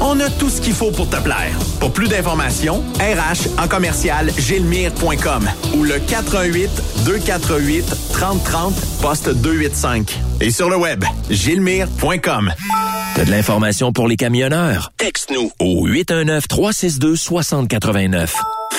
On a tout ce qu'il faut pour te plaire. Pour plus d'informations, RH en commercial gilmire.com ou le 418 248 3030 poste 285. Et sur le web, gilmire.com. T'as de l'information pour les camionneurs? Texte-nous Au 819-362-6089.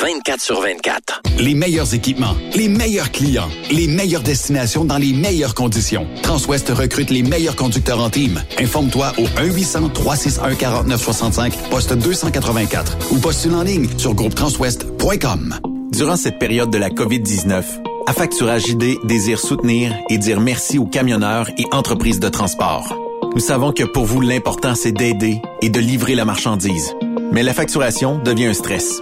24 sur 24. Les meilleurs équipements, les meilleurs clients, les meilleures destinations dans les meilleures conditions. Transwest recrute les meilleurs conducteurs en team. Informe-toi au 1-800-361-4965, poste 284 ou postule en ligne sur groupetranswest.com. Durant cette période de la COVID-19, Affacturage JD désire soutenir et dire merci aux camionneurs et entreprises de transport. Nous savons que pour vous, l'important, c'est d'aider et de livrer la marchandise. Mais la facturation devient un stress.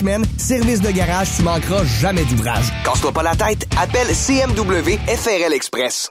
semaines. Service de garage, tu manqueras jamais d'ouvrage. Casse-toi pas la tête, appelle CMW FRL Express.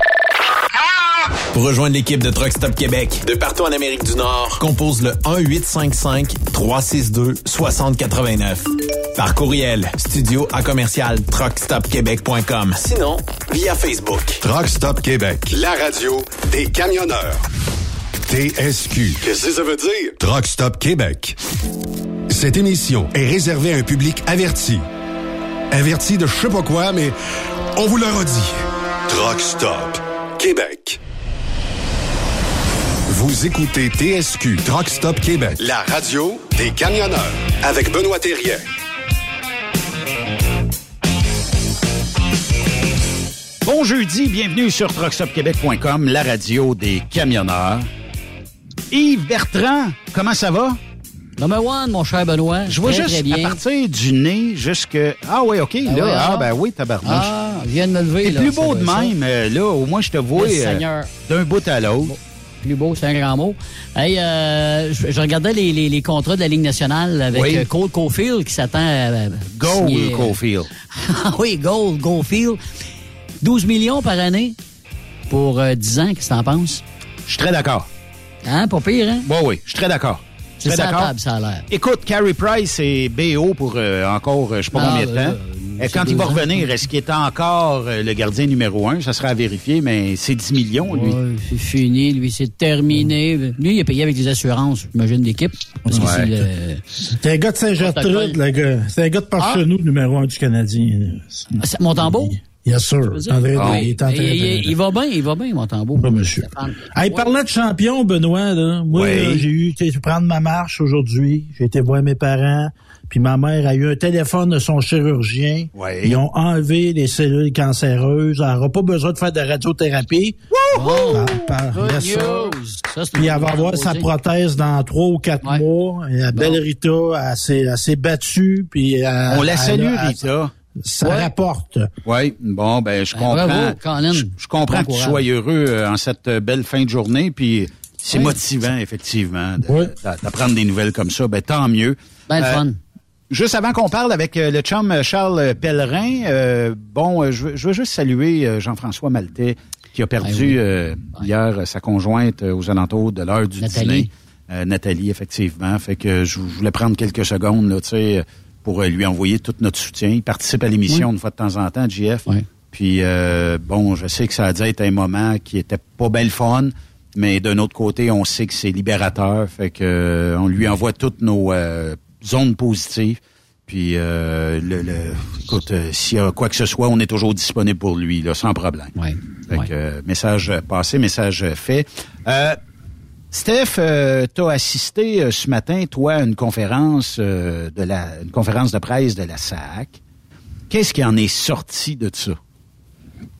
Pour rejoindre l'équipe de Truck Stop Québec, de partout en Amérique du Nord, compose le 1-855-362-6089. Par courriel, studio à commercial truckstopquebec.com. Sinon, via Facebook. Truck Stop Québec, la radio des camionneurs. TSQ. Qu'est-ce que ça veut dire? Truck Stop Québec. Cette émission est réservée à un public averti. Averti de je sais pas quoi, mais on vous le redit. Truck Stop Québec. Vous écoutez TSQ Truck Stop Québec, la radio des camionneurs avec Benoît Thérien. Bon jeudi, bienvenue sur truckstopquebec.com, la radio des camionneurs. Yves Bertrand, comment ça va? Number one, mon cher Benoît. Je vois Très, juste très bien. à partir du nez jusque... Ah oui, OK, Ah là, ouais, ah alors? ben oui, tabarnouche. Ah, viens de me lever. T'es plus beau de même, euh, là, au moins je te vois euh, d'un bout à l'autre. Plus beau, c'est un grand mot. Hey, euh, je, je regardais les, les, les contrats de la Ligue nationale avec Oui. euh, Cole Caulfield qui s'attend à... Goal, signer, euh, Caulfield. Ah oui, Gold, Caulfield. 12 millions par année pour euh, 10 ans. Qu'est-ce que t'en penses? Je suis très d'accord. Hein, pas pire, hein? Oui, oui, je suis très d'accord. C'est ça ça a l'air. Écoute, Carey Price et BO pour euh, encore, je sais pas Ah, combien de ben temps. C'est quand il va revenir, est-ce qu'il est encore euh, le gardien numéro un? Ça sera à vérifier, mais c'est 10 millions, lui. Ouais, c'est fini, lui, c'est terminé. Lui, il est payé avec des assurances, j'imagine, d'équipe. Parce que Ouais. c'est le- un gars de Saint-Gertrude, le gars. C'est un gars de Parchenou, numéro un du Canadien. Ah, Montembeau? Bien sûr. veux Il est en train de- va bien, il va bien, Montembeau. Pas monsieur. Hey, parlant de champion, Benoît, là, moi, Oui. j'ai eu prendre ma marche aujourd'hui. J'ai été voir mes parents. Puis ma mère a eu un téléphone de son chirurgien. Oui. Ils ont enlevé les cellules cancéreuses. Elle n'aura pas besoin de faire de radiothérapie. Oh, Par- par- ça. Ça, Puis elle va avoir sa prothèse dans trois ou quatre Ouais. mois. Et la belle Bon. Rita, elle s'est, elle s'est battue. Puis elle- On la elle salue, Rita. Ça Ouais. rapporte. Oui, bon, ben, je Ben, comprends. bravo, je, je comprends Bon que tu sois heureux euh, en cette euh, belle fin de journée, puis c'est Oui. motivant, effectivement, de- Oui. d'a- d'apprendre des nouvelles comme ça. Ben, tant mieux. Ben, Euh, fun. Juste avant qu'on parle avec euh, le chum euh, Charles Pellerin, euh, bon, euh, je, veux- je veux juste saluer euh, Jean-François Maltais qui a perdu Ben oui. euh, hier euh, sa conjointe euh, aux alentours de l'heure du Nathalie. dîner. Euh, Nathalie, effectivement. Fait que je, voulais prendre quelques secondes, là, tu sais, pour euh, lui envoyer tout notre soutien. Il participe à l'émission une fois de temps en temps, JF. Oui. Puis euh, bon, je sais que ça a dû être un moment qui était pas belle fun, mais d'un autre côté, on sait que c'est libérateur. Fait que euh, on lui envoie toutes nos zones positives. Puis euh, le, le- écoute, euh, s'il y a quoi que ce soit, on est toujours disponible pour lui, là, sans problème. Ouais. Fait Ouais. que, euh, message passé, message fait. Euh, Steph, euh, t'as assisté euh, ce matin, toi, à une conférence de la une conférence de presse de la SAC. Qu'est-ce qui en est sorti de ça?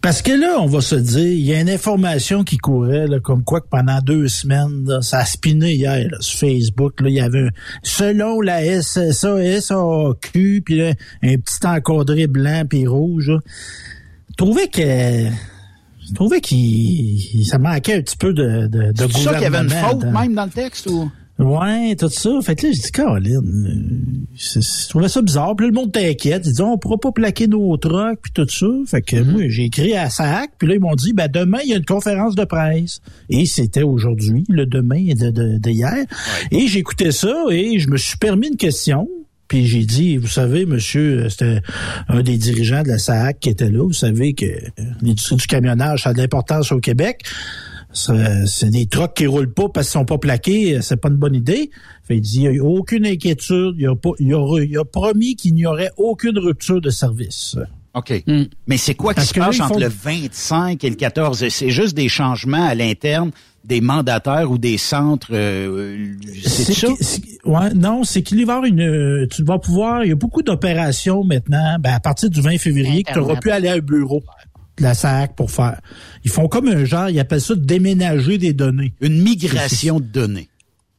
Parce que là, on va se dire, il y a une information qui courait, là, comme quoi que pendant deux semaines, là, ça a spiné hier là, sur Facebook. Là, il y avait un, selon la SSA, SAQ, puis là, un petit encadré blanc puis rouge. là. Je trouvais que je trouvais qu'il ça manquait un petit peu de, de, de C'est ça qu'il y avait une gouvernement faute dans- même dans le texte ou? Ouais, tout ça. Fait que là, j'ai dit, Caroline, euh, c'est- je trouvais ça bizarre. Puis là, le monde t'inquiète. Ils disent, on pourra pas plaquer nos trucks, puis tout ça. Fait que moi, j'ai écrit à SAC, puis là, ils m'ont dit, ben demain, il y a une conférence de presse. Et c'était aujourd'hui, le demain de, de, de hier. Et j'écoutais ça, et je me suis permis une question. Puis j'ai dit, vous savez, monsieur, euh, c'était un des dirigeants de la SAC qui était là. Vous savez que euh, l'industrie du camionnage, ça a de l'importance au Québec. C'est c'est des trucks qui roulent pas parce qu'ils sont pas plaqués, c'est pas une bonne idée. Fait il dit, il y a aucune inquiétude, il a, pas, il a, il a promis qu'il n'y aurait aucune rupture de service. OK. Hmm. Mais c'est quoi qui se là, passe entre font- le 25 et le 14? C'est juste des changements à l'interne des mandataires ou des centres. euh, c'est ça? ouais, non, c'est qu'il va y avoir une. euh, Tu vas pouvoir. Il y a beaucoup d'opérations maintenant. Ben, à partir du 20 février, que tu n'auras Internet. plus aller à un bureau la SAC pour faire. Ils font comme un genre, ils appellent ça déménager des données. Une migration de données.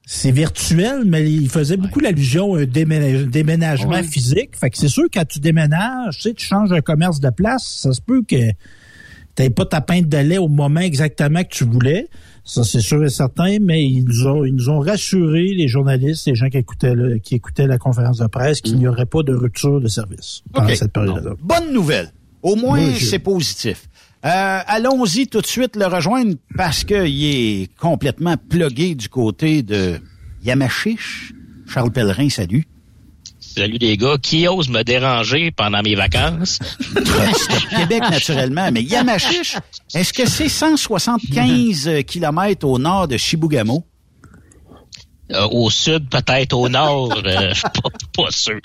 C'est virtuel, mais il faisait beaucoup l'allusion à un déménage- déménagement Ouais. physique. Fait que c'est sûr, quand tu déménages, tu sais, tu changes un commerce de place, ça se peut que tu pas ta pinte de lait au moment exactement que tu voulais. Ça, c'est sûr et certain, mais ils nous ont, ils nous ont rassuré, les journalistes, les gens qui écoutaient, le- qui écoutaient la conférence de presse, qu'il n'y aurait pas de rupture de service pendant cette période-là. Bon. Bonne nouvelle. Au moins, Oui, je- c'est positif. Euh, allons-y tout de suite le rejoindre parce qu'il est complètement plugué du côté de Yamachiche. Charles Pellerin, salut. Salut les gars. Qui ose me déranger pendant mes vacances? Québec, naturellement. Mais Yamachiche, est-ce que c'est 175 kilomètres au nord de Chibougamau? Euh, au sud, peut-être au nord, euh, je suis pas, pas sûr.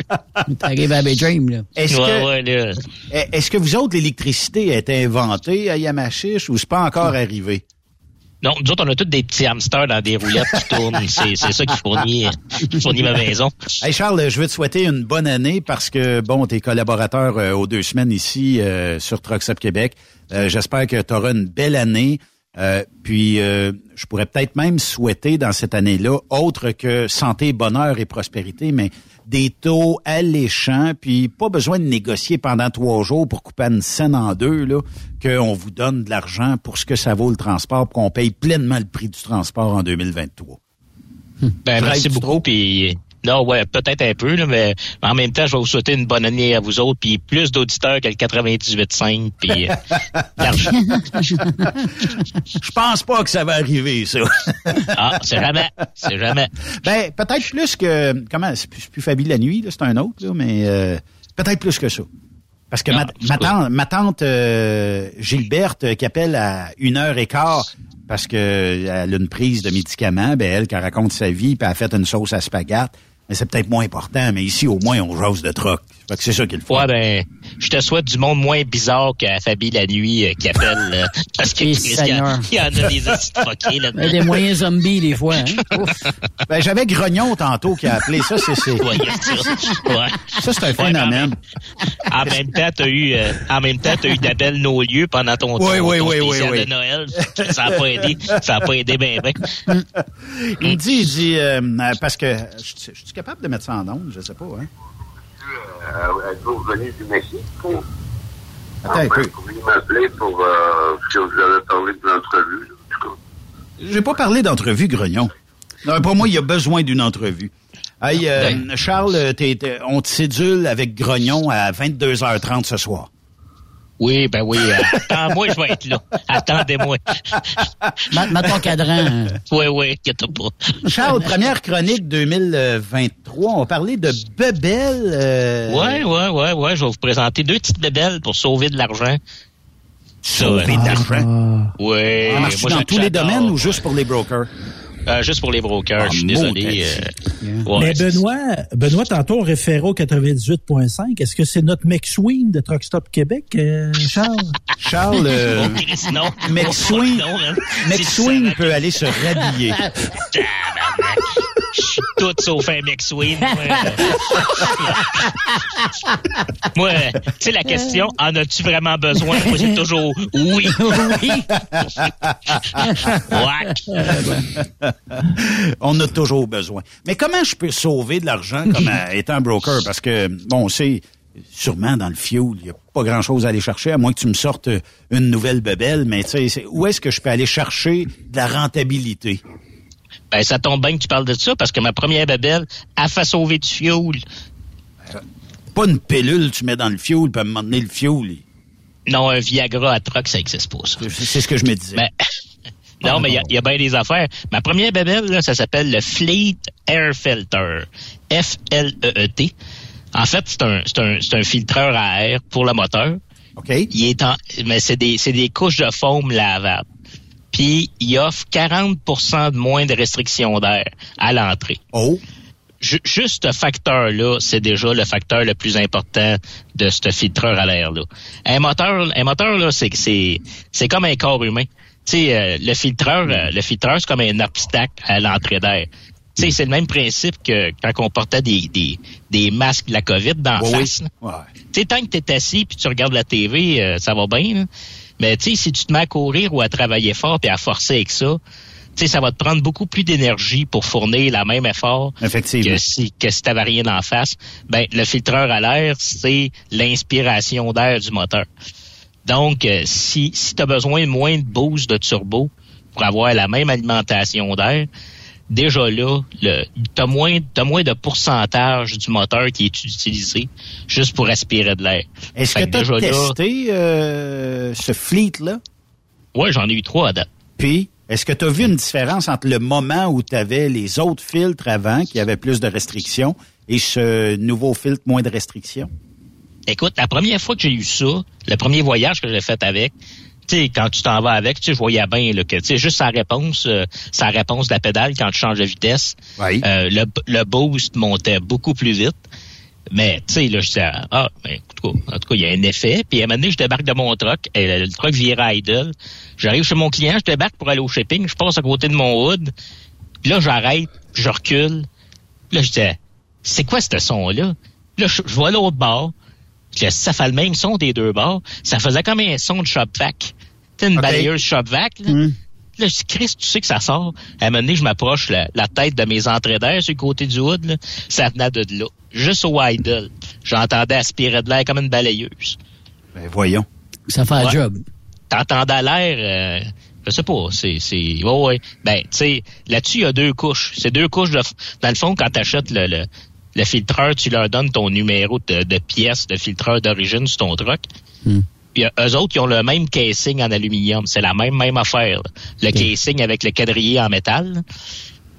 T'arrives à Dream, là. Est-ce Ouais, que, ouais, là. est- est-ce que vous autres, l'électricité a été inventée à Yamachiche ou c'est pas encore arrivé? Non, nous autres, on a tous des petits hamsters dans des roulettes qui tournent. C'est, c'est ça qui fournit, qui fournit ma maison. Hey Charles, je veux te souhaiter une bonne année parce que, bon, t'es collaborateur euh, aux deux semaines ici euh, sur Trucks Up Québec. Euh, J'espère que tu auras une belle année. Euh, puis, euh, je pourrais peut-être même souhaiter dans cette année-là, autre que santé, bonheur et prospérité, mais des taux alléchants, puis pas besoin de négocier pendant trois jours pour couper une scène en deux, là, qu'on vous donne de l'argent pour ce que ça vaut le transport, pour qu'on paye pleinement le prix du transport en 2023. Ben, merci beaucoup. Puis, non, ouais, peut-être un peu, là, mais en même temps, je vais vous souhaiter une bonne année à vous autres, puis plus d'auditeurs que le 98.5, puis euh. Je pense pas que ça va arriver, ça. Ah, c'est jamais, c'est jamais. Ben, peut-être plus que... Comment? C'est plus, plus la nuit, là, c'est un autre, là, mais euh, peut-être plus que ça. Parce que Non, ma, tante, ma tante euh, Gilberte, euh, qui appelle à une heure et quart parce qu'elle a une prise de médicaments, ben elle, qui raconte sa vie, puis elle a fait une sauce à spaghette, mais c'est peut-être moins important, mais ici, au moins, on jase de troc. Fait que c'est ça qu'il faut. Ouais, ben, je te souhaite du monde moins bizarre qu'à Fabi la nuit euh, qui appelle, euh, parce que Eh, Chris, il y, a- y en a des de fuckés là-dedans. Des moyens zombies, des fois. Hein? Ouf. Ben, j'avais Grognon tantôt qui a appelé. Ça, c'est... c'est- Ouais. Ouais. Ça, c'est un Ouais, phénomène. En même temps, t'as eu, euh, en même temps, t'as eu d'Abel Nolieu pendant ton, Oui, ton, oui, ton oui, oui, oui. de Noël. Ça a pas aidé, ça a pas aidé ben, ben. Il me dit, il dit, euh, parce que... Je je suis capable de mettre ça en onde? Je sais pas, hein? Euh, Êtes-vous venu du Mexique? Attends un peu. Vous pourriez m'appeler pour euh, ce que vous avez parlé de l'entrevue. là, en tout cas. J'ai pas parlé d'entrevue, Grognon. Non, pour moi, il y a besoin d'une entrevue. Hey, euh, Charles, t'es- t'es- on te sédule avec Grognon à 22h30 ce soir. Oui, ben oui. euh, Attends-moi, je vais être là. Attendez-moi. Mets ton cadran. hein. Oui, oui, inquiète pas. Charles, première chronique 2023, on va parler de Bebel. euh, Ouais, ouais, ouais, ouais. Je vais vous présenter deux petites bébelles pour sauver de l'argent. Sauver de l'argent? Ouais. Ça marche dans tous les domaines ou juste pour les brokers? Euh, juste pour les brokers, Ah, je suis désolé. euh, ouais, Mais Benoît, Benoît, tantôt, on référait au 98.5. Est-ce que c'est notre McSween de Truck Stop Québec, euh, Charles? Charles, non. McSween, hein. McSween peut aller se rhabiller. Je suis tout sauf un McSween. Moi, Moi, euh, tu sais, la question, en as-tu vraiment besoin? Moi, j'ai toujours oui. oui. Ouais. On a toujours besoin. Mais comment je peux sauver de l'argent comme euh, étant broker? Parce que, bon, on sait, sûrement dans le fuel, il n'y a pas grand-chose à aller chercher, à moins que tu me sortes une nouvelle bebelle, mais tu sais, c'est- où est-ce que je peux aller chercher de la rentabilité? Ben, ça tombe bien que tu parles de ça parce que ma première babelle a fait sauver du fuel. Pas une pilule tu mets dans le fuel, puis à un moment donné, le fuel, il- Non, un Viagra à truck, ça existe pas, ça. c'est ce que je me disais. Ben, non, mais il y a- il y, a bien des affaires. Ma première babelle, là, ça s'appelle le Fleet Air Filter. F-L-E-E-T. En fait, c'est un, un, c'est un filtreur à air pour le moteur. OK. Il est en, mais c'est des, des couches de foam lavables. Puis, il offre 40% de moins de restrictions d'air à l'entrée. Oh. Ju- juste ce facteur-là, c'est déjà le facteur le plus important de ce filtreur à l'air-là. Un moteur, un moteur, là, c'est, c'est, c'est comme un corps humain. Tu sais, euh, le filtreur, euh, le filtreur, c'est comme un obstacle à l'entrée d'air. Tu sais, c'est le même principe que quand on portait des, des, des masques de la COVID dans Oui, la oui. face. Ouais. Tu sais, tant que t'es assis puis tu regardes la TV, euh, ça va bien. là. Mais tu sais, si tu te mets à courir ou à travailler fort puis à forcer avec ça, tu ça va te prendre beaucoup plus d'énergie pour fournir la même effort Effectivement. que si que si t'avais rien en face. Ben, le filtreur à l'air, c'est l'inspiration d'air du moteur. Donc, euh, si, si tu as besoin de moins de boost de turbo pour avoir la même alimentation d'air, déjà là, le, t'as moins, t'as moins de pourcentage du moteur qui est utilisé juste pour aspirer de l'air. Est-ce que tu as déjà là- testé euh, ce fleet-là? Ouais, j'en ai eu trois à date. Puis, Est-ce que tu as vu une différence entre le moment où tu avais les autres filtres avant, qui avaient plus de restrictions, et ce nouveau filtre moins de restrictions? Écoute, la première fois que j'ai eu ça, le premier voyage que j'ai fait avec, tu sais, quand tu t'en vas avec, tu voyais bien là, que tu sais, juste sa réponse, euh, sa réponse de la pédale quand tu changes de vitesse, Oui. euh, le, le boost montait beaucoup plus vite. Mais tu sais, là, je disais, ah, ben, en tout cas, en tout cas, il y a un effet. Puis à un moment donné, je débarque de mon truck, et le, le truck virait idle. J'arrive chez mon client, je débarque pour aller au shipping, je passe à côté de mon hood. Puis là, j'arrête, je recule. Puis là, je disais, c'est quoi ce son-là? Là, je, je vois l'autre bord. Puis ça fait le même son des deux bords. Ça faisait comme un son de shop vac. Tu une balayeuse shop vac, là. Là, je dis, Chris, tu sais que ça sort. À un moment donné, je m'approche la, la tête de mes entrées d'air sur le côté du hood, là. Ça venait de là. Juste au idle. J'entendais aspirer de l'air comme une balayeuse. Ben, voyons. Ça fait un job. T'entendais l'air, euh, je sais pas, c'est, c'est, ouais, ouais. Ben, tu sais, là-dessus, il y a deux couches. C'est deux couches de, dans le fond, quand t'achètes le, le, le filtreur, tu leur donnes ton numéro de, de pièce de filtreur d'origine sur ton truck. Puis euh, eux autres, ils ont le même casing en aluminium. C'est la même, même affaire. là. Le casing avec le quadrillé en métal.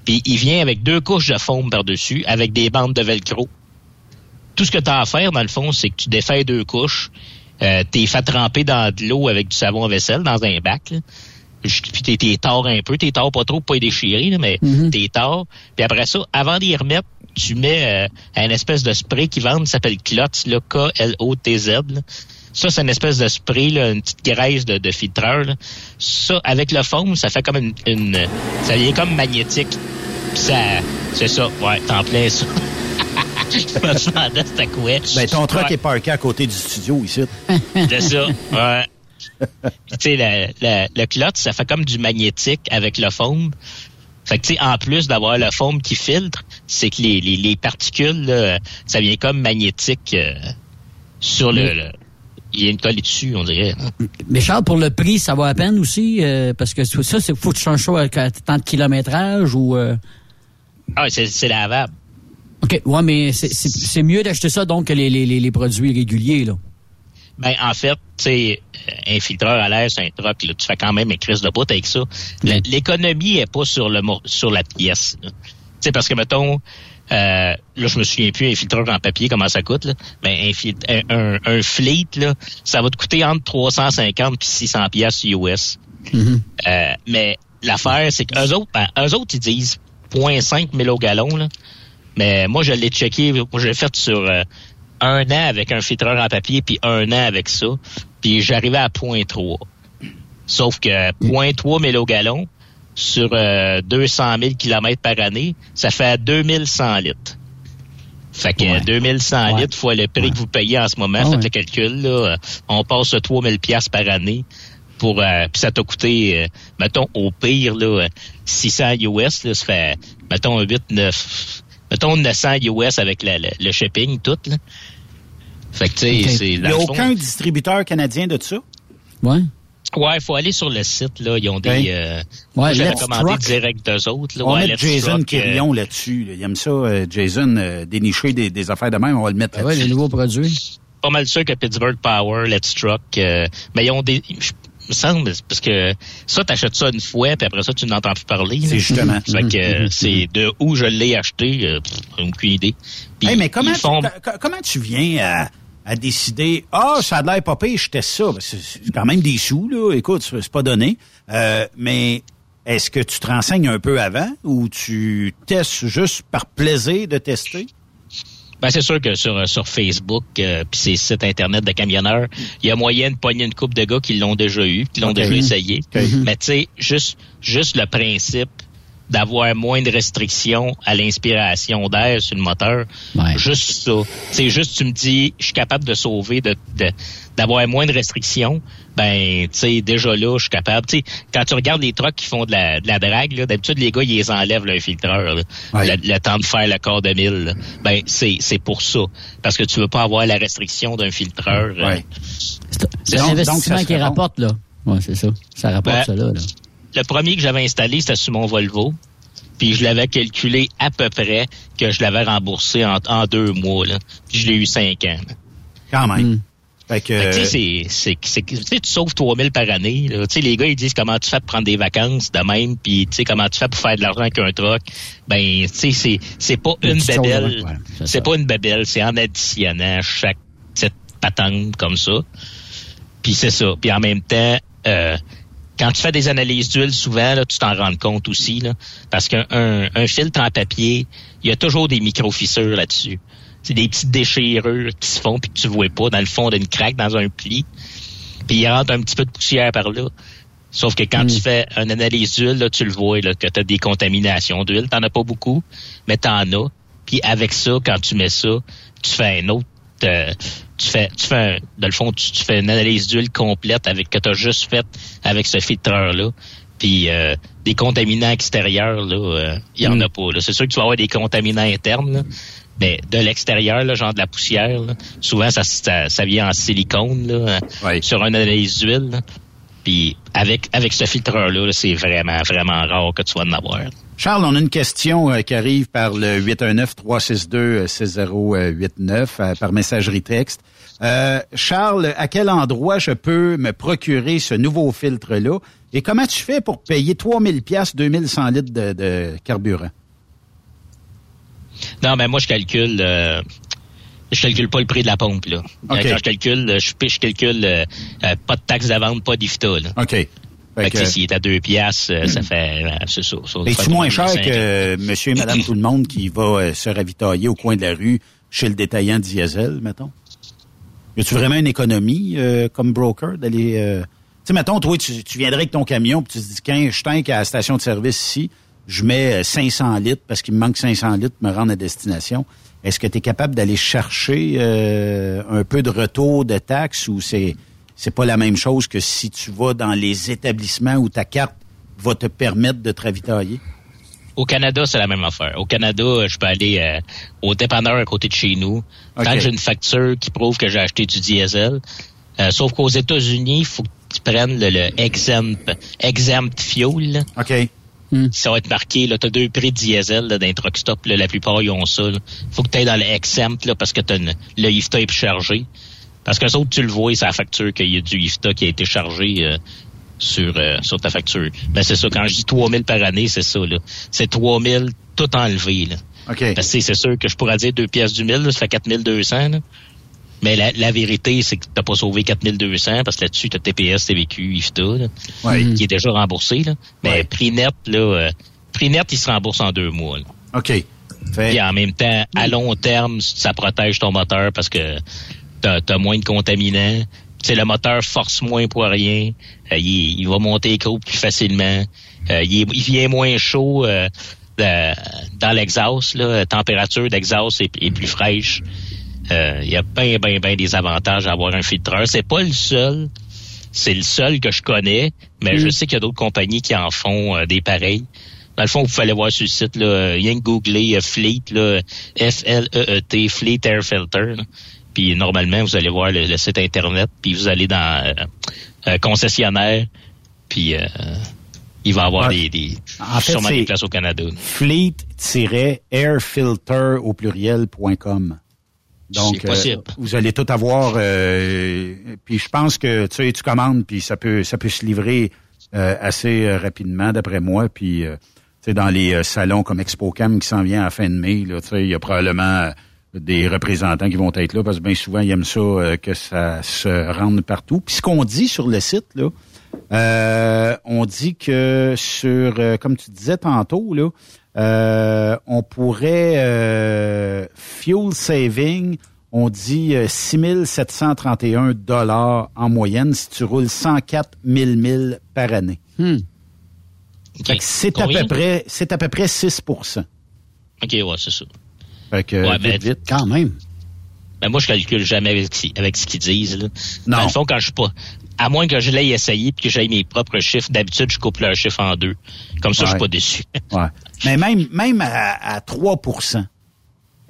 Puis il vient avec deux couches de foam par-dessus, avec des bandes de velcro. Tout ce que tu as à faire, dans le fond, c'est que tu défais deux couches, euh, t'es fait tremper dans de l'eau avec du savon à vaisselle dans un bac. Là. Puis t'es, t'es tard un peu, t'es tard pas trop pour pas les déchirer, là, mais t'es tard. Puis après ça, avant d'y remettre, tu mets euh, un espèce de spray qui vendent, s'appelle Klotz, là, K-L-O-T-Z. là. Ça, c'est une espèce de spray, là, une petite graisse de, de filtreur. là. Ça, avec le foam, ça fait comme une, une ça devient comme magnétique. Puis ça, c'est ça, ouais, t'en plein ça. Je me demandais c'était quoi. Ben, ton truck Ouais. est parké à côté du studio ici. C'est ça, ouais. Puis, tu sais, le clot, ça fait comme du magnétique avec le foam. Fait que, tu sais, en plus d'avoir le foam qui filtre, c'est que les, les, les particules, là, ça vient comme magnétique euh, sur le, le- Il y a une colle dessus, on dirait. Mais Charles, pour le prix, ça va à peine aussi? euh, parce que ça, c'est faut que tu changes ça avec tant de kilométrage ou... euh, Ah, c'est, c'est lavable. OK, ouais, mais c'est- mieux d'acheter ça donc que les, les, les, produits réguliers, là. Ben, en fait, tu sais, euh, un filtreur à l'air, c'est un truc, là, tu fais quand même une crise de bout avec ça. La- L'économie est pas sur le sur la pièce. là. Tu sais, parce que, mettons, euh, là, je me souviens plus, un filtreur en papier, comment ça coûte, là. Ben, un, un, un, fleet, là, ça va te coûter entre 350 puis 600 pièces US. Euh, mais l'affaire, c'est qu'eux autres, ben, eux autres, ils disent 0.5 000 au gallon, là. Mais moi, je l'ai checké, moi, je l'ai fait sur euh, un an avec un filtreur en papier, puis un an avec ça. Puis j'arrivais à 0.3. Sauf que 0.3 000 au gallon sur euh, 200 000 km par année, ça fait 2100 litres. Fait que 2100 litres fois le prix que vous payez en ce moment, Ah faites ouais. le calcul, là, euh, on passe à 3000 pièces par année pour euh, puis ça t'a coûté euh, mettons au pire là euh, 600 US là, ça fait mettons 8 9 mettons 900 US avec la- la- le shipping tout là. Fait que tu sais c'est Il n'y a le fond- aucun distributeur canadien de ça? Ouais. Ouais, il faut aller sur le site là, ils ont des Ok. euh, Ouais, moi, j'avais Let's commandé Truck. direct d'eux autres là, on va ouais, mettre Jason Truck, euh, là-dessus. là. Il aime ça, euh, Jason, euh, dénicher des, des affaires de même. On va le mettre Ah ouais, là-dessus. les nouveaux produits. pas mal sûr que Pittsburgh Power, Let's Truck, euh, mais ils ont des. je- me semble, parce que ça, t'achètes ça une fois, puis après ça, tu n'entends plus parler. C'est là. justement. Fait que euh, c'est de où je l'ai acheté, euh, pff, aucune idée. Puis Hey, mais comment, font- tu, co- comment tu viens à, à décider, ah, ça a l'air pas pire, je teste ça. Ben, C'est quand même des sous, là. Écoute, c'est pas donné. Euh, mais est-ce que tu te renseignes un peu avant ou tu testes juste par plaisir de tester? Ben, c'est sûr que sur, euh, sur Facebook euh, puis ces sites internet de camionneurs, il y a moyen de pogner une coupe de gars qui l'ont déjà eu, qui l'ont déjà essayé. Mais tu sais, juste, juste le principe d'avoir moins de restrictions à l'inspiration d'air sur le moteur, juste ça. C'est juste, tu me dis, je suis capable de sauver, de, de- d'avoir moins de restrictions. Ben, tu sais, déjà là, je suis capable. Tu sais, quand tu regardes les trucks qui font de la, de la drague, là, d'habitude, les gars, ils les enlèvent, leur filtreur, là. Ouais. le, le temps de faire le quart de mille. là. Ben, c'est, c'est pour ça. Parce que tu veux pas avoir la restriction d'un filtreur. euh. C'est un investissement ça qui bon. rapporte, là. Ouais, c'est ça. Ça rapporte Ben, ça, là. là. Le premier que j'avais installé, c'était sur mon Volvo. Puis je l'avais calculé à peu près que je l'avais remboursé en, en deux mois. Là. Puis je l'ai eu cinq ans. là. Quand même. Fait que, Fait que, tu c'est, c'est, tu sauves 3000 par année. là. Tu sais, les gars, ils disent comment tu fais pour prendre des vacances de même, puis tu sais, comment tu fais pour faire de l'argent avec un truck. Ben, tu sais, c'est, c'est pas Une babelle. ouais, c'est pas une babelle, c'est en additionnant chaque petite patente comme ça. Puis c'est ça. Puis en même temps, euh, quand tu fais des analyses d'huile, souvent, là, tu t'en rends compte aussi. Là, parce qu'un un, un filtre en papier, il y a toujours des micro-fissures là-dessus. C'est des petites déchirures qui se font puis que tu vois pas dans le fond d'une craque, dans un pli. Puis il rentre un petit peu de poussière par là. Sauf que quand tu fais une analyse d'huile, là, tu le vois là, que tu as des contaminations d'huile. T'en as pas beaucoup, mais t'en as. Puis avec ça, quand tu mets ça, tu fais un autre euh, tu fais, tu fais un- dans le fond, tu, tu fais une analyse d'huile complète avec que tu as juste fait avec ce filtreur-là. Puis euh, des contaminants extérieurs, là, il y en a pas. là. C'est sûr que tu vas avoir des contaminants internes, là, mais de l'extérieur, là, genre de la poussière, là, souvent ça, ça, ça vient en silicone là, sur une analyse d'huile. Puis avec avec ce filtreur-là, là, c'est vraiment, vraiment rare que tu vas en avoir. Charles, on a une question euh, qui arrive par le 819-362-6089 euh, par messagerie texte. Euh, Charles, à quel endroit je peux me procurer ce nouveau filtre-là? Et comment tu fais pour payer 3000 pièces 2100 litres de, de carburant? Non, mais moi, je calcule. euh, je calcule pas le prix de la pompe, là. OK. Quand je calcule, je, je calcule euh, euh, pas de taxe de vente, pas d'IFTA, là. OK. Fait que, s'il est à deux piastres, euh, ça fait, euh, c'est ça. Es-tu moins cher 3500. que monsieur et madame tout le monde qui va euh, se ravitailler au coin de la rue chez le détaillant diesel, mettons? Y a-tu vraiment une économie euh, comme broker d'aller... euh, Tu sais, mettons, toi, tu, tu viendrais avec ton camion puis tu te dis, quand je tank à la station de service ici, je mets euh, 500 litres parce qu'il me manque 500 litres pour me rendre à destination. Est-ce que tu es capable d'aller chercher euh, un peu de retour de taxes ou c'est c'est pas la même chose que si tu vas dans les établissements où ta carte va te permettre de te ravitailler? Au Canada, c'est la même affaire. Au Canada, je peux aller euh, au dépanneur à côté de chez nous. Tant que j'ai une facture qui prouve que j'ai acheté du diesel. Euh, sauf qu'aux États-Unis, il faut que tu prennes le, le exempt, exempt fuel. OK. Ça va être marqué, là, t'as deux prix de diesel là, dans les truck stop, là, la plupart ils ont ça. là. Faut que tu ailles dans le exempt là, parce que t'as une- le IFTA est plus chargé. Parce que ça, tu le vois, c'est la facture qu'il y a du IFTA qui a été chargé euh, sur, euh, sur ta facture. Ben c'est ça, quand je dis 3000 par année, c'est ça. là. C'est 3000 tout enlevé. Là. OK. Parce que c'est- c'est sûr que je pourrais dire deux pièces du mille, là, ça fait 4200. Là. Mais la, la vérité, c'est que t'as pas sauvé 4200 parce que là-dessus, t'as TPS, TVQ, IFTA, là, Ouais. qui est déjà remboursé. Là. Mais prix net, là, euh, prix net, il se rembourse en deux mois. là. OK. Fait- Puis en même temps, à long terme, ça protège ton moteur parce que t'as as moins de contaminants. Tu sais, le moteur force moins pour rien. Euh, il, il va monter les courbes plus facilement. Euh, il, il vient moins chaud euh, de- dans l'exhaust. La température d'exhaust est, est plus fraîche. Euh, il y a bien, bien, bien des avantages à avoir un filtreur. C'est pas le seul. C'est le seul que je connais, mais Mm. je sais qu'il y a d'autres compagnies qui en font euh, des pareils. Dans le fond, vous pouvez aller voir sur le site, là, rien que googler euh, Fleet, là, F-L-E-E-T, Fleet Air Filter. là. Puis normalement, vous allez voir le, le site Internet, puis vous allez dans euh, euh, concessionnaire, puis euh, il va y avoir des, des, En fait, sûrement des places au Canada. fleet-airfilter au pluriel.com. Donc, euh, vous allez tout avoir. euh, puis je pense que tu sais, tu commandes, puis ça peut, ça peut se livrer euh, assez rapidement, d'après moi. Puis, tu sais, dans les salons comme ExpoCam qui s'en vient à la fin de mai, là, tu sais, il y a probablement des représentants qui vont être là parce que bien souvent ils aiment ça euh, que ça se rende partout. Puis ce qu'on dit sur le site là, euh, on dit que sur, euh, comme tu disais tantôt là, on pourrait fuel saving. On dit euh, 6731 dollars en moyenne si tu roules 104 000 milles par année. Que c'est à peu près, c'est à peu près 6 OK, ouais, c'est ça. Fait que, Ouais, vite, ben, vite. Quand même. Ben moi, je calcule jamais avec, ce qu'ils- avec ce qu'ils disent. Là. Non. Dans le fond, quand je suis pas... À moins que je l'aille essayé puis que j'aille mes propres chiffres, d'habitude, je coupe leurs chiffres en deux. Comme ça, je suis Ouais. pas déçu. Ouais. Mais même, même à, à 3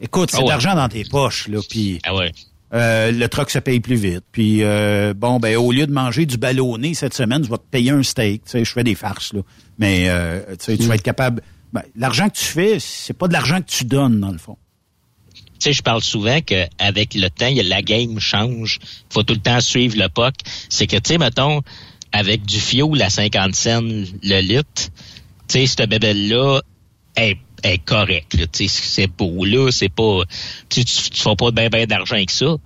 écoute, c'est Ah ouais. de l'argent dans tes poches, là, puis Ah ouais. euh, le truck se paye plus vite. Puis, euh, bon, ben au lieu de manger du ballonné cette semaine, je vais te payer un steak. Tu sais, je fais des farces, là. Mais, euh, tu sais, tu vas être capable... Ben, l'argent que tu fais, c'est pas de l'argent que tu donnes, dans le fond. Sais, je parle souvent qu'avec le temps, la game change. faut tout le temps suivre le puck. C'est que, tu sais, mettons, avec du fioul à 50 cents le litre, tu sais, cette bébelle-là est, est correcte. Tu c'est beau, là. C'est pas... Tu, tu, tu fais pas bien ben, d'argent avec ça.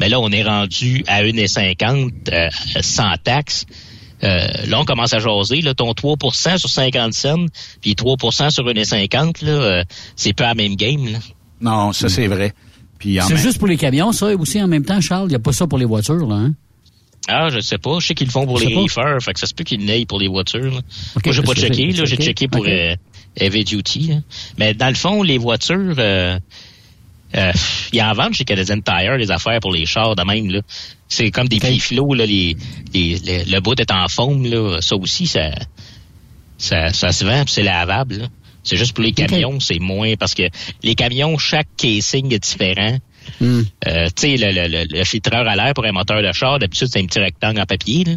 Mais là, on est rendu à 1,50 euh, sans taxe. Euh, là, on commence à jaser. Là, ton 3% sur 50 cents, puis 3% sur 1,50, là, euh, c'est pas la même game. Là. Non, ça, c'est vrai. Puis C'est même- juste pour les camions, ça, et aussi en même temps, Charles, il n'y a pas ça pour les voitures, là, hein? Ah, je sais pas. Je sais qu'ils le font pour Je les reefers. Fait que ça se peut qu'ils l'aillent pour les voitures. Là. Ok, Moi, j'ai pas checké. Là, j'ai checké pour euh, Heavy Duty. là. Mais dans le fond, les voitures, euh, euh, ils en vendent chez Canadian Tire des affaires pour les chars de même. là. C'est comme des petits flots. Là, les, les, les- le bout est en forme. Là. Ça aussi, ça, ça, ça se vend c'est lavable. là. C'est juste pour les camions, c'est moins parce que les camions, chaque casing est différent. Hmm. Euh, tu sais, le, le, le, le filtreur à l'air pour un moteur de char, d'habitude, c'est un petit rectangle en papier. Là.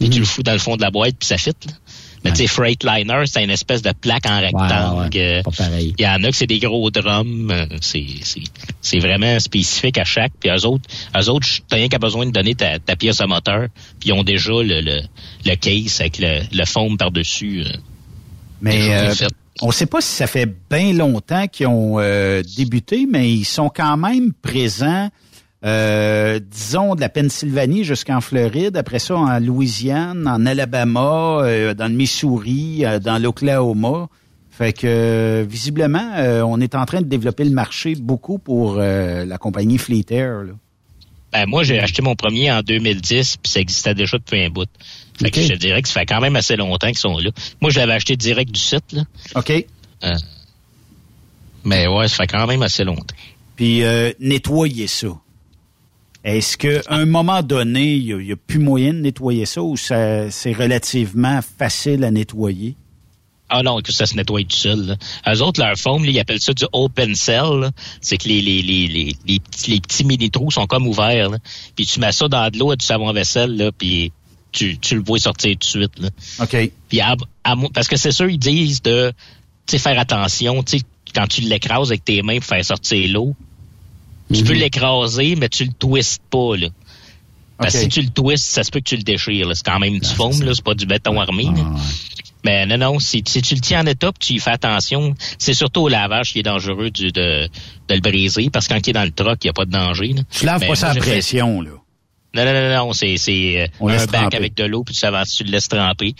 Puis tu le fous dans le fond de la boîte, puis ça fit. Là. Mais tu sais, Freightliner, c'est une espèce de plaque en rectangle. Il y en a que c'est des gros drums. euh, C'est, c'est, c'est vraiment spécifique à chaque. Puis eux autres, eux autres, t'as rien qu'à besoin de donner ta, ta pièce de moteur. Puis ils ont déjà le, le, le case avec le, le foam par-dessus. euh. Mais euh. On ne sait pas si ça fait bien longtemps qu'ils ont euh, débuté, mais ils sont quand même présents, euh, disons, de la Pennsylvanie jusqu'en Floride, après ça en Louisiane, en Alabama, euh, dans le Missouri, euh, dans l'Oklahoma. Fait que visiblement, on est en train de développer le marché beaucoup pour la compagnie Fleet Air. Ben, moi, j'ai acheté mon premier en 2010, puis ça existait déjà depuis un bout. Fait que je te dirais que ça fait quand même assez longtemps qu'ils sont là. Moi, je l'avais acheté direct du site, là. OK. Euh, mais ouais, ça fait quand même assez longtemps. Puis euh, nettoyer ça. Est-ce qu'à un moment donné, il n'y a, plus moyen de nettoyer ça ou ça, c'est relativement facile à nettoyer? Ah non, que ça se nettoie tout seul. Là. Eux autres, leur foam, là, ils appellent ça du open cell. C'est que les, les, les, les, les, petits, les petits mini-trous sont comme ouverts. Là. Puis tu mets ça dans de l'eau et du savon-vaisselle, là, puis tu, tu le vois sortir tout de suite. Là. OK. Puis à- à parce que c'est sûr, ils disent de faire attention, quand tu l'écrases avec tes mains pour faire sortir l'eau, tu peux l'écraser, mais tu le twistes pas, là. Parce que si tu le twistes, ça se peut que tu le déchires. C'est quand même du foam, là, c'est pas du béton armé. là. Mais non, non, si, si tu le tiens en étape, tu y fais attention. C'est surtout au lavage qui est dangereux du, de, de le briser, parce que quand il est dans le troc, il n'y a pas de danger. Là. Tu laves Mais pas fait- pression, là. Non, non, non, non, c'est, c'est euh, On un bac tremper. avec de l'eau, puis tu, avances, tu le laisses tremper.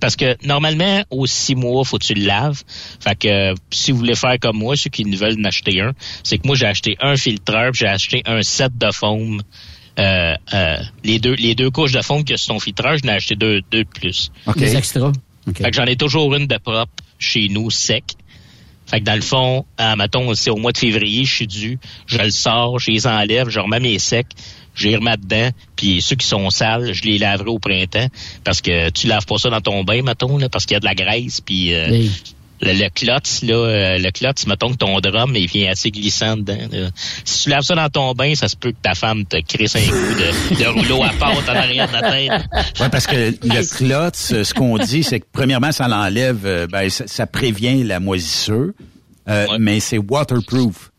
Parce que normalement, aux six mois, faut que tu le laves. Fait que euh, si vous voulez faire comme moi, ceux qui veulent en acheter un, c'est que moi, j'ai acheté un filtreur, puis j'ai acheté un set de foam. Euh, euh, les deux les deux couches de foam que sur ton filtreur, je n'ai acheté deux, deux de plus. Des extras. OK. Fait que j'en ai toujours une de propre chez nous, sec. Fait que dans le fond, euh, mettons, c'est au mois de février, je suis dû, je le sors, je les enlève, je remets mes secs, je les remets dedans, puis ceux qui sont sales, je les laverai au printemps, parce que tu laves pas ça dans ton bain, mettons, là, parce qu'il y a de la graisse, puis euh, Oui. le, le clotz, là, euh, le clotz, mettons que ton drum, il vient assez glissant dedans. là. Si tu laves ça dans ton bain, ça se peut que ta femme te crisse un coup de, de rouleau à pâte en arrière de la tête. Oui, parce que le clotz, ce qu'on dit, c'est que premièrement, ça l'enlève, euh, ben, ça, ça prévient la moisissure, euh, mais c'est waterproof.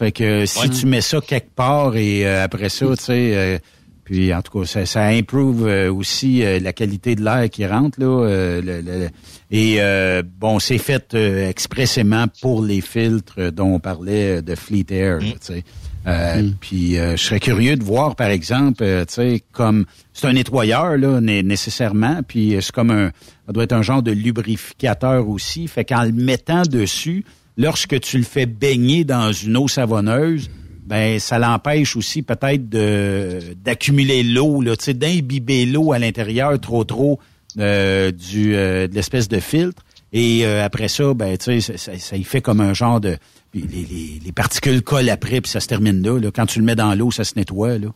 Fait que si Ouais. tu mets ça quelque part et euh, après ça, tu sais, euh, puis en tout cas, ça, ça improve euh, aussi euh, la qualité de l'air qui rentre là. euh, le- le- le- et euh, bon, c'est fait euh, expressément pour les filtres dont on parlait de Fleet Air. là, tu sais. Euh, Puis euh, je serais curieux de voir, par exemple, euh, tu sais, comme c'est un nettoyeur là, né- nécessairement, puis euh, c'est comme un, ça doit être un genre de lubrificateur aussi. Fait qu'en le mettant dessus, lorsque tu le fais baigner dans une eau savonneuse, ben ça l'empêche aussi peut-être de d'accumuler l'eau, là, tu sais, d'imbiber l'eau à l'intérieur trop trop euh, du euh, de l'espèce de filtre. Et euh, après ça, ben tu sais, ça, ça, ça y fait comme un genre de les, les, les particules collent après, puis ça se termine là, là. Quand tu le mets dans l'eau, ça se nettoie là.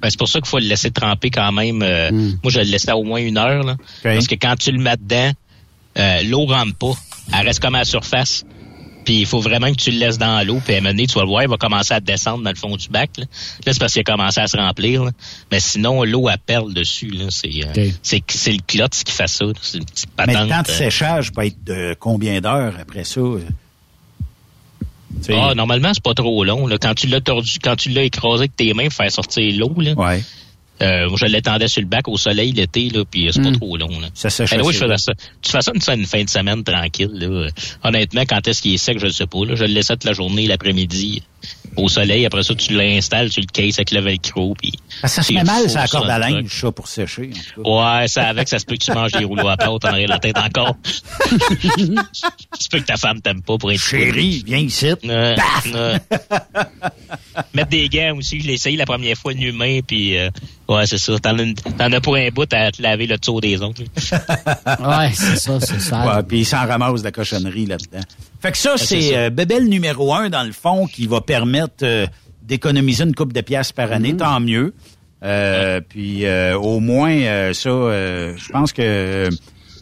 Ben, c'est pour ça qu'il faut le laisser tremper quand même. euh, Moi, je le laissais au moins une heure. Là, Parce que quand tu le mets dedans, l'eau rentre pas. Elle reste comme à la surface. Puis il faut vraiment que tu le laisses dans l'eau. Puis à un moment donné, tu vas le voir, il va commencer à descendre dans le fond du bac. Là, Là, c'est parce qu'il a commencé à se remplir. là. Mais sinon, l'eau, elle perle dessus. Là. C'est, euh, c'est, c'est le clotz qui fait ça. là. C'est une petite Mais le temps de euh, séchage peut être de combien d'heures après ça? euh? Ah, normalement, c'est pas trop long. Là. Quand tu l'as tordu, quand tu l'as écrasé avec tes mains pour faire sortir l'eau, là. Ouais. Euh, je l'étendais sur le bac au soleil l'été, là, puis c'est pas Mm. trop long. Là. Ça sèche oui, je faisais ça. Tu fais ça une, une fin de semaine tranquille. Là. Euh, Honnêtement, quand est-ce qu'il est sec, je ne sais pas. Là. Je le laissais toute la journée, l'après-midi, au soleil. Après ça, tu l'installes, tu le cases avec le velcro. Puis ça se met mal, ça accorde à linge, ça, pour sécher. en tout cas. Ouais, ça avec, ça se peut que tu manges des rouleaux à pâte en arrière de la tête encore. tu peux que ta femme t'aime pas pour être Chérie, viens ici. Euh, Paf! euh. Mettre des gants aussi, je l'ai essayé la première fois nu main, puis euh, ouais, c'est ça. T'en as, une- t'en as pour un bout à te laver le tour des ongles. Ouais, c'est ça, c'est ça. Ouais, puis il s'en ramasse de la cochonnerie là-dedans. Fait que ça, c'est c'est ça. euh, Bébel numéro un, dans le fond, qui va permettre euh, d'économiser une coupe de pièces par année, tant mieux. Euh, Puis euh, au moins, euh, ça, euh, je pense que euh,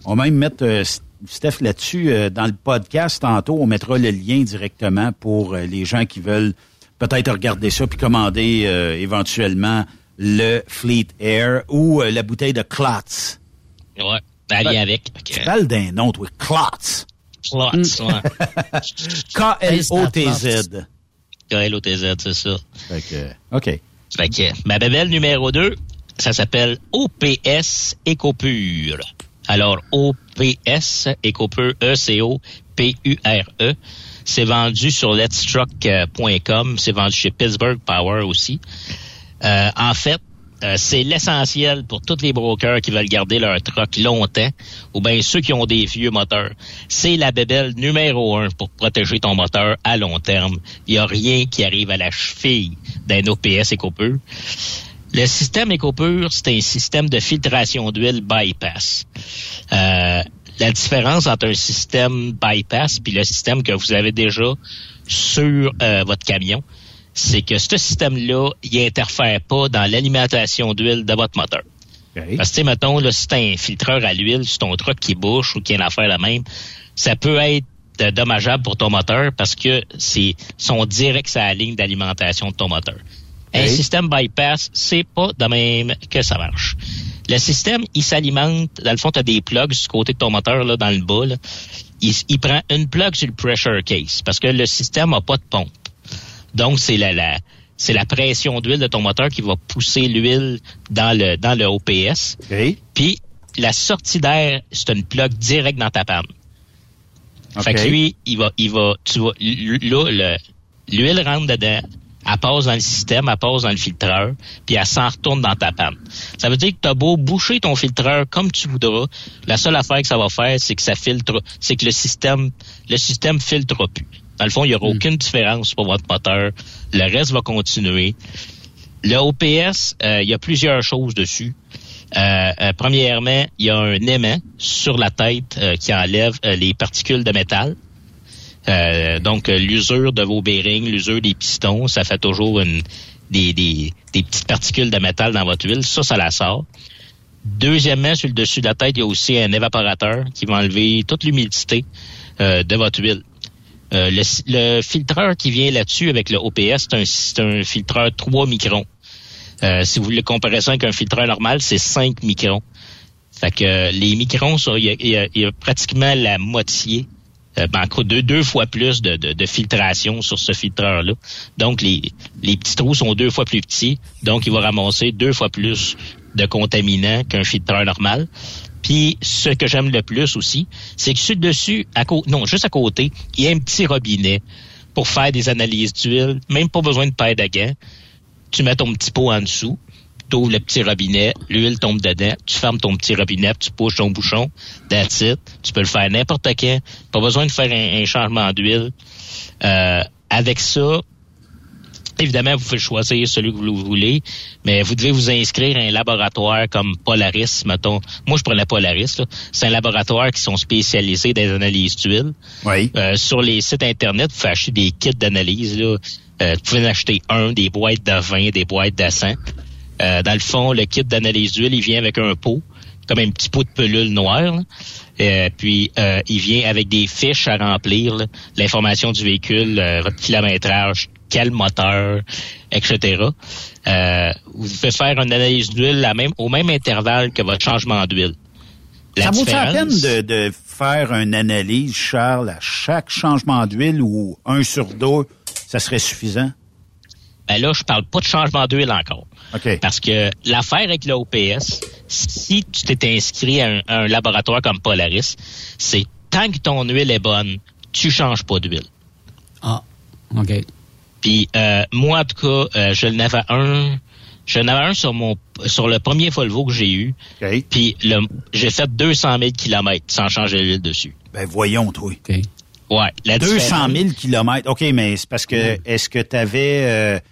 on va même mettre euh, Steph là-dessus euh, dans le podcast tantôt. On mettra le lien directement pour euh, les gens qui veulent peut-être regarder ça puis commander euh, éventuellement le Fleet Air ou euh, la bouteille de Clots. Ouais, aller avec. Tu parles d'un nom, toi, Clots. Clots, ouais. K-L-O-T-Z. K-L-O-T-Z, c'est ça. Fait que, OK. Fait que ma bébelle numéro 2, ça s'appelle OPS Ecopure. Alors, OPS Ecopure, E E-C-O-P-U-R-E. C'est vendu sur letstruck.com. C'est vendu chez Pittsburgh Power aussi. Euh, en fait, euh, c'est l'essentiel pour tous les brokers qui veulent garder leur truck longtemps ou bien ceux qui ont des vieux moteurs. C'est la bébelle numéro un pour protéger ton moteur à long terme. Il n'y a rien qui arrive à la cheville d'un OPS EcoPure. Le système EcoPure, c'est un système de filtration d'huile bypass. Euh, la différence entre un système bypass puis le système que vous avez déjà sur euh, votre camion, c'est que ce système-là, il interfère pas dans l'alimentation d'huile de votre moteur. Parce que, tu mettons, là, si t'as un filtreur à l'huile sur ton truck qui bouche ou qui a une affaire la même, ça peut être dommageable pour ton moteur parce que c'est son direct sur la ligne d'alimentation de ton moteur. Un système bypass, c'est pas de même que ça marche. Le système, il s'alimente, dans le fond, tu as des plugs du côté de ton moteur, là, dans le bas. là. Il, il prend une plug sur le pressure case parce que le système a pas de pompe. Donc, c'est la, la, c'est la pression d'huile de ton moteur qui va pousser l'huile dans le, dans le OPS. Puis, la sortie d'air, c'est une plug direct dans ta panne. Fait que lui, il va, il va, tu vas, l'huile rentre dedans, elle passe dans le système, elle passe dans le filtreur, puis elle s'en retourne dans ta panne. Ça veut dire que tu as beau boucher ton filtreur comme tu voudras, la seule affaire que ça va faire, c'est que ça filtre, c'est que le système, le système filtre plus. Dans le fond, il n'y aura aucune différence pour votre moteur. Le reste va continuer. Le OPS, euh, il y a plusieurs choses dessus. Euh, euh, premièrement, il y a un aimant sur la tête qui enlève les particules de métal. Donc, l'usure de vos bearings, l'usure des pistons, ça fait toujours une, des, des, des petites particules de métal dans votre huile. Ça, ça la sort. Deuxièmement, sur le dessus de la tête, il y a aussi un évaporateur qui va enlever toute l'humidité de votre huile. Euh, le, le filtreur qui vient là-dessus avec le OPS, c'est un, un filtreur 3 microns. Euh, si vous voulez comparer ça avec un filtreur normal, c'est 5 microns. Fait que euh, les microns, il y y y a pratiquement la moitié, euh, ben, deux, deux fois plus de, de- de filtration sur ce filtreur-là. Donc, les, les petits trous sont deux fois plus petits. Donc, il va ramasser deux fois plus de contaminants qu'un filtreur normal. Puis, ce que j'aime le plus aussi, c'est que sur dessus, à cô- non, juste à côté, il y a un petit robinet pour faire des analyses d'huile. Même pas besoin de paire de gants. Tu mets ton petit pot en dessous, tu ouvres le petit robinet, l'huile tombe dedans, tu fermes ton petit robinet, tu pousses ton bouchon, that's it. Tu peux le faire n'importe quand. Pas besoin de faire un, un changement d'huile. Euh, avec ça, Évidemment, vous pouvez choisir celui que vous voulez, mais vous devez vous inscrire à un laboratoire comme Polaris, mettons. Moi, je prenais Polaris. là. C'est un laboratoire qui sont spécialisés dans les analyses d'huile. Oui. Euh, sur les sites Internet, vous pouvez acheter des kits d'analyse. là. Euh, vous pouvez en acheter un, des boîtes de 20, des boîtes de 100. Euh, dans le fond, le kit d'analyse d'huile, il vient avec un pot, comme un petit pot de pelule noire. là. Euh, puis, euh, il vient avec des fiches à remplir, là. l'information du véhicule, euh, votre kilométrage, quel moteur, etc. Euh, vous pouvez faire une analyse d'huile la même, au même intervalle que votre changement d'huile. La ça vaut la peine de, de faire une analyse, Charles, à chaque changement d'huile ou un sur deux, ça serait suffisant? Ben là, je parle pas de changement d'huile encore. Parce que l'affaire avec le OPS, si tu t'es inscrit à un, à un laboratoire comme Polaris, c'est tant que ton huile est bonne, tu changes pas d'huile. Ah, OK. Puis euh, moi, en tout cas, euh, je n'avais un. Je n'avais un sur mon sur le premier Volvo que j'ai eu. Puis le j'ai fait 200 000 kilomètres sans changer l'huile dessus. Ben voyons, toi. Ouais. La 200 différence- 000 kilomètres. OK, mais c'est parce que est-ce que tu avais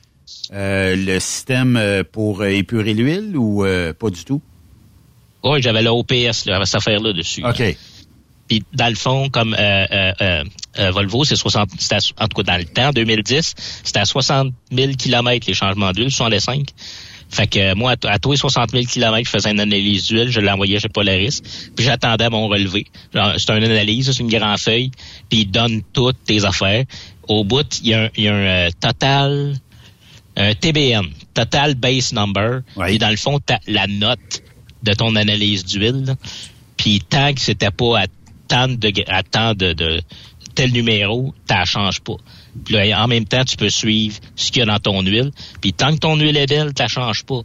le système euh, pour euh, épurer l'huile ou euh, pas du tout? Oui, j'avais le OPS, là, avec cette affaire-là dessus. OK. Puis dans le fond, comme euh, euh, euh, euh, Volvo, c'est 60, c'était à- en tout cas dans le temps, 2010, c'était à 60 000 kilomètres les changements d'huile, 65. Fait que euh, moi, à, à tous les 60 000 kilomètres, je faisais une analyse d'huile, je l'envoyais chez Polaris, puis j'attendais mon relevé. C'est une analyse, c'est une grande feuille, puis il donne toutes tes affaires. Au bout, il y a un, il y a un euh, total, un TBN, Total Base Number, et dans le fond, t'as la note de ton analyse d'huile. Puis tant que c'était pas à tant de à tant de, de tel numéro, t'as change pas. Puis là, en même temps, tu peux suivre ce qu'il y a dans ton huile. Puis tant que ton huile est belle, t'as change pas.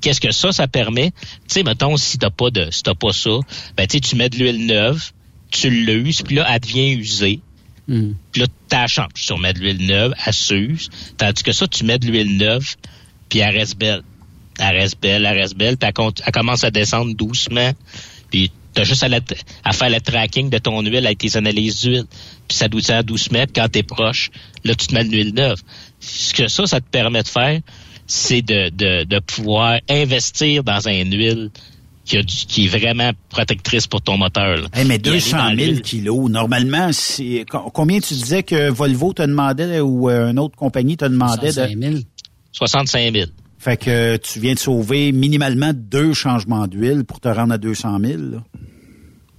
Qu'est-ce que ça, ça permet? Tu sais, mettons, si t'as pas de, si t'as pas ça, ben, tu tu mets de l'huile neuve, tu l'uses, puis là, elle devient usée. Puis là, t'as change. Tu remets de l'huile neuve, elle s'use. Tandis que ça, tu mets de l'huile neuve, puis elle reste belle. Elle reste belle, elle reste belle, puis elle, elle commence à descendre doucement. Puis t'as juste à, la- à faire le tracking de ton huile avec tes analyses d'huile. Puis ça descend doucement, puis quand t'es proche, là, tu te mets de l'huile neuve. Ce que ça, ça te permet de faire, c'est de, de, de pouvoir investir dans un huile qui, a du- qui est vraiment protectrice pour ton moteur. là. Hey, mais Puis aller 200 dans 000 l'huile. kilos, normalement, c'est combien tu disais que Volvo te demandait ou euh, une autre compagnie te demandait? 65 000. 65 000. Fait que tu viens de sauver minimalement deux changements d'huile pour te rendre à 200 000. là.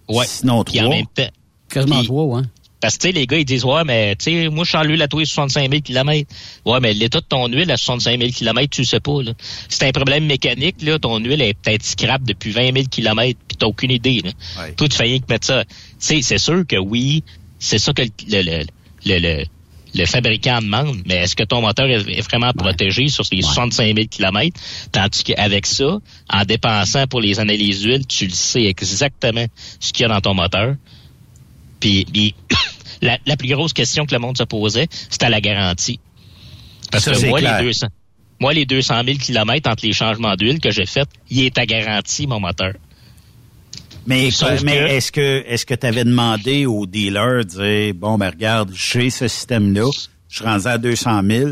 Ouais. Sinon, Puis en trois. même temps. Quasiment Puis- trois, hein. Parce que, tu sais, les gars, ils disent, ouais, mais, tu sais, moi, je suis en l'huile à tous les 65 000 km. Ouais, mais l'état de ton huile à 65 000 km, tu le sais pas, là. C'est un problème mécanique, là. Ton huile est peut-être scrap depuis 20 000 km, puis t'as aucune idée, là. Toi, tu fais rien que mettre ça. Tu sais, c'est sûr que oui, c'est ça que le, le, le, le, le- fabricant demande, mais est-ce que ton moteur est, vraiment protégé sur les 65 000 km? Tandis qu'avec ça, en dépensant pour les analyses d'huile, tu le sais exactement ce qu'il y a dans ton moteur. Puis, puis la, la plus grosse question que le monde se posait, c'était la garantie. Parce Ça, que moi, clair. les 200, moi, les 200 000 km entre les changements d'huile que j'ai fait, il est à garantie, mon moteur. Mais, Sauf mais que- est-ce que est-ce que tu avais demandé au dealer de dire bon ben regarde, j'ai ce système-là, je suis rendu à 200 000.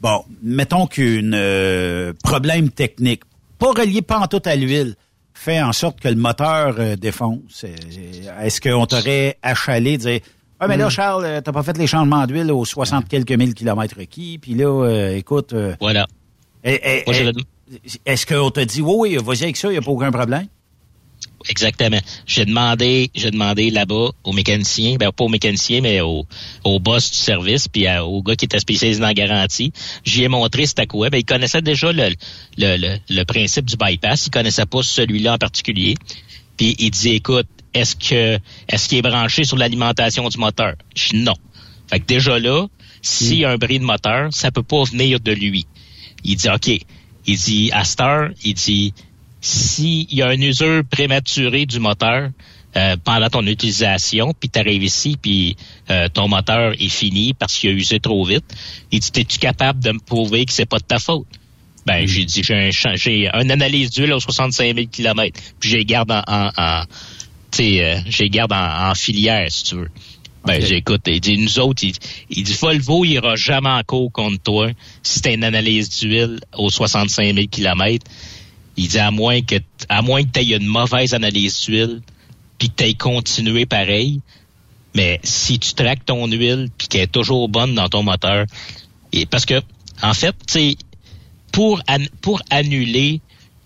Bon, mettons qu'une euh, problème technique, pas relié pas en tout à l'huile, fait en sorte que le moteur euh, défonce. Euh, Est-ce qu'on t'aurait achalé de dire Ah mais là, Mm. Charles, euh, t'as pas fait les changements d'huile aux 60 quelques mille kilomètres requis, puis là, euh, écoute. euh, Voilà. eh, eh, eh, Est-ce qu'on t'a dit oui, oui, vas-y avec ça, il n'y a pas aucun problème? Exactement. J'ai demandé, j'ai demandé là-bas au mécanicien, ben pas au mécanicien, mais au, boss du service, puis au gars qui était spécialisé dans la garantie. J'y ai montré c'était quoi. Ben, il connaissait déjà le, principe du bypass. Il connaissait pas celui-là en particulier. Puis il dit, écoute, est-ce que est-ce qu'il est branché sur l'alimentation du moteur? Je dis non. Fait que déjà là, s'il y a un bris de moteur, ça peut pas venir de lui. Il dit, OK. Il dit, à cette il dit, s'il y a une usure prématurée du moteur euh, pendant ton utilisation, puis tu arrives ici, puis euh, ton moteur est fini parce qu'il a usé trop vite, il dit, es-tu capable de me prouver que c'est pas de ta faute? Ben, j'ai dit, j'ai un, j'ai une analyse d'huile aux 65 000 km, puis j'ai garde en, en, en tu sais, euh, j'ai garde en, en filière, si tu veux. Ben, j'écoute, il dit, nous autres, il, il dit, Volvo, il ira jamais en cours contre toi si t'as une analyse d'huile aux 65 000 km. Il dit, à moins que, à moins que t'aies une mauvaise analyse d'huile, puis que t'aies continué pareil, mais si tu traques ton huile, puis qu'elle est toujours bonne dans ton moteur, et parce que, en fait, tu pour, an- pour annuler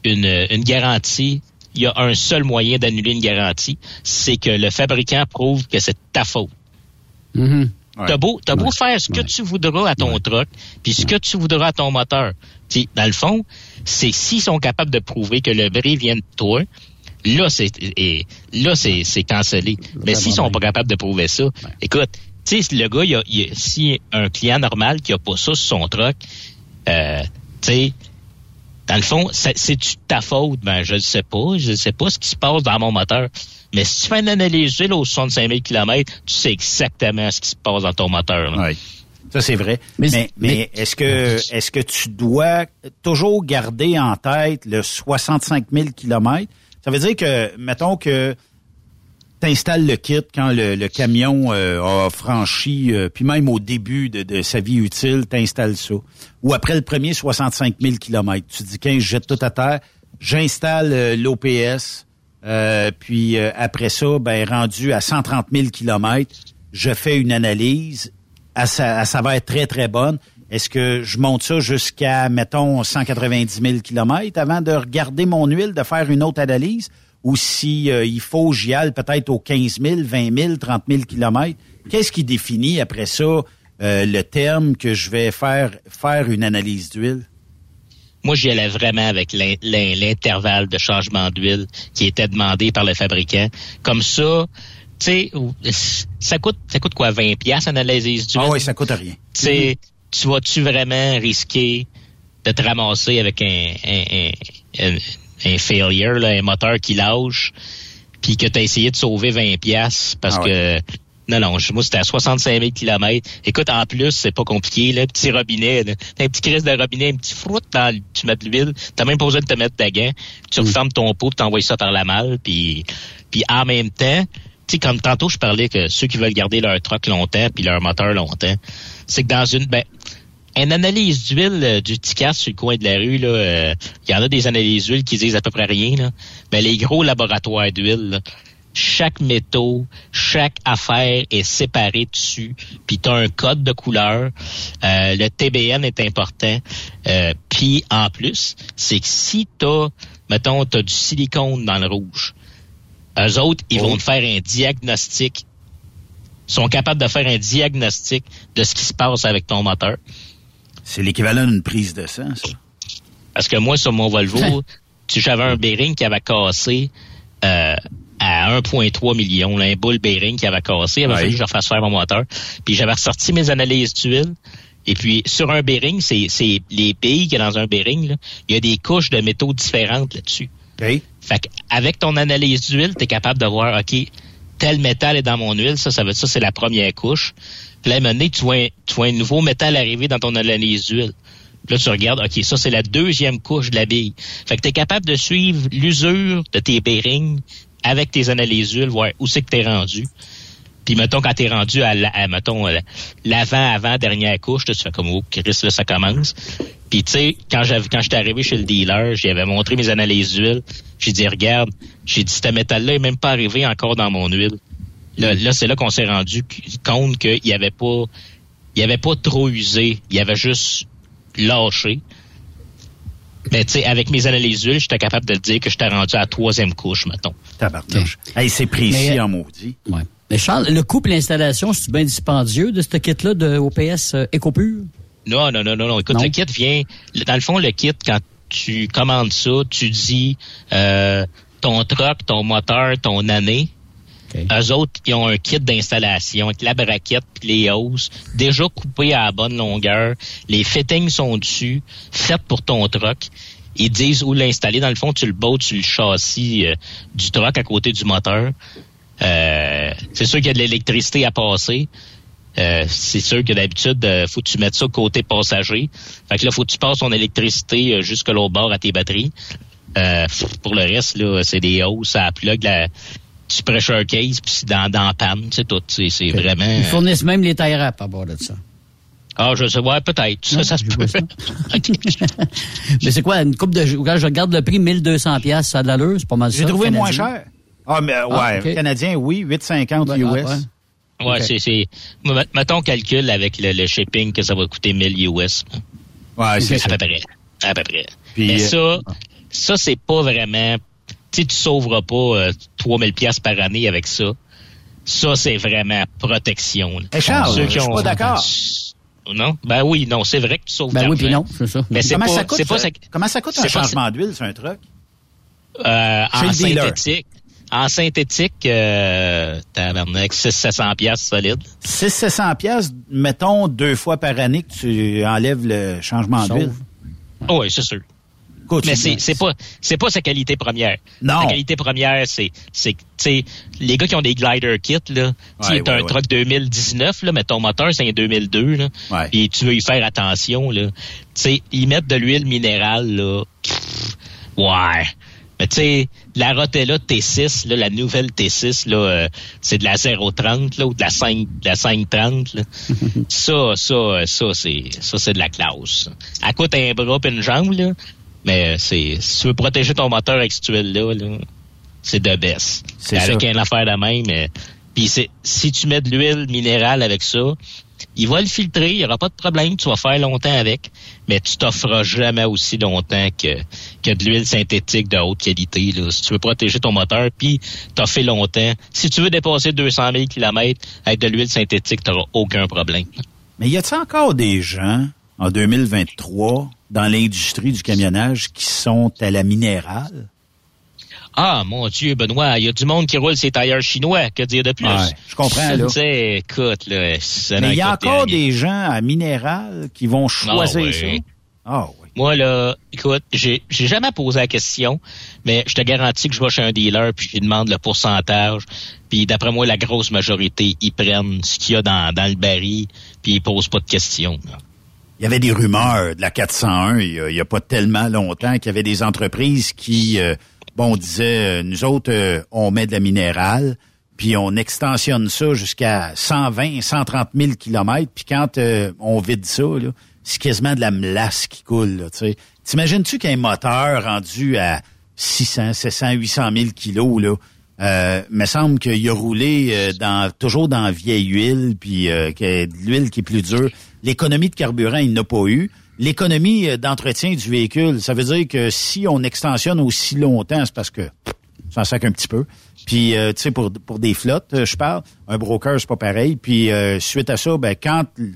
une, une garantie, il y a un seul moyen d'annuler une garantie, c'est que le fabricant prouve que c'est ta faute. T'as beau, t'as beau faire ce que tu voudras à ton truck, puis ce que tu voudras à ton moteur. T'sais, dans le fond, c'est s'ils sont capables de prouver que le bris vient de toi, là, c'est et là, c'est c'est cancellé. Mais s'ils sont pas capables de prouver ça, écoute, tu sais, le gars, il y a, il y a- si un client normal qui a pas ça sur son truck, euh, tu sais, dans le fond, c'est- c'est-tu ta faute? Ben, je ne sais pas. Je ne sais pas ce qui se passe dans mon moteur. Mais si tu fais une analyse d'huile aux 65 000 km, tu sais exactement ce qui se passe dans ton moteur. là. Ça, c'est vrai. Mais, mais, est-ce que est-ce que tu dois toujours garder en tête le 65 000 km? Ça veut dire que, mettons que tu installes le kit quand le, le camion euh, a franchi, euh, puis même au début de, de sa vie utile, tu installes ça. Ou après le premier 65 000 km, tu dis, 15, je jette tout à terre, j'installe euh, l'OPS, euh, puis euh, après ça, ben rendu à 130 000 km, je fais une analyse, elle, ça, elle s'avère très, très bonne. Est-ce que je monte ça jusqu'à, mettons, 190 000 km avant de regarder mon huile, de faire une autre analyse? Ou si euh, il faut, j'y aille peut-être aux 15 000, 20 000, 30 000 km? Qu'est-ce qui définit après ça euh, le terme que je vais faire, faire une analyse d'huile? Moi, j'y allais vraiment avec l'in- l'in- l'intervalle de changement d'huile qui était demandé par le fabricant. Comme ça, tu sais, ça coûte, ça coûte quoi, 20 pièces analyse d'huile? Ah oui, ça coûte rien. Tu sais, tu vas-tu vraiment risquer de te ramasser avec un, un, un, un- un failure, là, un moteur qui lâche, puis que tu as essayé de sauver 20 pièces parce Ah que non, non, je- moi c'était à 65 000 km. Écoute, en plus, c'est pas compliqué, là, petit robinet, là. T'as un petit crise de robinet, un petit froute dans le- tu mets de l'huile, t'as même pas besoin de te mettre ta gant, tu refermes ton pot, tu t'envoies ça par la malle, puis puis en même temps, sais, comme tantôt je parlais que ceux qui veulent garder leur truck longtemps puis leur moteur longtemps, c'est que dans une ben une analyse d'huile euh, du Ticas sur le coin de la rue, euh, il y en a des analyses d'huile qui disent à peu près rien, là. Mais les gros laboratoires d'huile, chaque métaux, chaque affaire est séparée dessus, puis tu as un code de couleur. Euh, le TBN est important. Euh, puis en plus, c'est que si tu as, mettons, tu du silicone dans le rouge, eux autres, ils vont te faire un diagnostic. Ils sont capables de faire un diagnostic de ce qui se passe avec ton moteur. C'est l'équivalent d'une prise de sang, ça. Parce que moi, sur mon Volvo, tu j'avais un bearing qui avait cassé euh, à 1,3 million, là, un bull bearing qui avait cassé. Il avait fallu que je refasse faire mon moteur. Puis j'avais ressorti mes analyses d'huile. Et puis, sur un bearing, c'est les y a dans un bearing, là, il y a des couches de métaux différentes là-dessus. OK. Fait avec ton analyse d'huile, tu es capable de voir, OK, tel métal est dans mon huile, ça, ça veut dire ça, c'est la première couche. Puis là, à un moment donné, tu vois, un- tu vois un nouveau métal arriver dans ton analyse d'huile. Puis Là, tu regardes, OK, ça, c'est la deuxième couche de la bille. Fait que tu es capable de suivre l'usure de tes bearings avec tes analyses d'huile, voir où c'est que tu es rendu. Puis, mettons, quand t'es rendu à, la- à, mettons, euh, l'avant-avant-dernière couche, là, tu fais comme, oh, Chris, là, ça commence. Puis, tu sais, quand j'avais, quand j'étais arrivé chez le dealer, j'y avais montré mes analyses d'huile. J'ai dit, regarde, j'ai dit, ce métal-là est même pas arrivé encore dans mon huile. Là, là c'est là qu'on s'est rendu compte qu'il y avait pas, il y avait pas trop usé. Il y avait juste lâché. Mais, tu sais, avec mes analyses d'huile, j'étais capable de te dire que j'étais rendu à la troisième couche, mettons. Tabarnouche. Hey, c'est précis Mais- en maudit. Ouais. Mais Charles, le coût et l'installation, c'est bien dispendieux de ce kit-là de OPS euh, EcoPure? Non, non, non, non, non. Écoute, Non. le kit vient. Dans le fond, le kit, quand tu commandes ça, tu dis euh, ton truck, ton moteur, ton année. Eux autres, ils ont un kit d'installation avec la braquette puis les hausses, déjà coupées à la bonne longueur. Les fittings sont dessus, faites pour ton truck. Ils disent où l'installer. Dans le fond, tu le bottes sur le châssis euh, du truck à côté du moteur. Euh, c'est sûr qu'il y a de l'électricité à passer. Euh, c'est sûr que d'habitude, euh, faut que tu mettes ça côté passager. Fait que là, faut que tu passes ton électricité euh, jusque l'autre bord à tes batteries. Euh, pour le reste, là, c'est des hausses, ça plug la du pressure case, puis c'est dans, dans la panne, c'est tout. C'est, c'est vraiment. Ils fournissent même les wraps à bord de ça. Ah, je sais, ouais, peut-être. Ça, ça se peut. Mais c'est quoi, une coupe de... Quand je regarde le prix, 1200 pièces, ça a de l'allure, c'est pas mal ça. J'ai trouvé Canadien? moins cher. Ah, mais ouais, Ah. Canadien, oui, 8,50 Ouais, US. ah, ouais. Ouais, Ok. c'est, c'est. met- Mettons, calcul avec le, le shipping que ça va coûter 1000 US. Ouais, c'est à ça. peu près. À peu près. Puis, Mais euh, ça, ça, c'est pas vraiment. Tu sais, tu sauveras pas euh, 3000 pièces par année avec ça. Ça, c'est vraiment protection. là. Eh, Charles, Ceux je qui suis ont- pas d'accord. Non? Ben oui, non, c'est vrai que tu sauves Ben oui, puis non, c'est ça. Mais c'est comment, pas, ça coûte, c'est pas ça- ça- comment ça coûte un changement d'huile sur un truck? Euh, en synthétique. En synthétique, euh, tabarnak, 600-700 piastres solide. 600 pièces, mettons deux fois par année que tu enlèves le changement d'huile. Oh, oui, c'est sûr. Mais c'est- pas c'est pas sa qualité première. Non. Sa qualité première, c'est c'est les gars qui ont des glider kits là, tu Ouais, es un ouais, truck 2019 là, mais ton moteur c'est un 2002 là. Ouais. Et tu veux y faire attention là. Tu ils mettent de l'huile minérale là. Pff, ouais. Mais tu sais, la Rotella T6, là, la nouvelle T6, là, euh, c'est de la 030 là, ou de la 5, de la 530. Là. ça, ça, ça, c'est ça, c'est de la classe. Elle coûte un bras et une jambe, là. Mais c'est si tu veux protéger ton moteur avec cette huile-là, là, c'est de baisse. C'est Avec ça. une affaire de même. mais- Puis c'est si tu mets de l'huile minérale avec ça, il va le filtrer, il n'y aura pas de problème, tu vas faire longtemps avec, mais tu t'offres jamais aussi longtemps que, que de l'huile synthétique de haute qualité. Là. Si tu veux protéger ton moteur, puis t'as fait longtemps, si tu veux dépasser 200 000 km avec de l'huile synthétique, tu n'auras aucun problème. Mais y a-t-il encore des gens en 2023 dans l'industrie du camionnage qui sont à la minérale? Ah, mon Dieu, Benoît, il y a du monde qui roule ses tailleurs chinois, que dire de plus? Ouais, je comprends, là. Tu sais, écoute, là, ça Mais il y a encore des gens à minérale qui vont choisir Ah, ça. Ah oui. Moi, là, écoute, j'ai jamais posé la question, mais je te garantis que je vais chez un dealer puis je lui demande le pourcentage. Puis d'après moi, la grosse majorité, ils prennent ce qu'il y a dans, dans le baril, puis ils posent pas de questions. là. Il y avait des rumeurs de la 401 il y a, il y a pas tellement longtemps qu'il y avait des entreprises qui, euh, bon, disaient, euh, nous autres, euh, on met de la minérale, puis on extensionne ça jusqu'à 120, 130 000 kilomètres, puis quand euh, on vide ça, c'est quasiment de la melasse qui coule. T'imagines-tu qu'un moteur rendu à 600, 700, 800 000 kilos, là, euh, me semble qu'il a roulé euh, dans toujours dans vieille huile, puis euh, de l'huile qui est plus dure. L'économie de carburant, il n'a pas eu. L'économie euh, d'entretien du véhicule, ça veut dire que si on extensionne aussi longtemps, c'est parce que ça sac un petit peu. Puis, euh, tu sais, pour, pour des flottes, euh, je parle, un broker, c'est pas pareil. Puis, euh, suite à ça, ben, quand le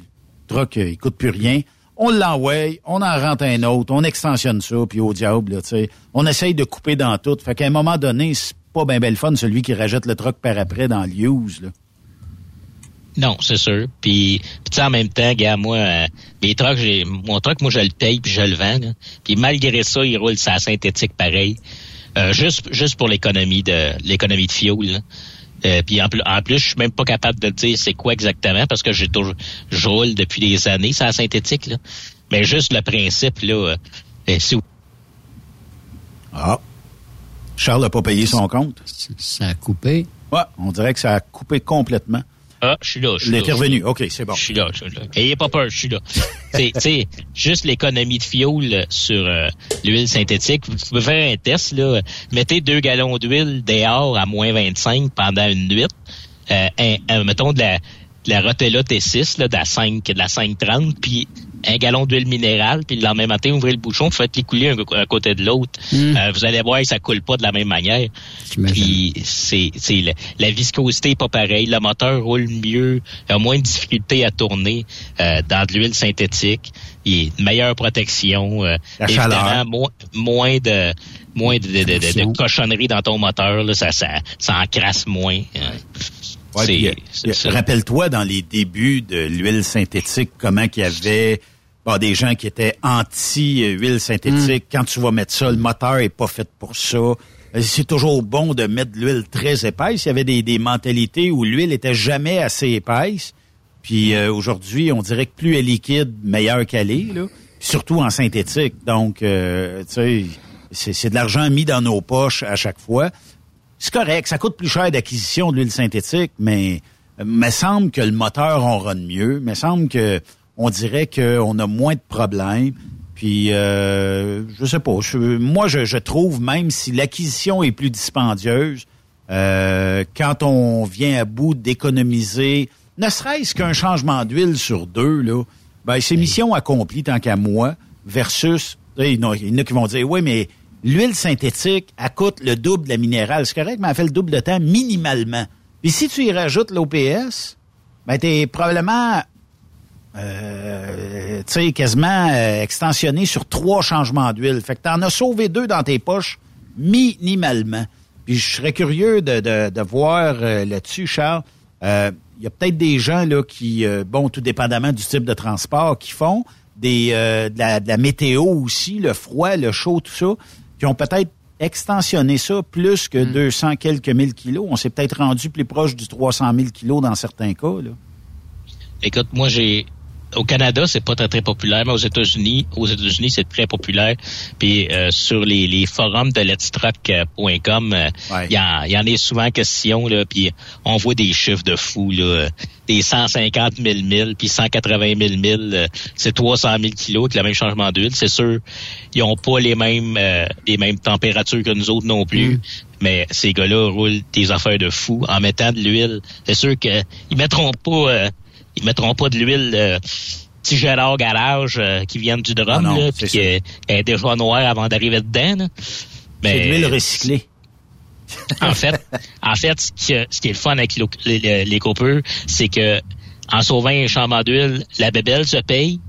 truck, il coûte plus rien, on l'envoie, on en rentre un autre, on extensionne ça, puis au diable, tu sais. On essaye de couper dans tout. Fait qu'à un moment donné, c'est pas bien belle fun, celui qui rejette le truck par après dans le. Non, c'est sûr. Puis, puis tu sais, en même temps, gars, moi, euh, mes trucks, j'ai, mon truck, moi, je le paye puis je le vends. là. Puis malgré ça, il roule sa synthétique pareil. Euh, juste, juste pour l'économie de l'économie de fuel. là. Euh, puis en plus, en plus, je suis même pas capable de dire c'est quoi exactement parce que j'ai toujours, je roule depuis des années ça synthétique là. Mais juste le principe là, euh, euh, c'est Ah. Charles n'a pas payé son compte. Ça a coupé. Ouais, on dirait que ça a coupé complètement. Ah, je suis là. Je suis là. OK, c'est bon. Je suis là, je suis là. Ayez pas peur, je suis là. Tu sais, juste l'économie de fuel sur euh, l'huile synthétique. Vous pouvez faire un test, là. Mettez deux gallons d'huile dehors à moins 25 pendant une nuit. Euh, un- un- mettons de la, la Rotella T6, là, de la 5, de la 530, puis un gallon d'huile minérale, puis le lendemain matin, ouvrez le bouchon, faites-les couler un, à côté de l'autre. Euh, vous allez voir que ça coule pas de la même manière. Puis c'est c'est la, la viscosité est pas pareille, le moteur roule mieux, a moins de difficulté à tourner euh, dans de l'huile synthétique, il est une meilleure protection, euh, La évidemment, chaleur. moins moins de moins de, de, de, de, cochonneries dans ton moteur, là, ça, ça, ça en crasse moins. Euh. Ouais, euh. Rappelle-toi dans les débuts de l'huile synthétique, comment qu'il y avait bon, des gens qui étaient anti-huile synthétique. Quand tu vas mettre ça, le moteur est pas fait pour ça. Euh, C'est toujours bon de mettre de l'huile très épaisse. Il y avait des, des mentalités où l'huile était jamais assez épaisse. Puis euh, aujourd'hui, on dirait que plus elle est liquide, meilleure qu'elle est, là. Surtout en synthétique. Donc, euh, tu sais, c'est- c'est de l'argent mis dans nos poches à chaque fois c'est correct, ça coûte plus cher d'acquisition de l'huile synthétique, mais euh, me semble que le moteur on run mieux, me semble que on dirait qu'on a moins de problèmes. Puis euh, je sais pas, je- moi je, je trouve même si l'acquisition est plus dispendieuse, euh, quand on vient à bout d'économiser, ne serait-ce qu'un changement d'huile sur deux, là, ben c'est mission accomplie tant qu'à moi, versus, il y en a qui vont dire, oui, mais l'huile synthétique, elle coûte le double de la minérale. C'est correct, mais elle fait le double de temps minimalement. Puis si tu y rajoutes l'OPS, ben t'es probablement euh, tu sais, quasiment euh, extensionné sur trois changements d'huile. Fait que t'en as sauvé deux dans tes poches minimalement. Puis je serais curieux de, de, de voir euh, là-dessus, Charles. Euh, Il y a peut-être des gens là qui, bon, tout dépendamment du type de transport, qui font des de, la, de la météo aussi, le froid, le chaud, tout ça, qui ont peut-être extensionné ça plus que 200 quelques mille kilos. On s'est peut-être rendu plus proche du 300 000 kilos dans certains cas. Là. Écoute, moi, j'ai au Canada, c'est pas très très populaire, mais aux États-Unis, aux États-Unis, c'est très populaire. Puis euh, sur les, les forums de letstruck.com, euh, il y, y en est souvent question là. Puis on voit des chiffres de fous là, des 150 000 milles, puis 180 000 milles, euh, c'est 300 000 kilos avec le même changement d'huile. C'est sûr, ils ont pas les mêmes euh, les mêmes températures que nous autres non plus. Mais ces gars-là roulent des affaires de fous en mettant de l'huile. C'est sûr qu'ils mettront pas euh, ils mettront pas de l'huile euh, petit Gérard Garage euh, qui viennent du drum, Ah là, puis qui est, est déjà noire avant d'arriver dedans. là. C'est de Mais l'huile recyclée. en fait, en fait, ce qui, ce qui est le fun avec les, les, c'est que en sauvant un chambord d'huile, la bébelle se paye,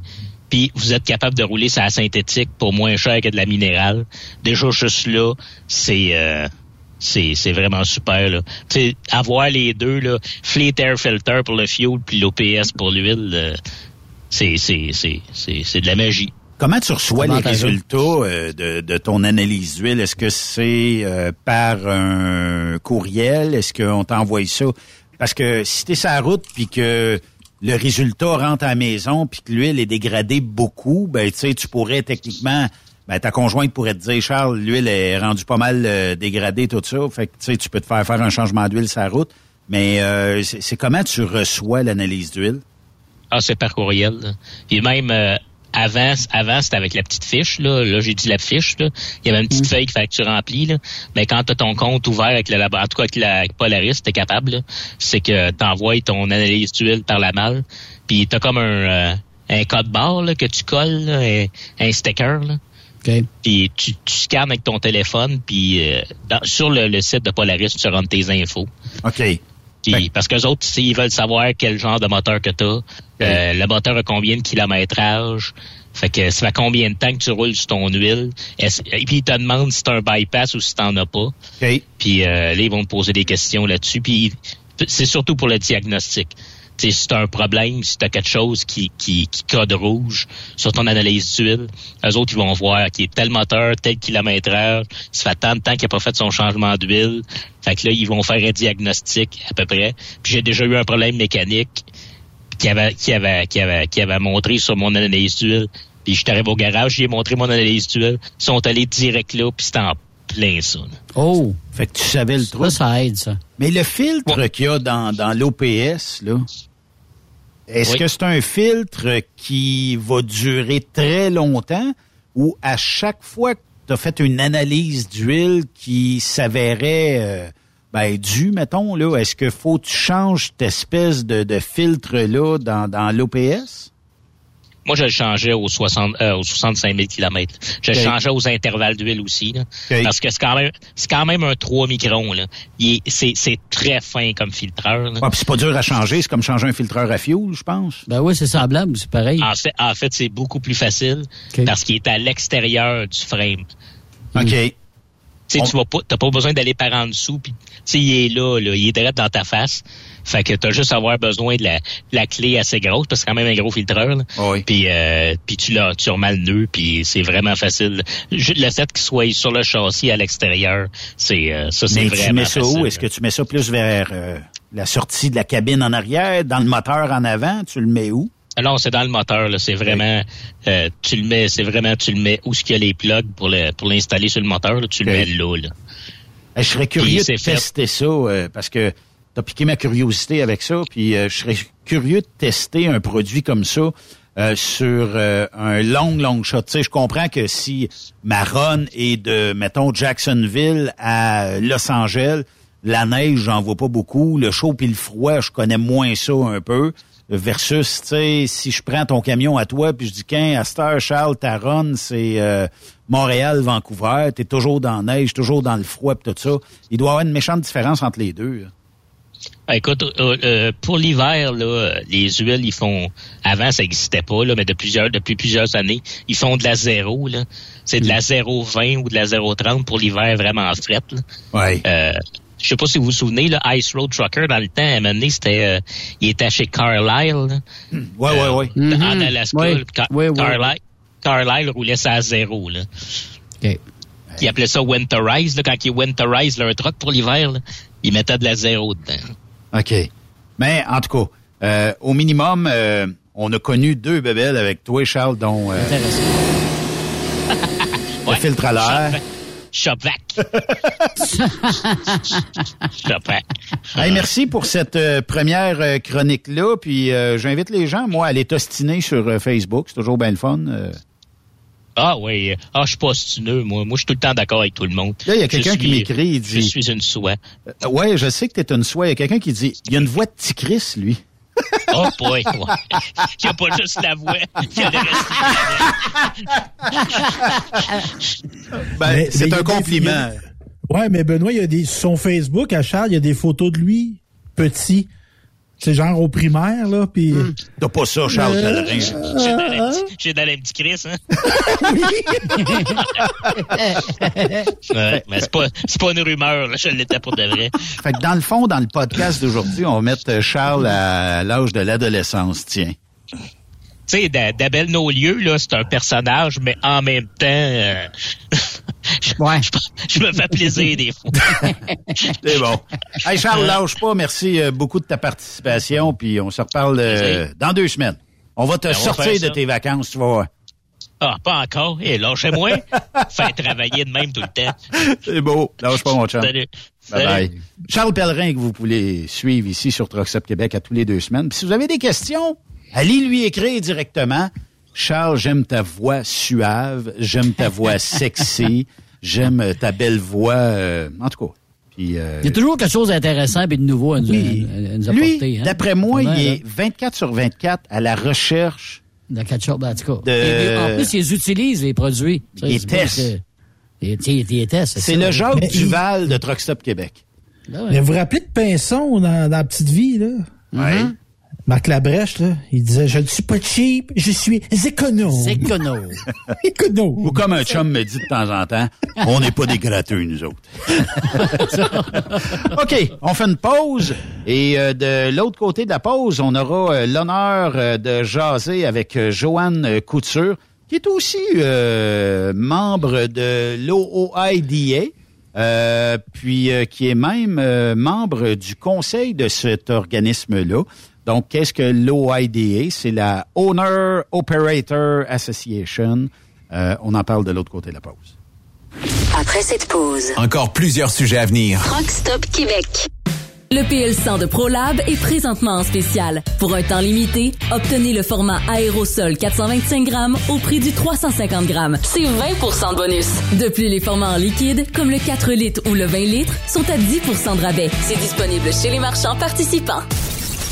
puis vous êtes capable de rouler la synthétique pour moins cher que de la minérale. Déjà juste là, c'est euh, c'est c'est vraiment super là. Tu sais, avoir les deux là, Fleet Air Filter pour le fuel puis l'OPS pour l'huile, euh, c'est c'est c'est c'est c'est de la magie. Comment tu reçois les résultats euh, de, de ton analyse d'huile? Est-ce que c'est euh, par un courriel? Est-ce qu'on t'envoie ça? Parce que si tu es sur la route puis que le résultat rentre à la maison puis que l'huile est dégradée beaucoup, ben tu sais, tu pourrais techniquement ben, ta conjointe pourrait te dire, Charles, l'huile est rendue pas mal euh, dégradée, tout ça. Fait que, tu sais, tu peux te faire faire un changement d'huile sur la route. Mais euh, c'est comment tu reçois l'analyse d'huile? Ah, c'est par courriel. là. Puis même euh, avant, avant c'était avec la petite fiche. Là, là j'ai dit la fiche. Là. Il y avait une petite feuille qu'il fallait que tu remplis. Là. Mais quand tu as ton compte ouvert avec le labo, en tout cas avec la avec Polaris, t'es capable. là. C'est que tu envoies ton analyse d'huile par la malle. Puis tu as comme un, euh, un code barre que tu colles, là, un, un sticker. Là. Puis tu, tu scannes avec ton téléphone, puis euh, dans- sur le, le site de Polaris, tu rentres tes infos. OK. Puis, parce que les autres, s'ils veulent savoir quel genre de moteur que tu as, le moteur a combien de kilométrage, fait que ça fait combien de temps que tu roules sur ton huile. Est-ce- Et puis ils te demandent si tu un bypass ou si t'en as pas. Puis euh, là, ils vont te poser des questions là-dessus. Puis c'est surtout pour le diagnostic. Si tu un problème, si tu as quelque chose qui, qui, qui code rouge sur ton analyse d'huile, eux autres, ils vont voir qui est tel moteur, tel kilométrage, ça fait tant de temps qu'il n'a pas fait son changement d'huile. Fait que là, ils vont faire un diagnostic à peu près. Puis j'ai déjà eu un problème mécanique qui avait, qui avait, qui avait, qui avait montré sur mon analyse d'huile. Puis je suis arrivé au garage, j'ai montré mon analyse d'huile. Ils sont allés direct là, puis c'était en plein ça. là. Oh! Fait que tu savais le truc. Ça, ça aide, ça. Mais le filtre qu'il y a dans, dans l'OPS, là, est-ce Oui. que c'est un filtre qui va durer très longtemps ou à chaque fois que tu as fait une analyse d'huile qui s'avérait euh, ben, due, mettons, là, est-ce que faut que tu changes cette espèce de, de filtre-là dans, dans l'OPS? Moi, je le changeais aux 60, euh, aux 65 000 km. Je le changeais aux intervalles d'huile aussi, là. Parce que c'est quand même, c'est quand même un 3 microns, là. Il est- c'est, c'est très fin comme filtreur, là. Ah, puis c'est pas dur à changer, c'est comme changer un filtreur à fuel, je pense. Ben oui, c'est semblable, c'est pareil. En fait, en fait, c'est beaucoup plus facile parce qu'il est à l'extérieur du frame. OK. Tu sais, tu vas pas, t'as pas besoin d'aller par en dessous, puis tu sais, il est là, là, il est direct dans ta face. Fait que t'as juste à avoir besoin de la, de la clé assez grosse, parce que c'est quand même un gros filtreur. Là. Puis, euh, puis tu l'as, tu remets le nœud, puis c'est vraiment facile. Ju- Le fait qu'il soit sur le châssis à l'extérieur, c'est euh, ça, c'est Mais vraiment tu mets ça facile. où? Est-ce que tu mets ça plus vers euh, la sortie de la cabine en arrière, dans le moteur en avant? Tu le mets où? Ah Non, c'est dans le moteur. Là, c'est vraiment, euh, tu le mets, c'est vraiment, tu le mets où ce qu'il y a les plugs pour le, pour l'installer sur le moteur. là, tu le mets là. là. Eh, Je serais curieux Puis de fait. tester ça euh, parce que tu as piqué ma curiosité avec ça. Puis euh, je serais curieux de tester un produit comme ça euh, sur euh, un long, long shot. Tu sais, je comprends que si ma run est de, mettons, Jacksonville à Los Angeles, la neige, j'en vois pas beaucoup. Le chaud puis le froid, je connais moins ça un peu. Versus, tu sais, si je prends ton camion à toi, puis je dis, qu'un à cette heure, Charles, ta run, c'est euh, Montréal-Vancouver, t'es toujours dans la neige, toujours dans le froid, puis tout ça. Il doit y avoir une méchante différence entre les deux. là. Ah, écoute, euh, euh, pour l'hiver, là, les huiles, ils font. Avant, ça n'existait pas, là, mais de plusieurs, depuis plusieurs années, ils font de la zéro. Là. C'est de la 0,20 ou de la 0,30 pour l'hiver vraiment fret. Ouais. Euh, je sais pas si vous vous souvenez, là, Ice Road Trucker, dans le temps, à un moment donné, c'était, euh, il était chez Carlisle. là. Ouais, ouais, ouais. En. Alaska, Ouais. là, Car- Ouais, ouais. Carlisle, Carlisle roulait ça à zéro. Là. OK. Ils appelaient ça winterize. Là, quand ils winterize leur truck pour l'hiver, là, ils mettaient de la zéro dedans. OK. Mais en tout cas, euh, au minimum, euh, on a connu deux bébelles avec toi, Charles, dont euh, le filtre à l'air. Shopvac. Shopvac. Hey, merci pour cette euh, première euh, chronique-là. Puis euh, j'invite les gens, moi, à aller t'ostiner sur euh, Facebook. C'est toujours bien le fun. Ah oui, ah je suis pas ostineux, moi. Moi, je suis tout le temps d'accord avec tout le monde. Là, il y a quelqu'un qui m'écrit, il dit... Je suis une soie. Ouais, je sais que t'es une soie. Il y a quelqu'un qui dit, il y a une voix de Ticris, lui. Oh boy. Il n'y a pas juste la voix, il y a le reste. Ben, c'est un des- compliment. a- Ouais, mais Benoît, il y a des, sur son Facebook, à Charles, il y a des photos de lui, petit. C'est genre au primaire, là, puis... T'as pas ça, Charles Euh, Pellerin. J'ai dans les petits- J'ai dans les petits Chris, hein? ouais, mais c'est pas, c'est pas une rumeur, là. Je l'étais pour de vrai. Fait que dans le fond, dans le podcast d'aujourd'hui, on va mettre euh, Charles à l'âge de l'adolescence, tiens. Tu sais, Da- Dabel Nolieu, là, c'est un personnage, mais en même temps, euh, je, je me fais plaisir des fois. C'est bon. Hey Charles, lâche pas. Merci euh, beaucoup de ta participation. Puis on se reparle euh, dans deux semaines. On va te Ben, va sortir de tes vacances, tu vas voir. Ah, pas encore. Et lâchez-moi. Fais travailler de même tout le temps. C'est beau. Lâche pas, mon chum. Salut. Bye bye. Salut. Charles Pellerin, que vous pouvez suivre ici sur Truckstop Québec à tous les deux semaines. Puis si vous avez des questions, allez lui écrire directement. Charles, j'aime ta voix suave, j'aime ta voix sexy, j'aime euh, ta belle voix. euh, en tout cas. Puis, euh, Il y a toujours quelque chose d'intéressant et de nouveau à nous, Oui. à- à nous lui, apporter. hein? d'après moi, il hein. est 24 sur 24 à la recherche Dans quelque chose, ben, en tout cas. De- Et- en plus, ils utilisent les produits. Ça, Il c'est Il il- il le Jacques Mais il- Duval de Truck Stop Québec. Mais vous vous rappelez de Pinson dans, dans La Petite Vie, là? Ouais. Marc Labrèche, là, il disait, je ne suis pas cheap, je suis économe. C'est écono. économe. Ou comme un chum me dit de temps en temps, on n'est pas des gratteux, nous autres. OK, on fait une pause. Et euh, de l'autre côté de la pause, on aura euh, l'honneur euh, de jaser avec euh, Joanne Couture, qui est aussi euh, membre de l'OOIDA, euh, puis euh, qui est même euh, membre du conseil de cet organisme-là. Donc, qu'est-ce que l'OIDA? C'est la Owner Operator Association. Euh, on en parle de l'autre côté de la pause. Après cette pause, Encore plusieurs sujets à venir. Rock Stop Québec. Le PL100 de ProLab est présentement en spécial. Pour un temps limité, obtenez le format aérosol 425 grammes au prix du 350 grammes. C'est 20% de bonus. De plus, les formats en liquide, comme le 4 litres ou le 20 litres, sont à 10% de rabais. C'est disponible chez les marchands participants.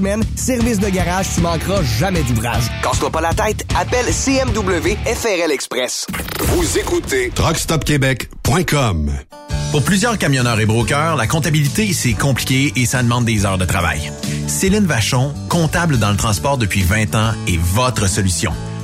semaines. Service de garage, tu manqueras jamais d'ouvrage. Casse-toi pas la tête, appelle CMW FRL Express. Vous écoutez truckstopquebec.com. Pour plusieurs camionneurs et brokers, la comptabilité, c'est compliqué et ça demande des heures de travail. Céline Vachon, comptable dans le transport depuis 20 ans, est votre solution.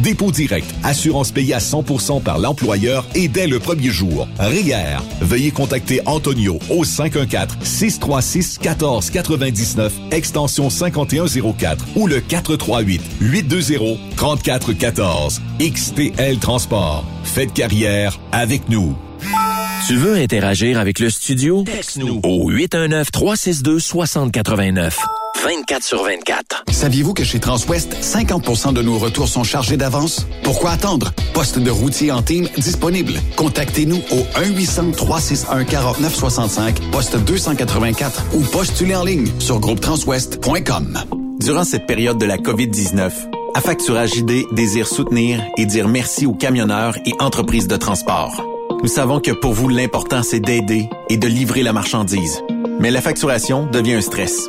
dépôt direct, assurance payée à 100% par l'employeur et dès le premier jour. RIER. Veuillez contacter Antonio au 514-636-1499, extension 5104 ou le 438-820-3414. XTL Transport. Faites carrière avec nous. Tu veux interagir avec le studio? Texte-nous au 819-362-6089. 24 sur 24. Saviez-vous que chez Transwest, 50% de nos retours sont chargés d'avance? Pourquoi attendre? Poste de routier en team disponible. Contactez-nous au 1-800-361-4965, poste 284 ou postulez en ligne sur groupetranswest.com. Durant cette période de la COVID-19, Affacturage ID désire soutenir et dire merci aux camionneurs et entreprises de transport. Nous savons que pour vous, l'important, c'est d'aider et de livrer la marchandise. Mais la facturation devient un stress.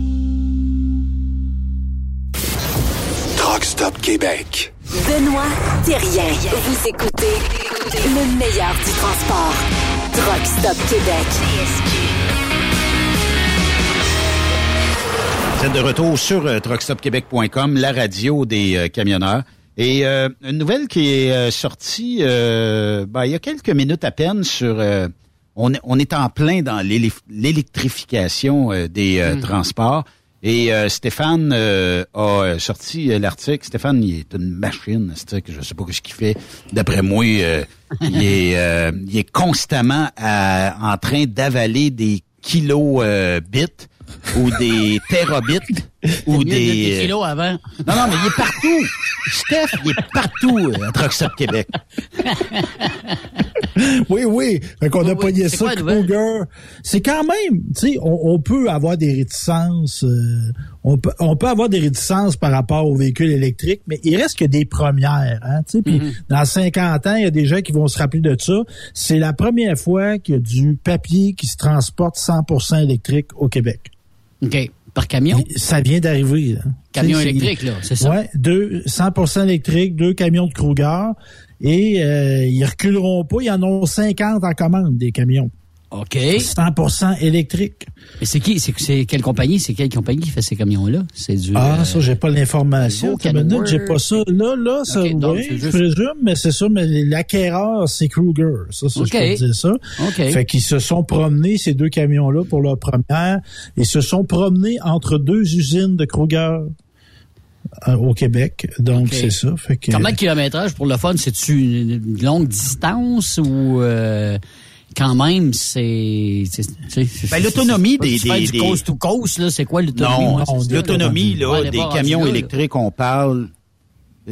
Truck Stop Québec. Benoît Thérien. Vous écoutez le meilleur du transport. Truck Stop Québec. Vous êtes de retour sur euh, truckstopquebec.com, la radio des euh, camionneurs. Et euh, une nouvelle qui est euh, sortie euh, ben, il y a quelques minutes à peine sur... euh, on, est- on est en plein dans l'électrification euh, des euh, Mm. transports. Et euh, Stéphane euh, a euh, sorti euh, l'article. Stéphane, il est une machine, c'est que je sais pas ce qu'il fait. D'après moi, euh, il, est, euh, il est constamment à- en train d'avaler des kilos bits ou des terabits ou des des kilos avant. Non, non, mais il est partout. Steph, il est partout euh, à Truck Stop Québec. oui, oui. Fait qu'on a pogné C'est ça. C'est quand même, tu sais, on, on peut avoir des réticences, euh, on, peut, on peut avoir des réticences par rapport aux véhicules électriques, mais il reste que des premières, hein, tu sais. Puis Mhm. dans 50 ans, il y a des gens qui vont se rappeler de ça. C'est la première fois qu'il y a du papier qui se transporte 100% électrique au Québec. OK. Par camion? Ça vient d'arriver. là. Camion électrique, là, c'est ça? Ouais, deux, 100% électrique, deux camions de Kruger. Et euh, ils reculeront pas. Ils en ont 50 en commande, des camions. OK. 100% électrique. Et c'est qui? C'est, c'est quelle compagnie? C'est quelle compagnie qui fait ces camions-là? C'est du. Ah, euh, ça, j'ai pas l'information. Attends une minute, J'ai pas ça. Là, là, ça, oui, je juste- présume, mais c'est ça, mais l'acquéreur, c'est Kruger. Ça, ça, je peux te dire ça. OK. Fait qu'ils se sont promenés, ces deux camions-là, pour leur première, et se sont promenés entre deux usines de Kruger euh, au Québec. Donc, c'est ça. Fait que, Combien de kilométrage pour le fun? C'est-tu une une longue distance ou euh, quand même c'est. Ben, l'autonomie des- des- du des- coast to coast, là, c'est quoi l'autonomie? Non, l'autonomie là. Des camions électriques, on parle.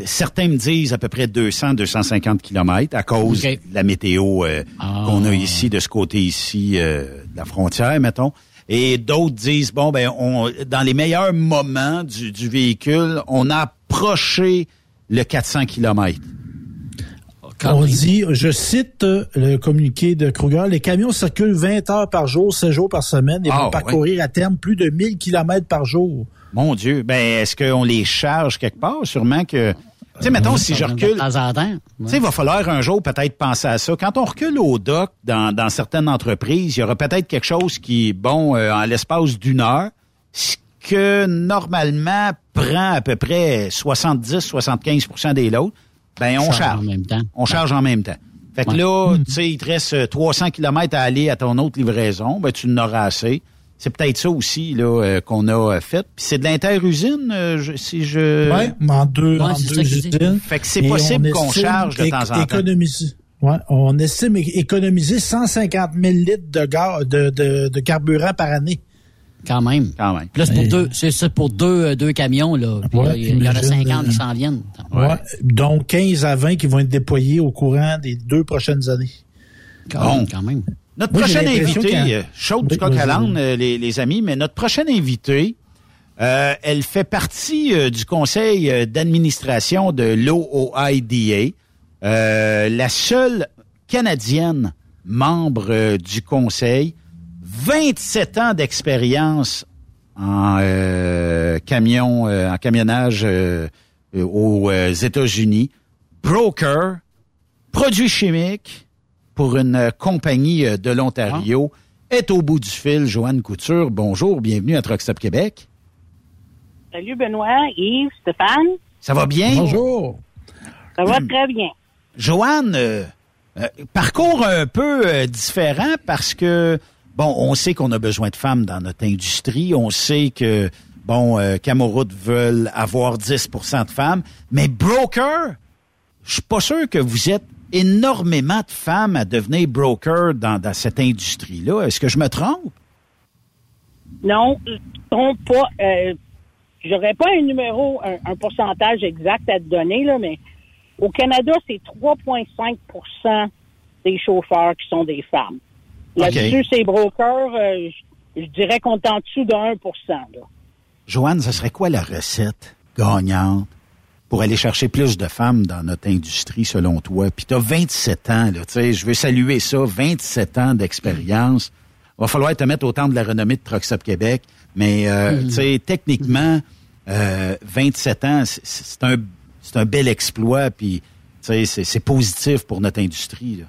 Certains me disent à peu près 200-250 kilomètres à cause de la météo euh, Ah. qu'on a ici, de ce côté ici euh, de la frontière, mettons. Et d'autres disent, bon, ben, on, dans les meilleurs moments du, du véhicule, on a approché le 400 kilomètres. On dit, je cite euh, le communiqué de Kruger, les camions circulent 20 heures par jour, 7 jours par semaine et Ah, vont parcourir à terme plus de 1000 kilomètres par jour. Mon Dieu, ben est-ce qu'on les charge quelque part? Sûrement que. Tu sais, mettons, si je recule. De temps en temps. Tu sais, il va falloir un jour peut-être penser à ça. Quand on recule au doc dans, dans certaines entreprises, il y aura peut-être quelque chose qui, bon, euh, en l'espace d'une heure, ce que normalement prend à peu près 70-75% des lots, ben on Charge charge. en même temps. On charge en même temps. Fait que là, tu sais, il te reste 300 km à aller à ton autre livraison, ben tu en auras assez. C'est peut-être ça aussi là euh, qu'on a euh, fait. Puis c'est de l'interusine, euh, je, si je. Ouais, en deux, en deux usines. Fait que c'est possible qu'on charge de temps en temps. Économiser. Ouais, on estime économiser 150 000 litres de, gaz, de, de, de carburant par année. Quand même. Quand même. Puis là, c'est pour, deux, c'est ça pour deux, deux camions, là. Puis là, il y en a 50 qui s'en viennent. Ouais. Donc 15 à 20 qui vont être déployés au courant des deux prochaines années. Quand, Bon. même, quand même. Notre Moi, j'ai prochain l'impression invité, euh, du coq à l'âne, euh, les, les amis, mais notre prochain invité, euh, elle fait partie euh, du conseil euh, d'administration de l'OOIDA, euh, la seule Canadienne membre euh, du conseil, 27 ans d'expérience en euh, camion, euh, en camionnage euh, aux euh, États-Unis, broker, produits chimiques pour une euh, compagnie euh, de l'Ontario, est au bout du fil. Joanne Couture, bonjour, bienvenue à Truck Stop Québec. Salut Benoît, Yves, Stéphane. Ça va bien? Bonjour. Ça va très bien. Joanne, euh, euh, parcours un peu euh, différent parce que, bon, on sait qu'on a besoin de femmes dans notre industrie. On sait que, bon, euh, Camoroute veulent avoir 10% de femmes. Mais broker, je suis pas sûr que vous êtes énormément de femmes à devenir broker dans, cette industrie-là. Est-ce que je me trompe? Non, je ne trompe pas. Euh, J'aurais pas un numéro, un, pourcentage exact à te donner, mais au Canada, c'est 3,5% des chauffeurs qui sont des femmes. Là-dessus, ces brokers, euh, je, je dirais qu'on est en dessous de 1 là. Joanne, ce serait quoi la recette gagnante pour aller chercher plus de femmes dans notre industrie, selon toi? Puis tu as 27 ans, là, tu sais, je veux saluer ça, 27 ans d'expérience. Va falloir te mettre au temps de la renommée de Truck Stop Québec, mais euh, tu sais, techniquement, euh, 27 ans, c'est- un, bel exploit, puis tu sais, c'est c'est positif pour notre industrie. Là.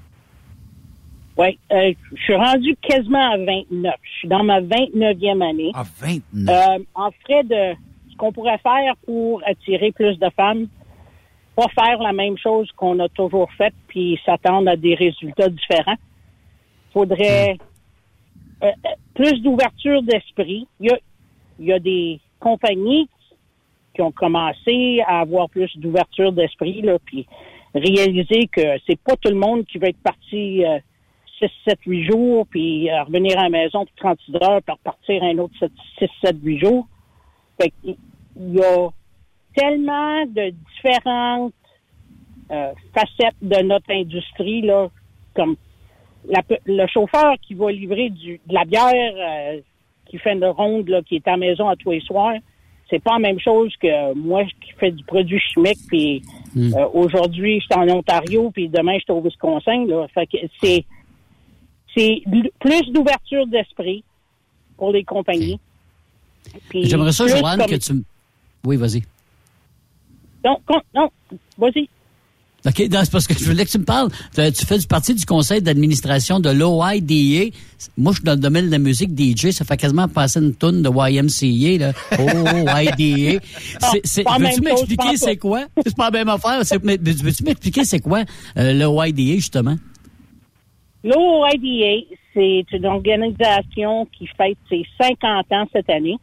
Oui, euh, je suis rendu quasiment à 29. Je suis dans ma 29e année. Ah, 29. Euh, en frais de ce qu'on pourrait faire pour attirer plus de femmes, pas faire la même chose qu'on a toujours fait puis s'attendre à des résultats différents. Faudrait euh, euh, plus d'ouverture d'esprit. Il y a, il y a des compagnies qui ont commencé à avoir plus d'ouverture d'esprit, là, puis réaliser que c'est pas tout le monde qui va être parti euh, 6, 7, 8 jours, puis euh, revenir à la maison pour 36 heures, puis repartir un autre 6, 7, 8 jours. Fait qu'il y a tellement de différentes euh, facettes de notre industrie, là, comme la- le chauffeur qui va livrer du, de la bière, euh, qui fait une ronde, là, qui est à la maison à tous les soirs, c'est pas la même chose que moi qui fais du produit chimique, puis Hmm. euh, aujourd'hui, je suis en Ontario, puis demain, je suis au Wisconsin. Là. Fait que c'est c'est plus d'ouverture d'esprit pour les compagnies. J'aimerais ça, Joanne, comme- que tu me... Oui, vas-y. Non, non, vas-y. OK, c'est parce que je voulais que tu me parles. Tu tu fais du parti du conseil d'administration de l'OIDA. Moi, je suis dans le domaine de la musique DJ. Ça fait quasiment passer une tonne de YMCA, là. OIDA. La Veux-tu m'expliquer c'est quoi? C'est pas la même affaire. Veux-tu m'expliquer c'est quoi euh, l'OIDA, justement? L'OIDA, c'est une organisation qui fête ses 50 ans cette année.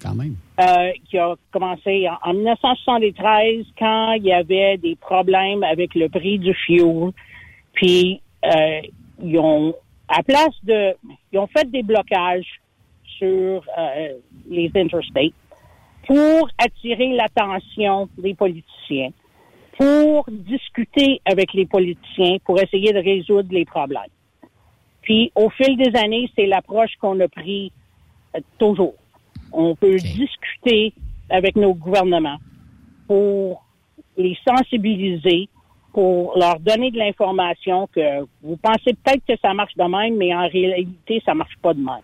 Quand même. euh, qui a commencé en, en 1973 quand il y avait des problèmes avec le prix du fuel. Puis euh, ils ont à place de ils ont fait des blocages sur euh, les interstates pour attirer l'attention des politiciens, pour discuter avec les politiciens, pour essayer de résoudre les problèmes. Puis au fil des années, c'est l'approche qu'on a pris euh, toujours. On peut discuter avec nos gouvernements pour les sensibiliser, pour leur donner de l'information que vous pensez peut-être que ça marche de même, mais en réalité, ça marche pas de même.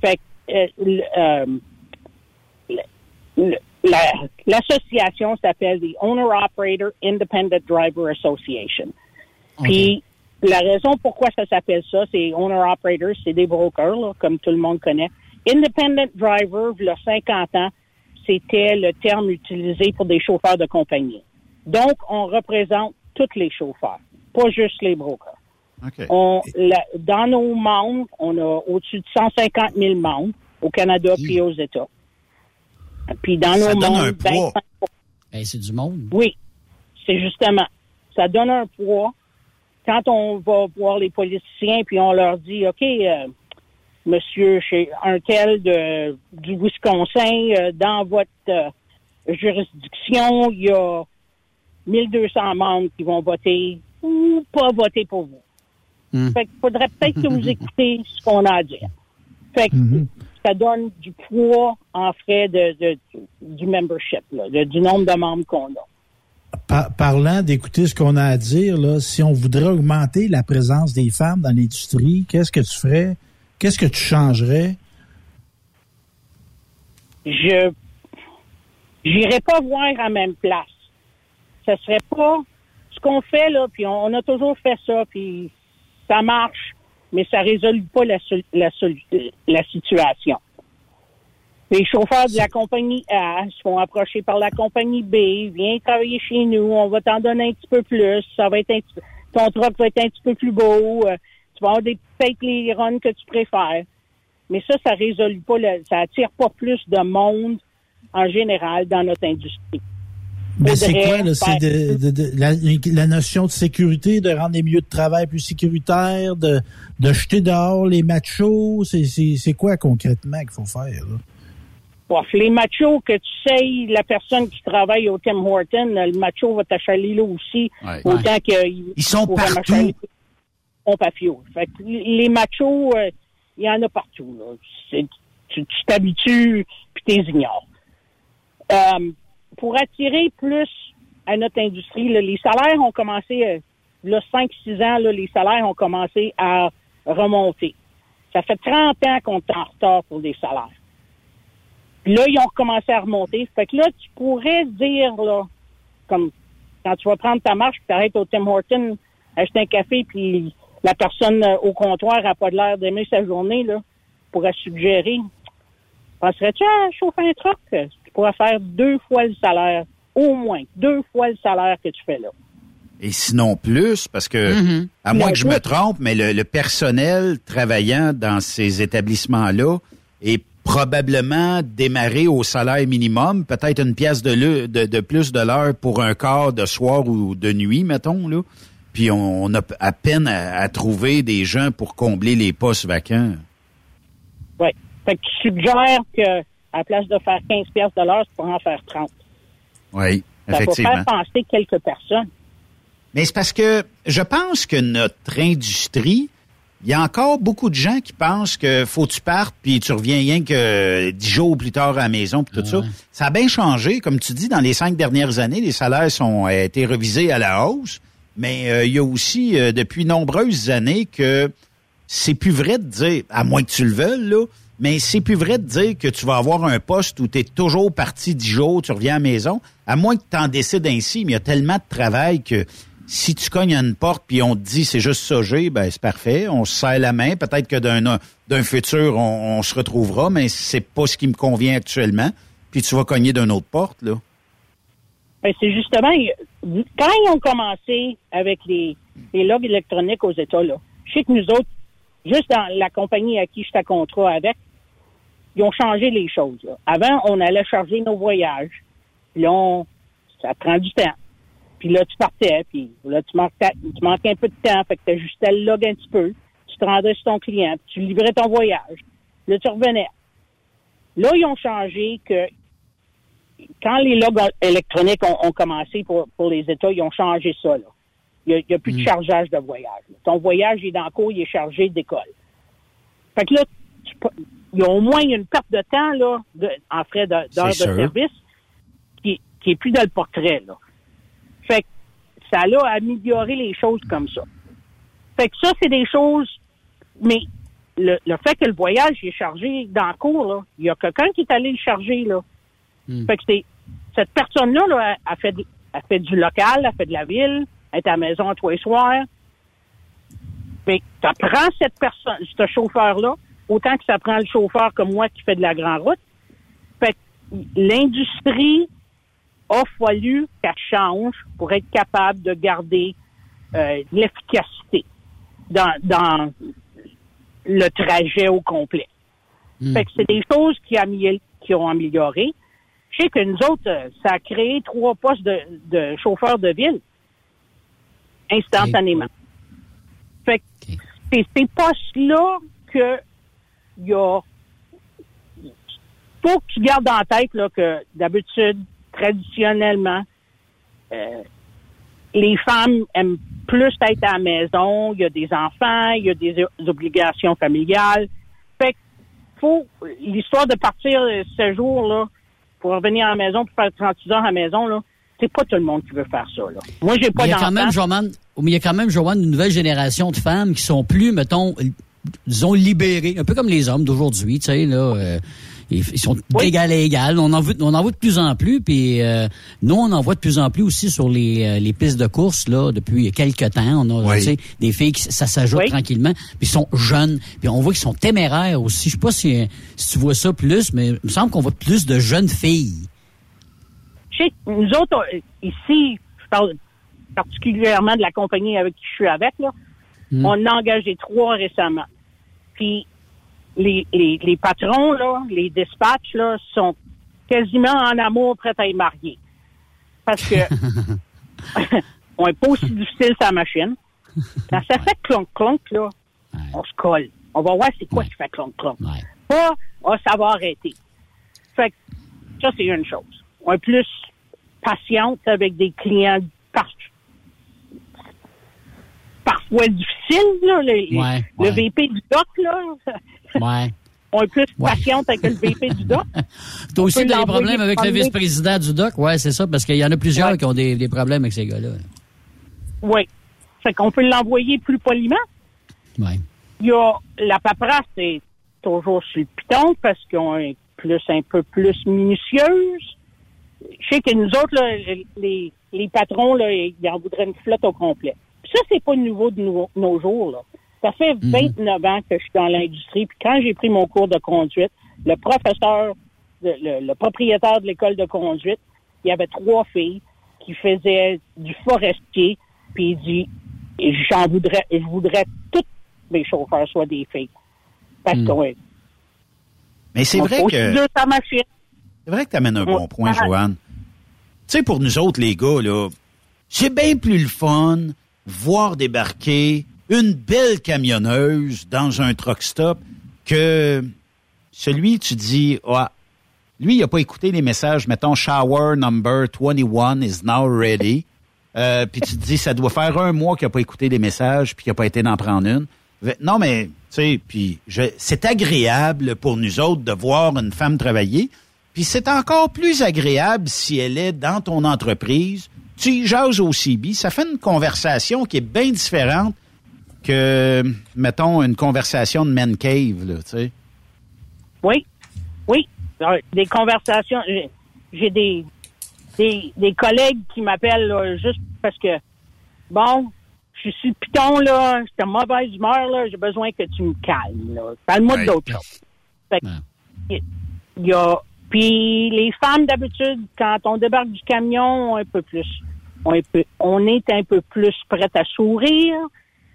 Fait que, euh, le- euh, le- le- la- l'association s'appelle the Owner Operator Independent Driver Association. Puis la raison pourquoi ça s'appelle ça, c'est owner operator, c'est des brokers, là, comme tout le monde connaît. Independent driver, il y a 50 ans, c'était le terme utilisé pour des chauffeurs de compagnie. Donc, on représente tous les chauffeurs, pas juste les brokers. On, la- dans nos membres, on a au-dessus de 150 000 membres au Canada puis aux États. Puis dans Ça nos un poids. 25 Hey, c'est du monde. oui, c'est justement. Ça donne un poids. Quand on va voir les politiciens, puis on leur dit, OK, euh, monsieur chez un tel de, du Wisconsin, euh, dans votre euh, juridiction, il y a 1200 membres qui vont voter ou pas voter pour vous. Hmm. Fait qu'il faudrait peut-être que vous écoutez ce qu'on a à dire. Fait que ça donne du poids en frais de, de- du membership, là, de- du nombre de membres qu'on a. Par- parlant d'écouter ce qu'on a à dire, là, si on voudrait augmenter la présence des femmes dans l'industrie, qu'est-ce que tu ferais? Qu'est-ce que tu changerais? je j'irai pas voir à la même place. Ce serait pas ce qu'on fait là, puis on, on a toujours fait ça, puis ça marche, mais ça résout pas la, la, la situation. Les chauffeurs de la compagnie A se font approcher par la compagnie B, viens travailler chez nous, on va t'en donner un petit peu plus, ça va être un petit- ton truck va être un petit peu plus beau, euh, tu vas avoir des peut-être les runs que tu préfères. Mais ça, ça résout pas, le- ça attire pas plus de monde en général dans notre industrie. Mais c'est quoi, là? C'est faire- de, de- de- la, la notion de sécurité, de rendre les milieux de travail plus sécuritaires, de, de jeter dehors les machos. C'est, c'est, c'est quoi concrètement qu'il faut faire, là? Bof, les machos que tu sais, la personne qui travaille au Tim Horton, le macho va t'achaler là aussi, Ouais. autant qu'ils Ils sont partout. Fioul. Fait que les machos, euh, il y en a partout. Là. C'est- Tu tu t'habitues puis t'es ignores. Euh, pour attirer plus à notre industrie, les salaires ont commencé, euh, là, 5-6 ans, les salaires ont commencé à remonter. Ça fait 30 ans qu'on est en retard pour des salaires. Puis là, ils ont commencé à remonter. Fait que là, tu pourrais dire, là, comme quand tu vas prendre ta marche, tu t'arrêtes au Tim Horton, acheter un café, puis la personne euh, au comptoir n'a pas l'air d'aimer sa journée, là, pourrait suggérer. Penserais-tu à chauffer un truck? Tu pourrais faire deux fois le salaire, au moins, deux fois le salaire que tu fais là. Et sinon plus, parce que, Mhm. à moins que je me trompe, mais le, le personnel travaillant dans ces établissements-là est probablement démarré au salaire minimum, peut-être une pièce de, le- de, de plus de l'heure pour un quart de soir ou de nuit, mettons, là. Puis on, on a à peine à, à trouver des gens pour combler les postes vacants. Oui. Fait que tu suggères que, à la place de faire 15 pièces de l'heure, tu pourrais en faire 30. Oui, Ça effectivement. va faire penser quelques personnes. Mais c'est parce que je pense que notre industrie, il y a encore beaucoup de gens qui pensent que faut que tu partes puis tu reviens rien que dix jours plus tard à la maison puis tout ça. Ça a bien changé, comme tu dis, dans les cinq dernières années, les salaires sont euh, été revisés à la hausse. Mais euh, il y a aussi euh, depuis nombreuses années que c'est plus vrai de dire, à moins que tu le veuilles, là, mais c'est plus vrai de dire que tu vas avoir un poste où tu es toujours parti dix jours, tu reviens à la maison, à moins que tu en décides ainsi, mais il y a tellement de travail que si tu cognes à une porte puis on te dit c'est juste ça j'ai, ben c'est parfait, on se serre la main, peut-être que d'un d'un futur on, se retrouvera, mais c'est pas ce qui me convient actuellement, puis tu vas cogner d'une autre porte là. Ben, c'est justement, quand ils ont commencé avec les, les logs électroniques aux États, là, je sais que nous autres, juste dans la compagnie à qui je à contrat avec, ils ont changé les choses. là. Avant, on allait charger nos voyages. Puis là, on- ça prend du temps. Puis là, tu partais, puis là, tu manquais, tu manquais un peu de temps, fait que tu ajustais le log un petit peu, tu te rendais sur ton client, puis tu livrais ton voyage. Là, tu revenais. Là, ils ont changé que quand les logs électroniques ont, ont commencé pour, pour les États, ils ont changé ça. Là. Il n'y a, plus de chargeage de voyage. Ton voyage est dans le cours, il est chargé d'école. Fait que là, tu peux- il y a au moins une perte de temps là, de- en frais d'heures de, service qui, qui est plus dans le portrait. Là. Fait que ça a amélioré les choses comme ça. Fait que ça, c'est des choses, mais le, le fait que le voyage est chargé dans le cours, là, il y a quelqu'un qui est allé le charger, là. Fait que c'est, cette personne-là, là, elle fait, du- elle fait du local, elle fait de la ville, est à la maison tous les soirs. Fait que ça prend cette personne, ce chauffeur-là, autant que ça prend le chauffeur comme moi qui fait de la grande route. Fait que l'industrie a fallu qu'elle change pour être capable de garder euh, l'efficacité dans, dans le trajet au complet. Fait que c'est des choses qui ont amélioré. Je sais que nous autres, euh, ça a créé trois postes de, de chauffeurs de ville instantanément. Fait que c'est ces postes-là que il y a faut que tu gardes en tête là, que d'habitude, traditionnellement, euh, les femmes aiment plus être à la maison, il y a des enfants, il y a des obligations familiales. Fait que faut l'histoire de partir ce jour-là pour revenir à la maison pour faire 36 heures à la maison, là, c'est pas tout le monde qui veut faire ça. Là. Moi, j'ai pas Mais il y a quand même, d'enfants. Joanne, mais il y a quand même, Joanne, une nouvelle génération de femmes qui sont plus, mettons, disons, libérées, un peu comme les hommes d'aujourd'hui, tu sais, là. euh, ils, ils sont d'égal à égal. On en voit, on en voit de plus en plus, puis euh, nous, on en voit de plus en plus aussi sur les, euh, les pistes de course, là, depuis quelques temps. On a, Oui. tu sais, des filles qui, ça s'ajoute tranquillement, puis ils sont jeunes, puis on voit qu'ils sont téméraires aussi. Je sais pas si, si tu vois ça plus, mais il me semble qu'on voit plus de jeunes filles. Sais, nous autres, ici, je parle particulièrement de la compagnie avec qui je suis avec, là, Mm. on a engagé trois récemment. Puis les, les, les patrons, là, les dispatchs, là, sont quasiment en amour prêts à y marier. Parce que on est pas aussi difficile la machine. Quand ça fait clonk-clonk, là, on se colle. On va voir c'est quoi qui fait clonk-clonk. Pas, ah, ça va arrêter. Fait que ça, c'est une chose. On est plus patiente avec des clients par- parfois difficiles, là. Le, Ouais, le ouais. VP du doc, là. Ouais. On est plus patiente avec le VP du doc. T'as aussi des problèmes avec le vice-président du DOC? Ouais, c'est ça, parce qu'il y en a plusieurs qui ont des, des problèmes avec ces gars-là. Oui. Fait qu'on peut l'envoyer plus poliment. Ouais. Il y a la paperasse, c'est toujours sur le piton parce qu'on est plus un peu plus minutieuse. Je sais que nous autres, là, les, les patrons, là, ils en voudraient une flotte au complet. Puis ça, c'est pas nouveau de nos, nos jours. Là. Ça fait 29 ans que je suis dans l'industrie. Puis quand j'ai pris mon cours de conduite, le professeur, le, le- le propriétaire de l'école de conduite, il y avait trois filles qui faisaient du forestier. Puis il dit, j'en voudrais, je voudrais toutes mes chauffeurs soient des filles. Parce que, ouais. Mais c'est vrai que. C'est vrai que tu amènes un bon point, Ah. Joanne. Tu sais, pour nous autres, les gars, là, c'est bien plus le fun voir débarquer une belle camionneuse dans un truck stop que celui, tu dis, ah, lui, il n'a pas écouté les messages, mettons, shower number 21 is now ready. Euh, puis tu te dis, ça doit faire un mois qu'il n'a pas écouté les messages puis qu'il n'a pas été d'en prendre une. Non, mais, tu sais, puis je- c'est agréable pour nous autres de voir une femme travailler. Puis c'est encore plus agréable si elle est dans ton entreprise. Tu y jases au CB. Ça fait une conversation qui est bien différente que, mettons, une conversation de man cave, là, tu sais. Oui, oui. Euh, Des conversations. j'ai- des, des, des collègues qui m'appellent juste parce que, bon, je suis sur le piton, là, je suis en mauvaise humeur, là, j'ai besoin que tu me calmes. là. Parle-moi Ouais. d'autre chose. Fait que, il y a. Puis les femmes, d'habitude, quand on débarque du camion, un peu plus. On est, peu- on est un peu plus prête à sourire.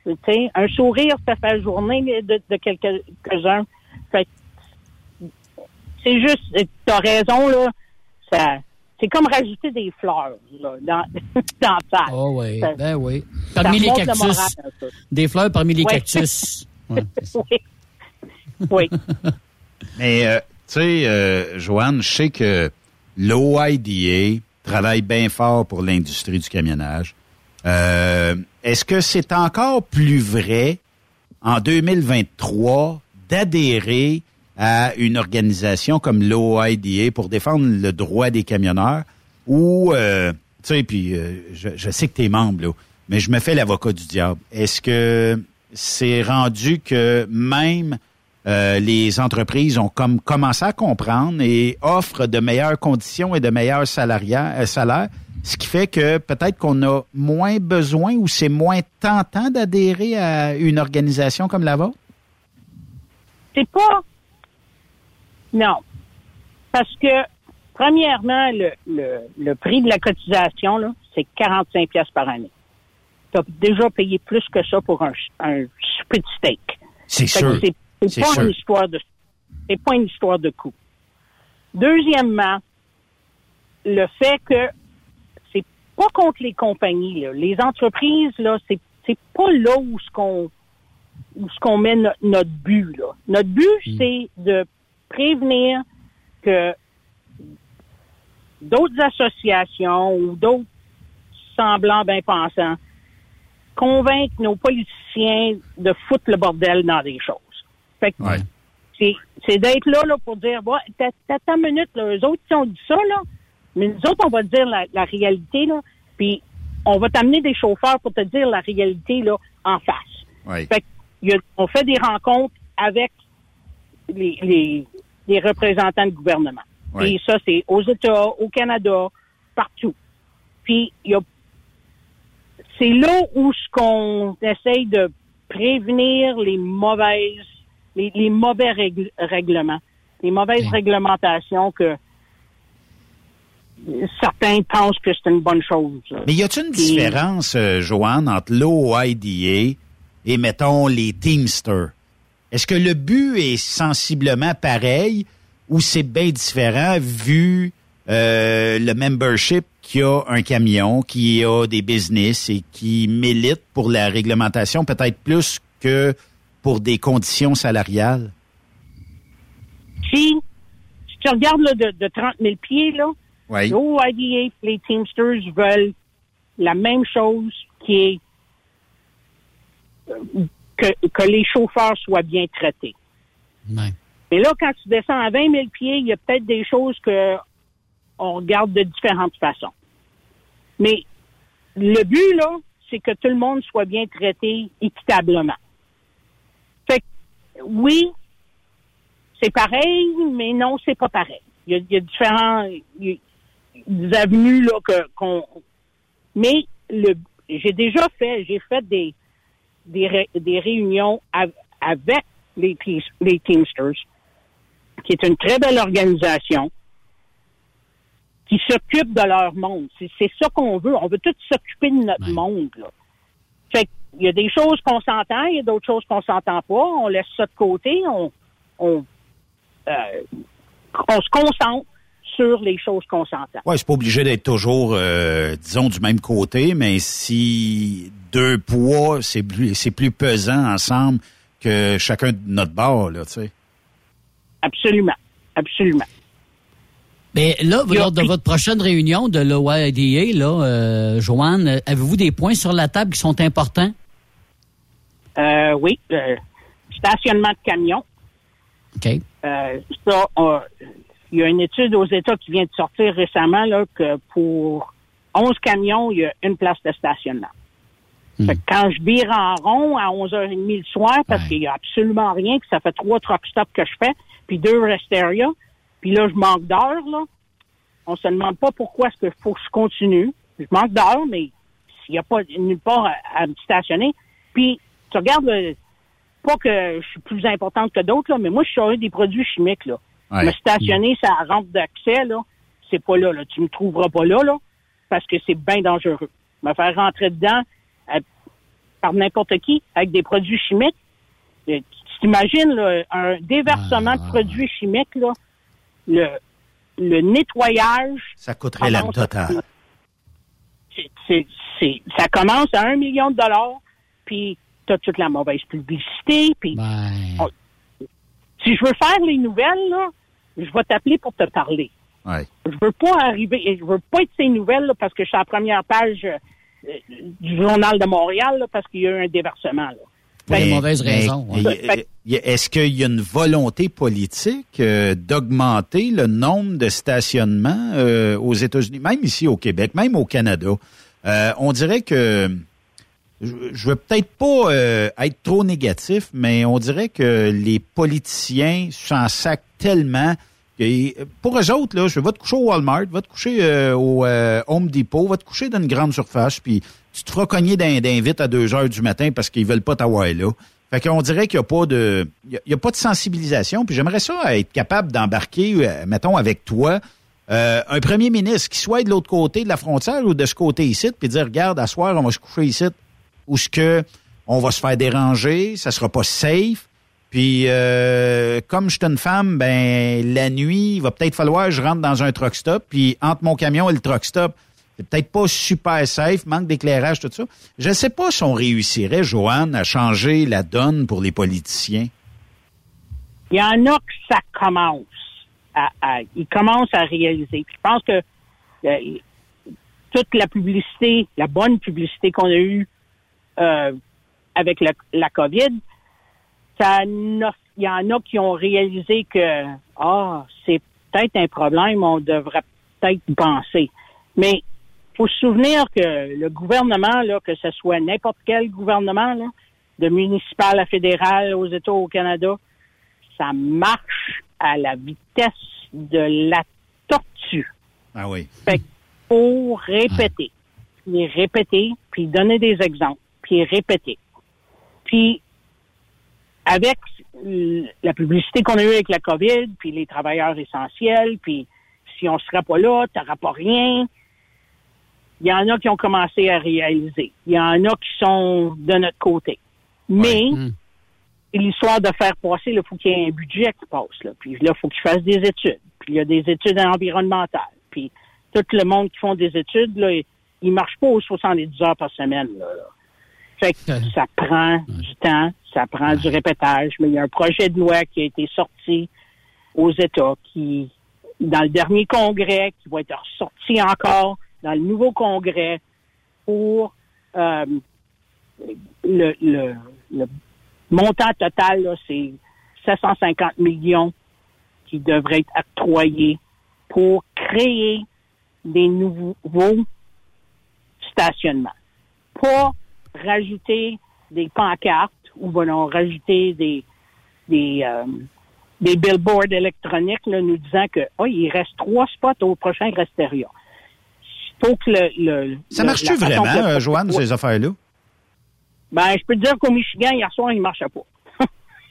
Tu sais, un sourire, ça fait la journée de, de quelques-uns. Fait que c'est juste, t'as raison, là. Ça, c'est comme rajouter des fleurs, là, dans, dans salle. Oh oui, Ça- ben oui. ça Parmi les le cactus. moral. Des fleurs parmi les Ouais. cactus. Ouais. oui. Oui. Mais, euh, tu sais, euh, Joanne, je sais que l'OIDA travaille bien fort pour l'industrie du camionnage. Euh, Est-ce que c'est encore plus vrai en 2023 d'adhérer à une organisation comme l'OIDA pour défendre le droit des camionneurs? Ou, euh, tu sais, puis euh, je, je sais que tu es membre, là, mais je me fais l'avocat du diable. Est-ce que c'est rendu que même euh, les entreprises ont comme commencé à comprendre et offrent de meilleures conditions et de meilleurs salaria- euh, salaires, ce qui fait que peut-être qu'on a moins besoin ou c'est moins tentant d'adhérer à une organisation comme la vôtre? C'est pas. Non. Parce que premièrement, le, le, le prix de la cotisation, c'est 45 pièces par année. Tu as déjà payé plus que ça pour un, un de steak. C'est sûr. C'est pas sûr. une histoire de c'est pas une histoire de coût. Deuxièmement, le fait que c'est pas contre les compagnies, là. les entreprises là, c'est c'est pas là où ce qu'on où ce qu'on met no- notre but là. Notre but c'est de prévenir que d'autres associations ou d'autres semblants bien pensants convaincre nos politiciens de foutre le bordel dans des choses. Fait que c'est, c'est d'être là, là pour dire, bon, t'as, t'as ta minute, là, eux autres qui ont dit ça, là, mais nous autres, on va te dire la, la réalité, là, puis on va t'amener des chauffeurs pour te dire la réalité, là, en face. Fait que, on fait des rencontres avec les, les, les représentants du gouvernement. Et ça, c'est aux États, au Canada, partout. Puis, il y a c'est là où ce qu'on essaye de prévenir les mauvaises, les, les mauvais règlements, les mauvaises réglementations que certains pensent que c'est une bonne chose. Mais y a-t-il une différence, euh, Joanne, entre l'OIDA et, mettons, les Teamsters? Est-ce que le but est sensiblement pareil ou c'est bien différent vu euh, le membership qui a un camion, qui a des business et qui milite pour la réglementation peut-être plus que pour des conditions salariales? Si, si tu regardes là, de, de 30 000 pieds, là, Oui. l'OIDA et les Teamsters veulent la même chose qui est euh, que, que les chauffeurs soient bien traités. Mais là, quand tu descends à 20 000 pieds, il y a peut-être des choses que on regarde de différentes façons. Mais le but, là, c'est que tout le monde soit bien traité équitablement. Que, oui, c'est pareil, mais non, c'est pas pareil. Il y a, il y a différents il y a des avenues là que qu'on. Mais le, j'ai déjà fait, j'ai fait des des, ré- des réunions av- avec les, les Teamsters, qui est une très belle organisation, qui s'occupe de leur monde. C'est, c'est ça qu'on veut. On veut tous s'occuper de notre monde. Là. Fait qu'il y a des choses qu'on s'entend, il y a d'autres choses qu'on s'entend pas. On laisse ça de côté. On, on, euh, on se concentre sur les choses qu'on s'entend. Ouais, c'est pas obligé d'être toujours, euh, disons, du même côté, mais si deux poids, c'est plus, c'est plus pesant ensemble que chacun de notre bord, là, tu sais. Absolument. Absolument. Mais là, lors de votre prochaine réunion de l'OIDA, là, euh, Joanne, avez-vous des points sur la table qui sont importants? Euh, oui. euh, stationnement de camions. OK. Euh, ça, on- il y a une étude aux États qui vient de sortir récemment là, que pour 11 camions, il y a une place de stationnement. Fait que quand je vire en rond à 11h30 le soir, parce qu'il y a absolument rien, que ça fait trois truck stops que je fais, puis deux rest area, puis là, je manque d'heures, là. On se demande pas pourquoi est-ce qu'il faut que je continue. Je manque d'heures, mais s'il n'y a pas nulle part à, à me stationner. Puis, tu regardes, le- pas que je suis plus importante que d'autres, là, mais moi, je suis des produits chimiques, là. Ouais. Me stationner, ça rampe d'accès, là, c'est pas là, là. Tu me trouveras pas là, là, parce que c'est bien dangereux. Me faire rentrer dedans euh, par n'importe qui avec des produits chimiques. euh, Tu t'imagines, là, un déversement de produits chimiques, là, le, le nettoyage. Ça coûterait la totale. c'est- ça commence à un million de dollars, puis tu as toute la mauvaise publicité, puis on- si je veux faire les nouvelles, là, je vais t'appeler pour te parler. Ouais. Je veux pas arriver, je veux pas être ces nouvelles là, parce que je suis à la première page euh, du journal de Montréal là, parce qu'il y a eu un déversement. Là. Pour Fait- des mauvaises Mais- raisons. ouais. y- Est-ce qu'il y a une volonté politique euh, d'augmenter le nombre de stationnements euh, aux États-Unis, même ici au Québec, même au Canada? Euh, on dirait que je, je veux peut-être pas être trop négatif, mais on dirait que les politiciens s'en sacent tellement que pour eux autres, là, je vais te coucher au Walmart, va te coucher euh, au euh, Home Depot, va te coucher dans une grande surface, puis tu te feras cogner d'un d'un vite à 2 heures du matin parce qu'ils veulent pas t'avoir là. Fait qu'on dirait qu'il n'y a pas de il y a- il y a pas de sensibilisation. Puis j'aimerais ça être capable d'embarquer, euh, mettons, avec toi, euh, un premier ministre qui soit de l'autre côté de la frontière ou de ce côté ici, puis dire, regarde, à soir, on va se coucher ici, ou ce que on va se faire déranger, ça sera pas safe. Puis euh, comme je suis une femme, ben la nuit, il va peut-être falloir que je rentre dans un truck stop, puis entre mon camion et le truck stop, c'est peut-être pas super safe, manque d'éclairage, tout ça. Je sais pas si on réussirait, Joanne, à changer la donne pour les politiciens. Il y en a que ça commence. À, ils commencent à réaliser. Je pense que euh, toute la publicité, la bonne publicité qu'on a eue euh, avec la, COVID, ça il y en a qui ont réalisé que ah, c'est peut-être un problème, on devrait peut-être penser. Mais faut se souvenir que le gouvernement, là, que ce soit n'importe quel gouvernement, là, de municipal à fédéral aux États au Canada, ça marche à la vitesse de la tortue. Ah oui. Fait faut répéter, puis répéter, puis donner des exemples, puis répéter. Puis avec la publicité qu'on a eue avec la COVID, puis les travailleurs essentiels, puis si on serait pas là, t'auras pas rien. Il y en a qui ont commencé à réaliser. Il y en a qui sont de notre côté. Mais Hmm. l'histoire de faire passer, il faut qu'il y ait un budget qui passe. Là. Puis là, il faut fassent des études. Puis il y a des études environnementales. Puis tout le monde qui font des études, là, ils ne marchent pas aux 70 heures par semaine. Là, là. Fait que ça prend du temps, ça prend du répétage, mais il y a un projet de loi qui a été sorti aux États qui, dans le dernier congrès, qui va être ressorti encore dans le nouveau congrès pour euh, le, le, le montant total, c'est 750 millions qui devraient être octroyés pour créer des nouveaux stationnements. Pas rajouter des pancartes ou bon, rajouter des des, euh, des billboards électroniques là, nous disant que oh, il reste trois spots au prochain Resteria. Faut que le, le Ça marche-tu vraiment, euh, Joanne, ces affaires-là? Ben, je peux te dire qu'au Michigan, hier soir, il ne marchait pas.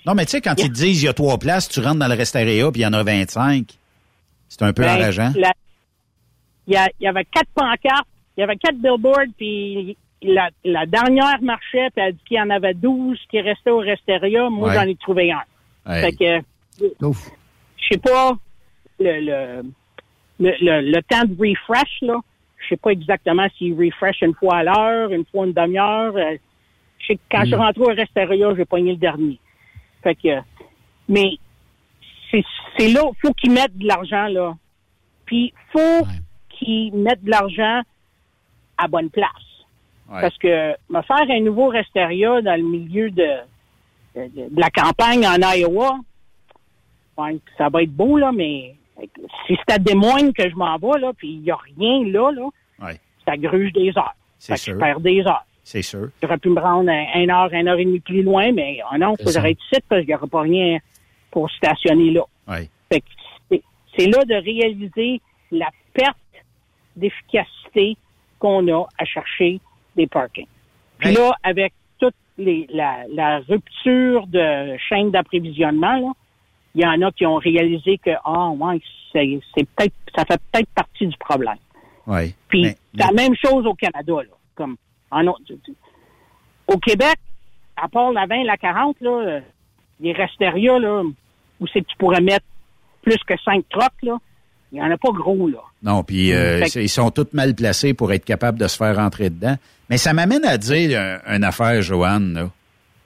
Non, mais tu sais, quand ils te disent il y a trois places, tu rentres dans le restaurant puis il y en a 25. C'est un peu Ben, enrageant. la- Il y, a- il y avait quatre pancartes, il y avait quatre billboards, puis la, la dernière marchait, puis elle a dit qu'il y en avait 12 qui restaient au Resteria. Moi, Ouais. j'en ai trouvé un. Ouais. Fait que, je sais pas, le, le, le, le- le temps de refresh, là, je sais pas exactement s'il refresh une fois à l'heure, une fois une demi-heure. Euh, Je sais que quand je suis Mm. rentré au Resteria, j'ai pogné le dernier. Fait que, mais c'est là, faut qu'ils mettent de l'argent, là. Puis, faut qu'ils mettent de l'argent à bonne place. Ouais. Parce que me faire un nouveau Resteria dans le milieu de, de, de la campagne en Iowa, ça va être beau, là, mais si c'est à Des Moines que je m'en vais, là, puis il n'y a rien là, là, Ouais. ça gruge des heures. C'est sûr. Je perds des heures. C'est sûr. J'aurais pu me rendre un, un heure, une heure et demie plus loin, mais oh non, que ça. j'arrête ici parce qu'il n'y aura pas rien pour stationner là. Ouais. Fait que c'est- là de réaliser la perte d'efficacité qu'on a à chercher des parkings. Puis là, avec toute les, la, la rupture de chaîne d'approvisionnement, là, il y en a qui ont réalisé que ah ouais, c'est c'est peut-être ça fait peut-être partie du problème. Ouais. Puis Mais- la même chose au Canada, là. Comme en autre- au Québec, à part la 20, la 40, là, euh, les restérias, là, où c'est que tu pourrais mettre plus que 5 trucks, là, il n'y en a pas gros, là. Non, puis euh, que- ils sont tous mal placés pour être capables de se faire rentrer dedans. Mais ça m'amène à dire un- une affaire, Joanne. Là.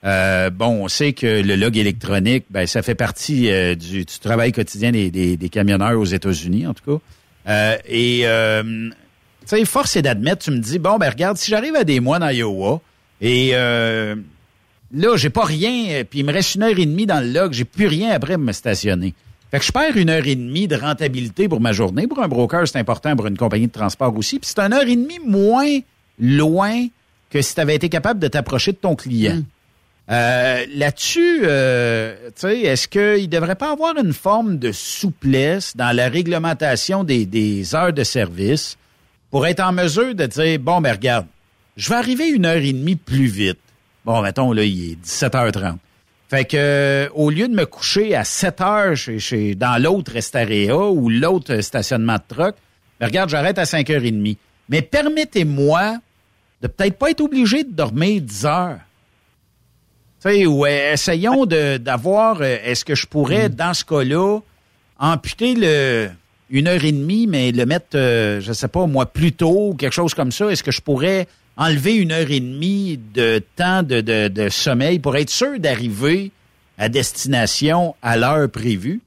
Euh, bon, on sait que le log électronique, ben, ça fait partie euh, du, du travail quotidien des, des- des camionneurs aux États-Unis, en tout cas. Euh, et, euh, tu sais, force est d'admettre, tu me dis, bon, ben regarde, si j'arrive à des mois dans Iowa, et là, j'ai pas rien, puis il me reste une heure et demie dans le log, j'ai plus rien après me stationner. Fait que je perds une heure et demie de rentabilité pour ma journée. Pour un broker, c'est important pour une compagnie de transport aussi. Puis c'est une heure et demie moins loin que si tu avais été capable de t'approcher de ton client. Euh, Là-dessus, euh, tu sais, est-ce qu'il ne devrait pas avoir une forme de souplesse dans la réglementation des, des heures de service pour être en mesure de dire, bon, ben regarde, je vais arriver une heure et demie plus vite. Bon, mettons, là, il est 17h30. Fait que euh, au lieu de me coucher à 7 heures chez, chez- dans l'autre Restaréa ou l'autre stationnement de truck, ben regarde, j'arrête à 5h30. Mais permettez-moi de peut-être pas être obligé de dormir 10 heures. Tu sais, ou euh, essayons de- d'avoir, euh, est-ce que je pourrais, dans ce cas-là, amputer le une heure et demie, mais le mettre, euh, je sais pas, moi, plus tôt, ou quelque chose comme ça? Est-ce que je pourrais enlever une heure et demie de temps de, de, de sommeil pour être sûr d'arriver à destination à l'heure prévue?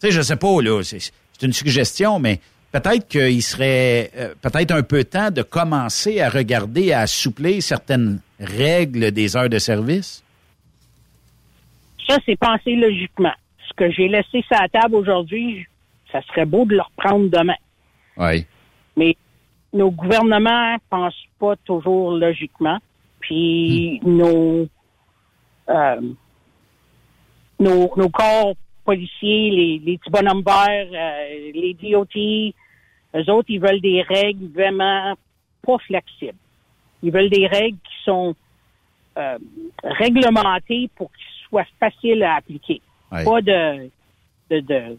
Tu sais, je sais pas, là, c'est c'est une suggestion, mais peut-être qu'il serait euh, peut-être un peu temps de commencer à regarder, à assouplir certaines règles des heures de service. Ça, c'est pensé logiquement. Ce que j'ai laissé sur la table aujourd'hui, ça serait beau de le reprendre demain. Oui. Mais nos gouvernements pensent pas toujours logiquement. Puis nos, euh, nos nos corps policiers, les, les petits bonhommes verts, euh, les DOT, eux autres, ils veulent des règles vraiment pas flexibles. Ils veulent des règles qui sont euh, réglementées pour qu'ils soient faciles à appliquer. Ouais. Pas de, de, de,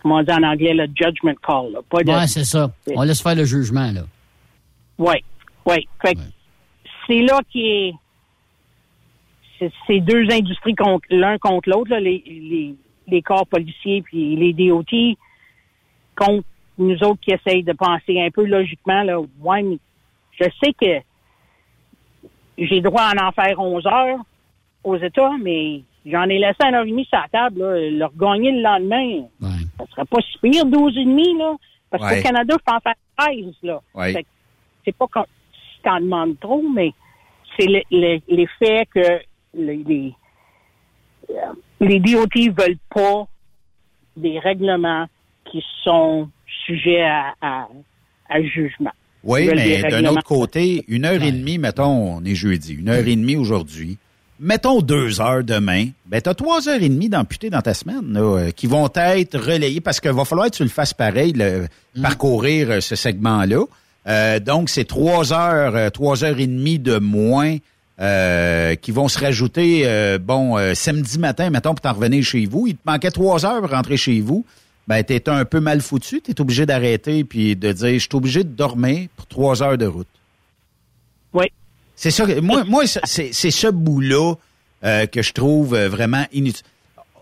comment on dit en anglais, le judgment call. Là. Pas de, Ouais, c'est ça. On laisse faire le jugement, là. oui, oui. Que c'est là qui est. C'est deux industries l'un contre l'autre, les, les, les corps policiers puis les DOT contre nous autres qui essayent de penser un peu logiquement. Là, ouais, mais je sais que j'ai droit à en faire 11 heures aux États, mais j'en ai laissé un heure et demie sur la table. Là, le regagner le lendemain, ça serait pas si pire, 12 et demi, là. Parce Ouais. qu'au Canada, je peux en faire 13, là. Ouais. C'est pas qu'on si t'en demandes trop, mais c'est le- le- l'effet que les, les, euh, les DOT veulent pas des règlements qui sont sujets à, à, à jugement. Oui, mais d'un autre côté, une heure et demie, mettons, on est jeudi, une heure et demie aujourd'hui. Mettons deux heures demain. Ben, t'as trois heures et demie d'amputés dans ta semaine, là, euh, qui vont être relayées parce qu'il va falloir que tu le fasses pareil, le- parcourir euh, ce segment-là. Euh, donc, c'est trois heures, euh, trois heures et demie de moins euh, qui vont se rajouter, euh, bon, euh, samedi matin, mettons, pour t'en revenir chez vous. Il te manquait trois heures pour rentrer chez vous. Ben, t'es un peu mal foutu. T'es obligé d'arrêter puis de dire, je suis obligé de dormir pour trois heures de route. Oui. C'est ça. que- Moi, moi c'est ce bout-là euh, que je trouve euh, vraiment inutile.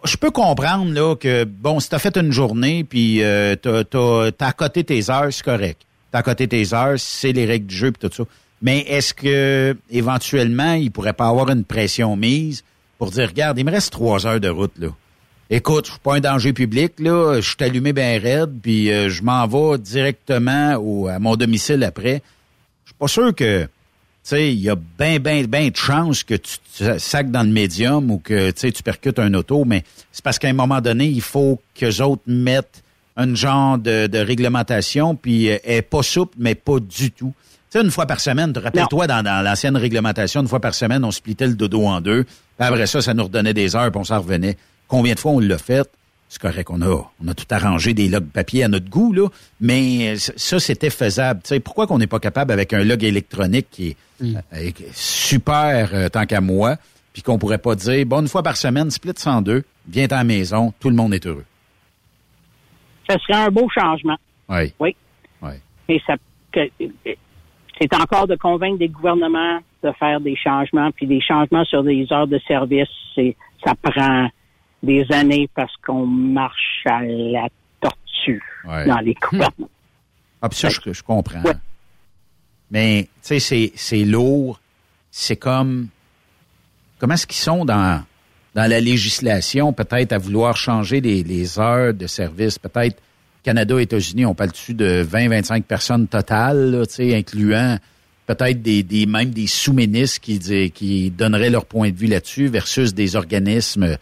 Je peux comprendre là que bon, si t'as fait une journée puis euh, t'as t'as accoté tes heures, c'est correct. T'as accoté tes heures, c'est les règles du jeu puis tout ça. Mais est-ce que éventuellement il pourrait pas avoir une pression mise pour dire regarde, il me reste trois heures de route là. Écoute, je suis pas un danger public là, je suis allumé bien raide puis euh, je m'en vais directement au, à mon domicile après. Je suis pas sûr que tu sais, il y a bien, bien, bien de chances que tu te sacs dans le médium ou que tu percutes un auto, mais c'est parce qu'à un moment donné, il faut qu'eux autres mettent un genre de, de réglementation, puis euh, elle est pas souple, mais pas du tout. Tu sais, une fois par semaine, te rappelles-toi, dans, dans l'ancienne réglementation, une fois par semaine, on splitait le dodo en deux. Puis après ça, ça nous redonnait des heures, puis on s'en revenait. Combien de fois on l'a fait? C'est correct, on a, on a tout arrangé des logs papier à notre goût, là, mais euh, ça, c'était faisable. Tu sais, pourquoi qu'on n'est pas capable avec un log électronique qui est euh, super euh, tant qu'à moi, puis qu'on pourrait pas dire, bon, une fois par semaine, split 102, viens à la maison, tout le monde est heureux. Ce serait un beau changement. Oui. Oui. Oui. Mais ça, c'est encore de convaincre des gouvernements de faire des changements, puis des changements sur des heures de service, c'est, ça prend des années parce qu'on marche à la tortue Ouais. dans les gouvernements. Ah, puis ça, je, je comprends. Mais, tu sais, c'est, c'est lourd. C'est comme... Comment est-ce qu'ils sont dans, dans la législation, peut-être à vouloir changer les, les heures de service? Peut-être Canada, États-Unis, on parle dessus de 20-25 personnes totales, tu sais, incluant peut-être des, des même des sous-ministres qui, qui donneraient leur point de vue là-dessus versus des organismes,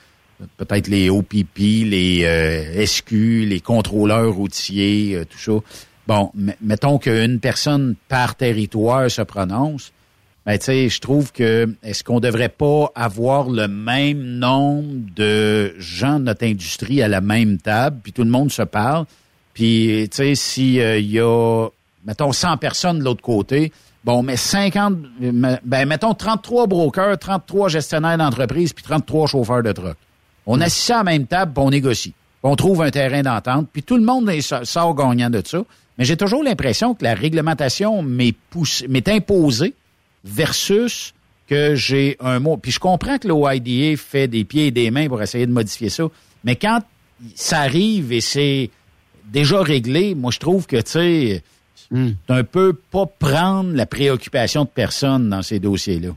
peut-être les OPP, les euh, SQ, les contrôleurs routiers, euh, tout ça. Bon, mettons qu'une personne par territoire se prononce. Ben, tu sais, je trouve que est-ce qu'on devrait pas avoir le même nombre de gens de notre industrie à la même table, puis tout le monde se parle, puis tu sais, s'il y a, mettons, 100 personnes de l'autre côté, Bon, mais 50, ben, mettons 33 brokers, 33 gestionnaires d'entreprise, puis 33 chauffeurs de truck. On assit ça à la même table, puis on négocie. Puis on trouve un terrain d'entente, puis tout le monde est- sort gagnant de ça. Mais j'ai toujours l'impression que la réglementation m'est imposée versus que j'ai un mot. Puis je comprends que l'OIDA fait des pieds et des mains pour essayer de modifier ça. Mais quand ça arrive et c'est déjà réglé, moi je trouve que, tu sais, c'est un peu pas prendre la préoccupation de personne dans ces dossiers-là.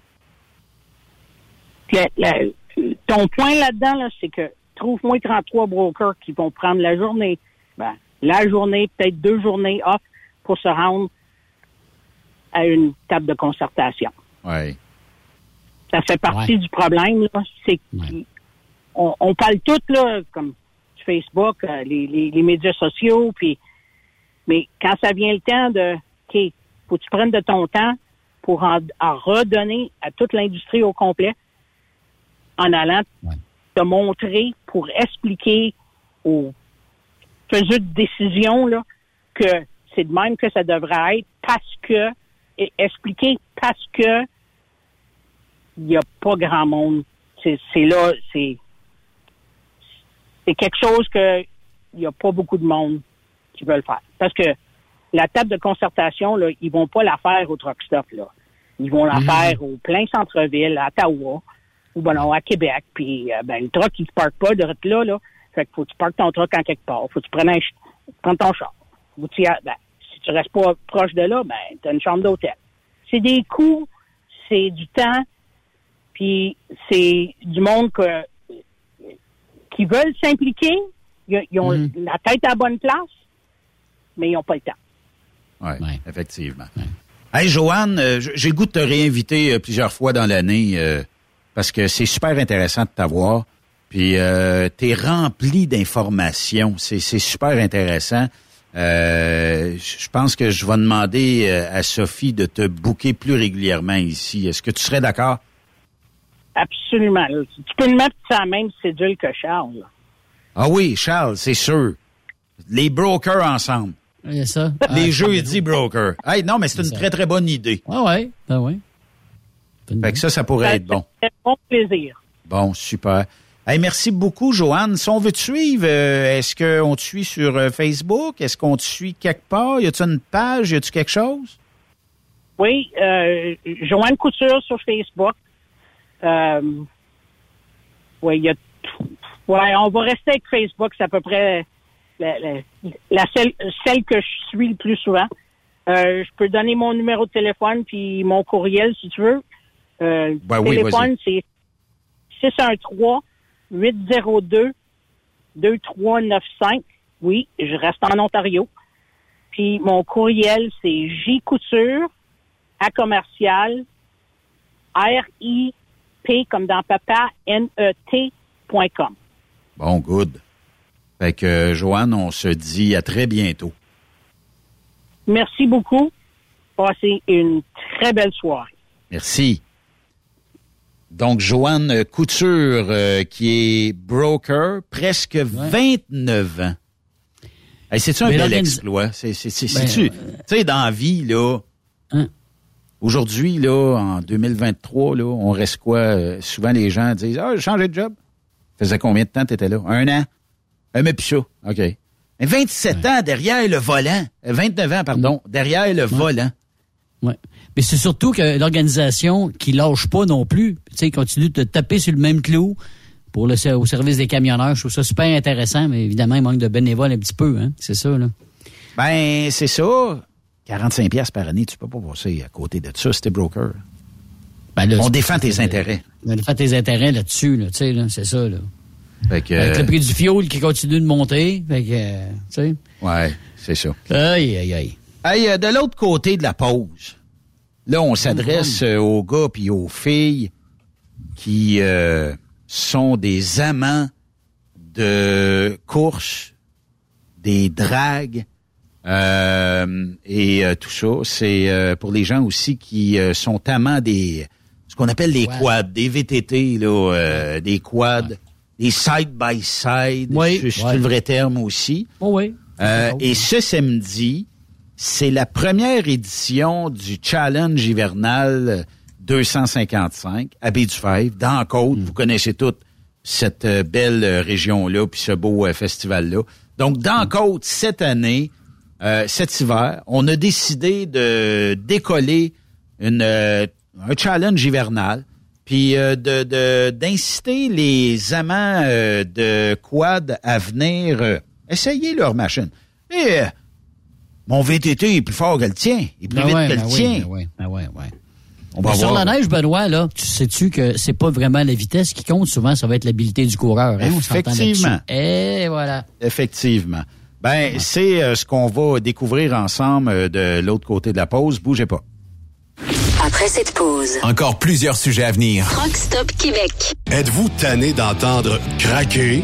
Ton point là-dedans, là, c'est que trouve-moi 33 brokers qui vont prendre la journée, ben, la journée, peut-être deux journées off pour se rendre à une table de concertation. Oui. Ça fait partie du problème, là. C'est qu'on on parle tout, là, comme Facebook, euh, les, les, les médias sociaux, puis mais quand ça vient le temps de OK, faut que tu prennes de ton temps pour en, en redonner à toute l'industrie au complet en allant te montrer pour expliquer aux faiseurs de décision là, que c'est de même que ça devrait être parce que et expliquer parce que il n'y a pas grand monde. C'est c'est là, c'est c'est quelque chose que il n'y a pas beaucoup de monde qui veulent faire. Parce que la table de concertation, là, ils vont pas la faire au truck stop, là. Ils vont la Mhm. faire au plein centre-ville, à Ottawa, ou ben non, à Québec. Puis euh, ben, le truck, il se parque pas de là, là. Fait qu'il faut que tu parques ton truck en quelque part. Faut que tu prennes un ch- prennes ton char. Faut que tu ben, si tu restes pas proche de là, ben, tu as une chambre d'hôtel. C'est des coûts, c'est du temps, puis c'est du monde que, qui veulent s'impliquer. Ils, ils ont la tête à la bonne place, mais ils n'ont pas le temps. Oui, effectivement. Hey, Joanne, euh, j'ai le goût de te réinviter euh, plusieurs fois dans l'année euh, parce que c'est super intéressant de t'avoir. Puis, euh, t'es rempli d'informations. C'est c'est super intéressant. Euh, je pense que je vais demander euh, à Sophie de te booker plus régulièrement ici. Est-ce que tu serais d'accord? Absolument. Tu peux le mettre sur la même cédule que Charles. Ah oui, Charles, c'est sûr. Les brokers ensemble. Il y a ça. Les Ah, jeudis brokers. Hey, non, mais c'est une très, très bonne idée. Ah ouais, ben ouais. Fait que ça, ça pourrait être bon. C'est bon plaisir. Bon, super. Hey, merci beaucoup, Joanne. Si on veut te suivre, euh, est-ce qu'on te suit sur euh, Facebook? Est-ce qu'on te suit quelque part? Y a-tu une page? Y a-tu quelque chose? Oui, euh, Joanne Couture sur Facebook. Euh, oui, il y a. Ouais, on va rester avec Facebook, c'est à peu près la, la, la celle, celle que je suis le plus souvent. Euh, je peux donner mon numéro de téléphone puis mon courriel si tu veux. Euh, Ben téléphone, c'est 613 802 2395. Oui, je reste en Ontario. Puis mon courriel, c'est jcouture à commercial R-I-P comme dans papa, N-E-T.com. Bon, good. Fait que, Joanne, on se dit à très bientôt. Merci beaucoup. Passez une très belle soirée. Merci. Donc, Joanne Couture, euh, qui est broker, presque 29 ans. Hey, C'est-tu un Mais bel exploit? C'est, c'est, c'est, Ben, c'est-tu- tu sais, dans la vie, là, aujourd'hui, là, en 2023, là, on reste quoi? euh, souvent, les gens disent, ah, j'ai changé de job. Faisait combien de temps tu étais là? Un an? Un mais plus ça. OK. Mais 27 ans derrière le volant. Euh, 29 ans, pardon, derrière le volant. Ouais. Mais c'est surtout que l'organisation qui lâche pas non plus, tu sais, continue de te taper sur le même clou pour le au service des camionneurs. Je trouve ça super intéressant, mais évidemment, il manque de bénévoles un petit peu, hein. C'est ça, là. Ben, c'est ça. 45 pièces par année, tu peux pas passer à côté de ça, c'était broker. Ben là, On défend tes intérêts. On défend tes intérêts là-dessus, là, tu sais, là, c'est ça, là. Fait que, Avec euh, le prix du fioul qui continue de monter, fait que, euh, tu sais. Ouais, c'est ça. Aïe, aïe, aïe. Hey, euh, de l'autre côté de la pause, là, on s'adresse euh, aux gars puis aux filles qui euh, sont des amants de courses, des dragues euh, et euh, tout ça. C'est euh, pour les gens aussi qui euh, sont amants des ce qu'on appelle les quads, des VTT, là, euh, des quads, des side by side. Oui, c'est ouais. le vrai terme aussi. Oh oui. Euh, et ce samedi, c'est la première édition du Challenge hivernal 255 à Baie-du-Fèvre, dans la Côte. Vous connaissez toutes cette euh, belle euh, région-là, puis ce beau euh, festival-là. Donc, dans la Côte, cette année, euh, cet hiver, on a décidé de décoller une, euh, un challenge hivernal, puis euh, de de- d'inciter les amants euh, de quad à venir essayer leur machine. Mon VTT est plus fort que le tien, il est plus Ben vite ouais, que ben le oui, tien. ben oui, ben ouais, ouais. On va Mais sur voir. la neige, Benoît, là, tu sais-tu que c'est pas vraiment la vitesse qui compte, souvent, ça va être l'habileté du coureur. Hein? Effectivement. Et voilà. Effectivement. Ben, c'est euh, ce qu'on va découvrir ensemble euh, de l'autre côté de la pause. Bougez pas. Après cette pause, Encore plusieurs sujets à venir. Truck Stop Québec. Êtes-vous tanné d'entendre craquer,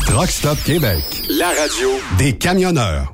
Truck Stop Québec, la radio des camionneurs.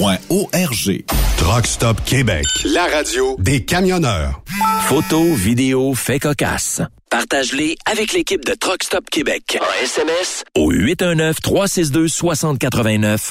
arpq.org. Truck Stop Québec, la radio des camionneurs. Photos, vidéos, faits cocasse. Partage-les avec l'équipe de Truck Stop Québec. En SMS au 819-362-6089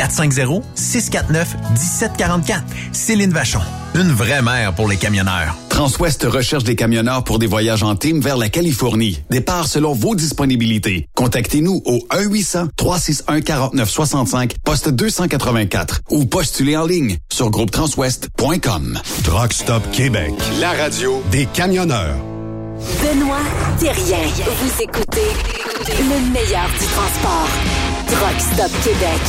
450-649-1744. Céline Vachon. Une vraie mère pour les camionneurs. Transwest recherche des camionneurs pour des voyages en team vers la Californie. Départ selon vos disponibilités. Contactez-nous au 1-800-361-4965, poste 284 ou postulez en ligne sur groupetranswest.com. Truck Stop Québec, la radio des camionneurs. Benoît Thérien. Vous écoutez le meilleur du transport. Truck Stop Québec.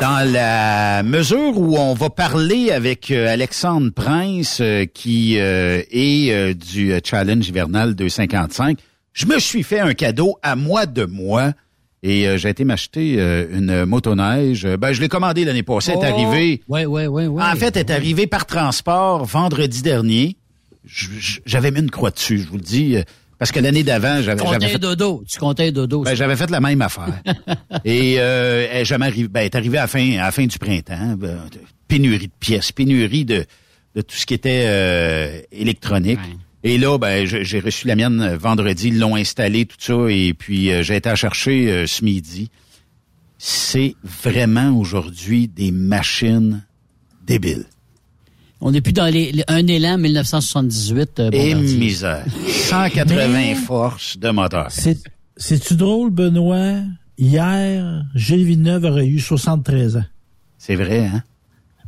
Dans la mesure où on va parler avec euh, Alexandre Prince, euh, qui euh, est euh, du Challenge hivernal 255, je me suis fait un cadeau à moi de moi. Et euh, j'ai été m'acheter euh, une motoneige. Ben, je l'ai commandé l'année passée. Elle est arrivée. Oui, oui, oui, oui. En fait, elle est arrivée par transport vendredi dernier. J'avais mis une croix dessus, je vous le dis. Parce que l'année d'avant, j'avais comptais fait, dodo. Tu comptais dodo. ben, j'avais fait la même affaire. Et euh, elle est jamais. Ben, elle est arrivée à la fin, à la fin du printemps. Ben, pénurie de pièces, pénurie de, de tout ce qui était euh, électronique. Et là, ben, j'ai reçu la mienne vendredi, ils l'ont installée, tout ça, et puis euh, j'ai été à chercher euh, ce midi. C'est vraiment aujourd'hui des machines débiles. On n'est plus dans les, les- un élan 1978. euh, Et misère. 180 Mais- forces de moteur. C'est, c'est-tu drôle, Benoît? Hier, Gilles Villeneuve aurait eu 73 ans. C'est vrai, hein?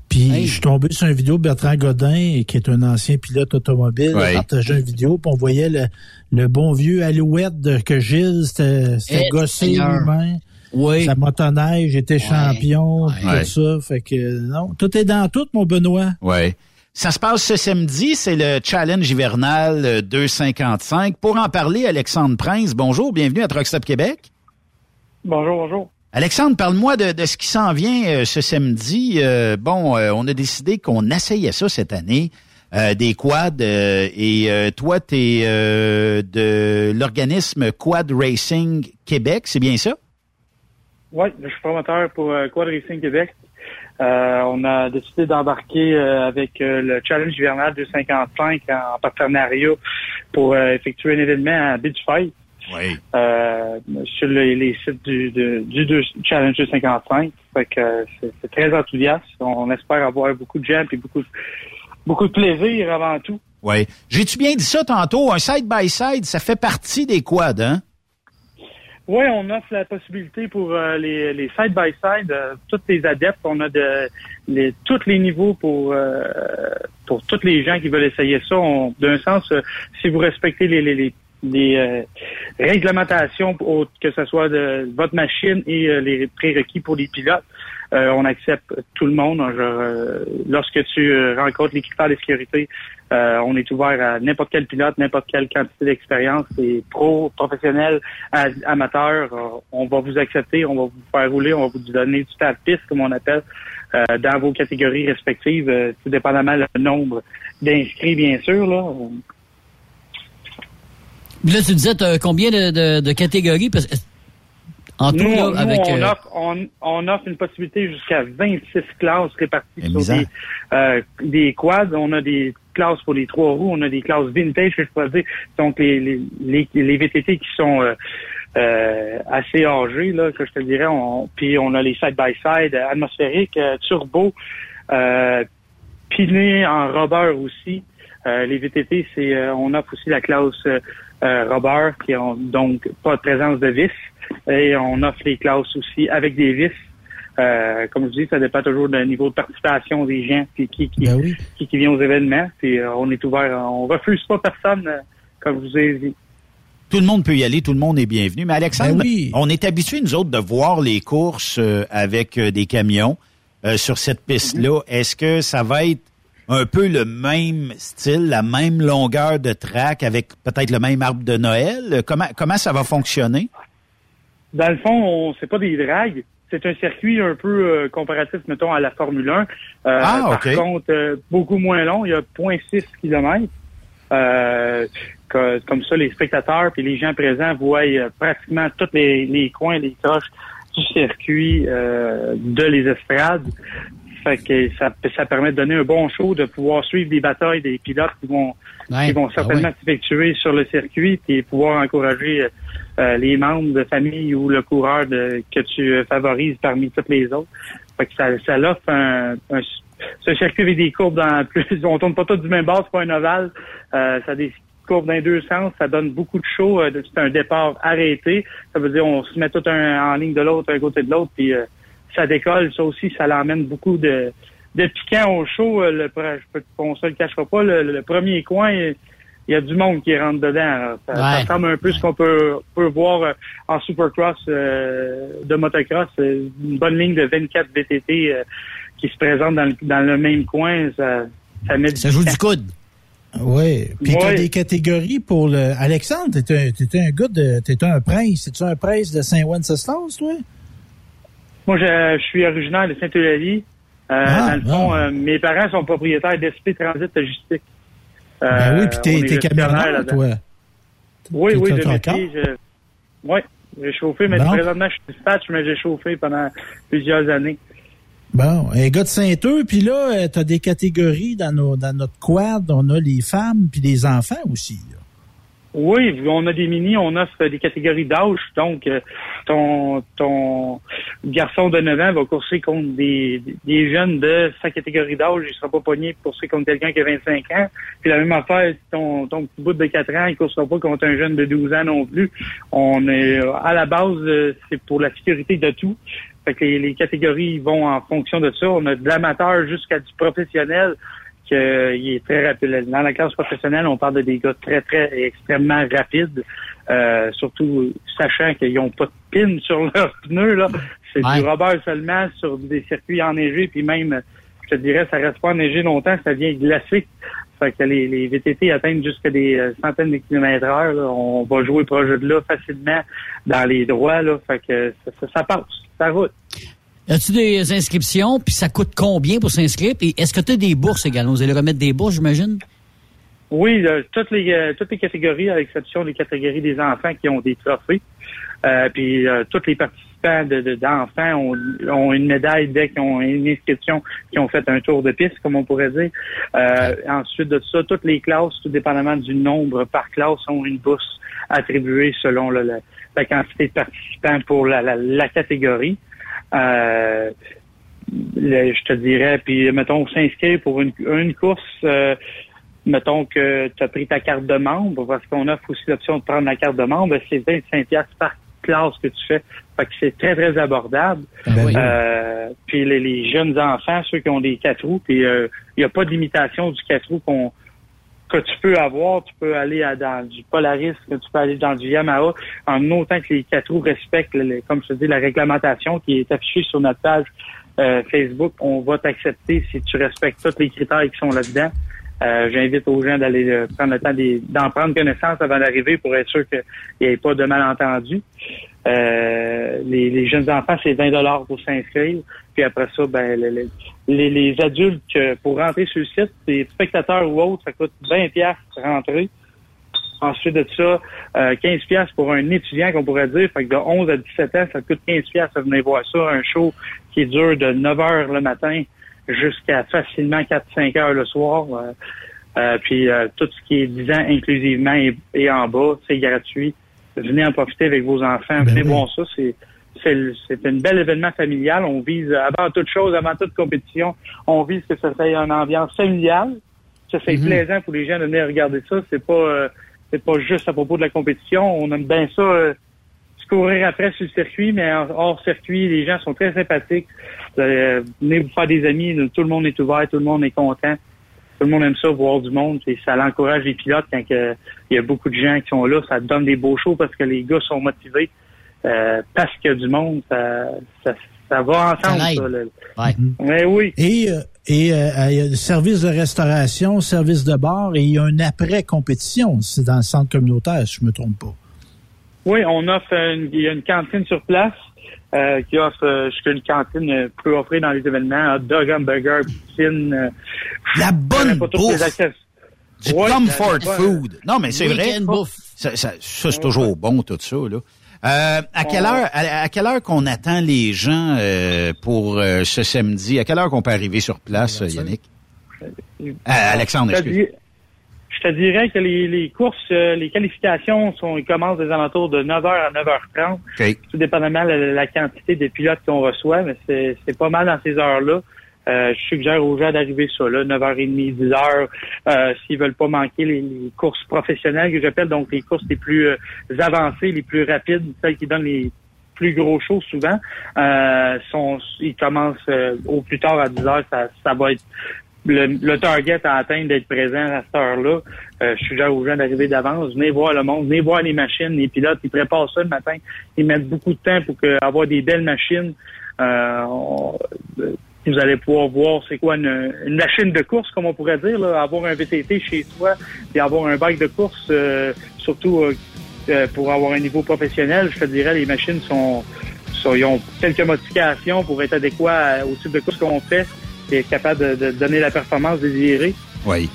Puis je suis tombé sur une vidéo de Bertrand Godin, qui est un ancien pilote automobile, Ouais. il partageait une vidéo, puis on voyait le, le bon vieux Alouette de, que Gilles s'était Eh, gossé lui-même. Oui. Sa motoneige était champion, Ouais. tout ça. Fait que non, tout est dans tout, mon Benoît. Ouais. Ça se passe ce samedi, c'est le challenge hivernal euh, 255. Pour en parler, Alexandre Prince, bonjour, bienvenue à Truck Stop Québec. Bonjour, bonjour. Alexandre, parle-moi de, de ce qui s'en vient euh, ce samedi. Euh, bon, euh, on a décidé qu'on essayait ça cette année, euh, des quads, euh, et euh, toi, tu es de l'organisme Quad Racing Québec, c'est bien ça? Oui, je suis promoteur pour euh, Quad Racing Québec. Euh, on a décidé d'embarquer euh, avec euh, le Challenge hivernal 255 en partenariat pour euh, effectuer un événement à Beachfight. Oui. Euh, sur les, les sites du, de- du deux- Challenge 255. Fait que c'est très enthousiaste. On espère avoir beaucoup de gens et beaucoup, de- beaucoup de plaisir avant tout. Oui. J'ai-tu bien dit ça tantôt? Un side-by-side, ça fait partie des quads, hein? Oui, on offre la possibilité pour euh, les, les side-by-side, euh, tous les adeptes. On a de les, tous les niveaux pour euh, pour tous les gens qui veulent essayer ça. D'un sens, euh, si vous respectez les, les, les, euh, réglementations, au- que ce soit de votre machine et euh, les prérequis pour les pilotes, euh, on accepte tout le monde. Euh, lorsque tu euh, rencontres critères de sécurité, on est ouvert à n'importe quel pilote, n'importe quelle quantité d'expérience, et pro, professionnel, amateur. on va vous accepter, on va vous faire rouler, on va vous donner du temps de piste, comme on appelle, dans vos catégories respectives, tout dépendamment le nombre d'inscrits, bien sûr. Là. Là, tu disais, combien de, catégories? En tout, Nous, nous, avec... on, euh, offre, on, on offre une possibilité jusqu'à 26 classes réparties sur des, euh, des quads. On a des classes pour les trois roues, on a des classes vintage, que je pourrais dire, donc les, les, les, les VTT qui sont euh, euh, assez âgés, là, que je te dirais. On, puis on a les side-by-side atmosphériques, euh, turbo, euh, pinés en rubber aussi. Euh, les VTT, c'est on offre aussi la classe rubber qui ont donc pas de présence de vis. Et on offre les classes aussi avec des vis. comme je dis, ça dépend toujours du niveau de participation des gens puis qui qui, Ben qui, qui vient aux événements. Puis on est ouvert, on refuse pas personne, comme je vous ai dit. Tout le monde peut y aller, tout le monde est bienvenu. Mais Alexandre, Ben oui. on est habitué, nous autres, de voir les courses euh, avec euh, des camions euh, sur cette piste-là. Est-ce que ça va être un peu le même style, la même longueur de track avec peut-être le même arbre de Noël? Comment, comment ça va fonctionner? Dans le fond, on c'est pas des dragues. C'est un circuit un peu euh, comparatif, mettons, à la Formule 1. Euh, Ah, par ok. contre, euh, beaucoup moins long. Il y a 0.6 km. Euh, que- comme ça, les spectateurs puis les gens présents voient euh, pratiquement tous les, les coins, les croches du circuit euh, de les estrades. Fait que ça, ça permet de donner un bon show, de pouvoir suivre des batailles des pilotes qui vont Ouais, qui vont ah certainement ouais. s'effectuer sur le circuit et pouvoir encourager euh, euh, les membres de famille ou le coureur de, que tu euh, favorises parmi toutes les autres. Fait que ça, ça l'offre un, un- ce circuit avec des courbes dans plus. On tourne pas tous du même bord, c'est pas un ovale. Euh, ça a des courbes dans les deux sens, ça donne beaucoup de show. euh, c'est un départ arrêté. Ça veut dire on se met tout un, en ligne de l'autre, un côté de l'autre, puis euh, ça décolle. Ça aussi, ça l'emmène beaucoup de, de piquant au show. Euh, Le, je peux, on se le cachera pas. Le, le premier coin, il y a du monde qui rentre dedans. Alors, ça, ça ressemble un peu ce qu'on peut, peut voir euh, en supercross euh, de motocross. Une bonne ligne de 24 VTT euh, qui se présente dans le, dans le même coin. Ça, ça met Ça joue du coude. Oui. Puis Ouais. des catégories pour le. Alexandre, t'es un, t'es un gars de. T'es un prince. C'est-tu un prince de Saint-Wenceslas, toi? Moi, je, je suis originaire de Saint-Eulalie. Euh, Ah, dans le fond, euh, mes parents sont propriétaires d'SP Transit Logistique. Euh, ben oui, puis t'es, camionneur, toi. Oui, oui, de métier. Je... Oui, j'ai chauffé, mais Bon. présentement, je suis dispatch, mais j'ai chauffé pendant plusieurs années. Bon, un gars de Saint-Eux, puis là, euh, t'as des catégories dans, nos, dans notre quad. On a les femmes puis les enfants aussi. là. Oui, on a des mini, on offre des catégories d'âge. Donc, euh, ton, ton garçon de 9 ans va courser contre des, des jeunes de sa catégorie d'âge. Il sera pas pogné pour courser contre quelqu'un qui a 25 ans. Puis la même affaire, ton, ton petit bout de 4 ans, il coursera pas contre un jeune de 12 ans non plus. On est à la base, euh, c'est pour la sécurité de tout. Fait que les, les catégories vont en fonction de ça. On a de l'amateur jusqu'à du professionnel qu'il est très rapide. Dans la classe professionnelle, on parle de des gars très, très extrêmement rapides, euh, surtout sachant qu'ils n'ont pas de pin sur leurs pneus. là. C'est Ouais. du rubber seulement sur des circuits enneigés, puis même, je te dirais, ça reste pas enneigé longtemps, ça vient glacé. Fait que les, les VTT atteignent jusqu'à des euh, centaines de kilomètres heure. là. On va jouer projet de là facilement dans les droits. Là. Fait que ça, ça, ça passe, ça roule. As-tu des inscriptions, puis ça coûte combien pour s'inscrire? Puis est-ce que tu as des bourses également? Vous allez remettre des bourses, j'imagine? Oui, euh, toutes les euh, toutes les catégories, à l'exception des catégories des enfants qui ont des trophées. Euh, puis euh, tous les participants de- de- d'enfants ont, une médaille dès qu'ils ont une inscription, qui ont fait un tour de piste, comme on pourrait dire. Ensuite de ça, toutes les classes, tout dépendamment du nombre par classe, ont une bourse attribuée selon la, la quantité de participants pour la, la, la catégorie. Euh, le- je te dirais, puis mettons, s'inscrire pour une, une course, euh, mettons que tu as pris ta carte de membre, parce qu'on offre aussi l'option de prendre la carte de membre, c'est 25 piastres par classe que tu fais. Fait que c'est très, très abordable. Ben oui. Euh, puis les, les jeunes enfants, ceux qui ont des quatre roues, puis euh, il n'y a pas de limitation du quatre roues qu'on que tu peux avoir, tu peux aller à, dans du Polaris, que tu peux aller dans du Yamaha, en autant que les quatre roues respectent, comme je te dis, la réglementation qui est affichée sur notre page euh, Facebook. On va t'accepter si tu respectes tous les critères qui sont là-dedans. Euh, J'invite aux gens d'aller euh, prendre le temps d'en prendre connaissance avant d'arriver pour être sûr qu'il n'y ait pas de malentendu. Euh, les, les jeunes enfants, c'est 20 dollars pour s'inscrire. Puis après ça, ben, le- le- les, les adultes, que pour rentrer sur le site, des spectateurs ou autres, ça coûte 20 pièces rentrer. Ensuite de ça, euh, 15 pièces pour un étudiant qu'on pourrait dire. Fait que de 11 à 17 ans, ça coûte 15 pièces à venir voir ça. Un show qui dure de 9 heures le matin jusqu'à facilement 4-5 heures le soir. Euh, euh, puis euh, tout ce qui est 10 ans inclusivement et, et en bas, c'est gratuit. venez en profiter avec vos enfants, venez voir ça. C'est c'est un bel événement familial. On vise, avant toute chose, avant toute compétition, on vise que ça soit une ambiance familiale, ça soit plaisant pour les gens de venir regarder ça. C'est pas euh, c'est pas juste à propos de la compétition. On aime bien ça, euh, se courir après sur le circuit, mais hors circuit, les gens sont très sympathiques. Euh, venez vous faire des amis, tout le monde est ouvert, tout le monde est content. Tout le monde aime ça, voir du monde. Et ça l'encourage les pilotes quand il y a beaucoup de gens qui sont là. Ça donne des beaux shows parce que les gars sont motivés. Euh, parce qu'il y a du monde, ça, ça, ça va ensemble. Ça, Mais oui. Et, euh, et euh, il y a le service de restauration, service de bar, et il y a une après-compétition. C'est dans le centre communautaire, si je me trompe pas. Oui, on offre une, il y a une cantine sur place euh, qui offre euh, ce qu'une cantine euh, peut offrir dans les événements, hot dog, hamburger, piscine. la bonne bouffe. Du comfort food. Non, mais c'est vrai. Ça, ça, ça c'est toujours bon, tout ça. Là. Euh, à quelle heure, à, quelle heure qu'on attend les gens euh, pour euh, ce samedi? À quelle heure qu'on peut arriver sur place, Yannick? Alexandre, excuse. Je te dirais que les, les courses, les qualifications sont, ils commencent des alentours de 9h à 9h30. Okay. Tout dépendamment de la, quantité de pilotes qu'on reçoit, mais c'est pas mal dans ces heures-là. Euh, je suggère aux gens d'arriver ça, là, 9h30, 10h, euh, s'ils veulent pas manquer les, courses professionnelles que j'appelle, donc les courses les plus euh, avancées, les plus rapides, celles qui donnent les plus gros shows souvent. Euh, sont, ils commencent euh, au plus tard à 10h, ça, ça va être le, target à atteindre d'être présent à cette heure-là. Euh, je suggère aux gens d'arriver d'avance. Venez voir le monde, venez voir les machines, les pilotes, ils préparent ça le matin. Ils mettent beaucoup de temps pour que, avoir des belles machines. Euh, vous allez pouvoir voir c'est quoi une, machine de course, comme on pourrait dire, là, avoir un VTT chez soi et avoir un bike de course, euh, surtout euh, euh, pour avoir un niveau professionnel, je te dirais, les machines sont, sont ils ont quelques modifications pour être adéquats au type de course qu'on fait et être capable de, donner la performance désirée. Oui.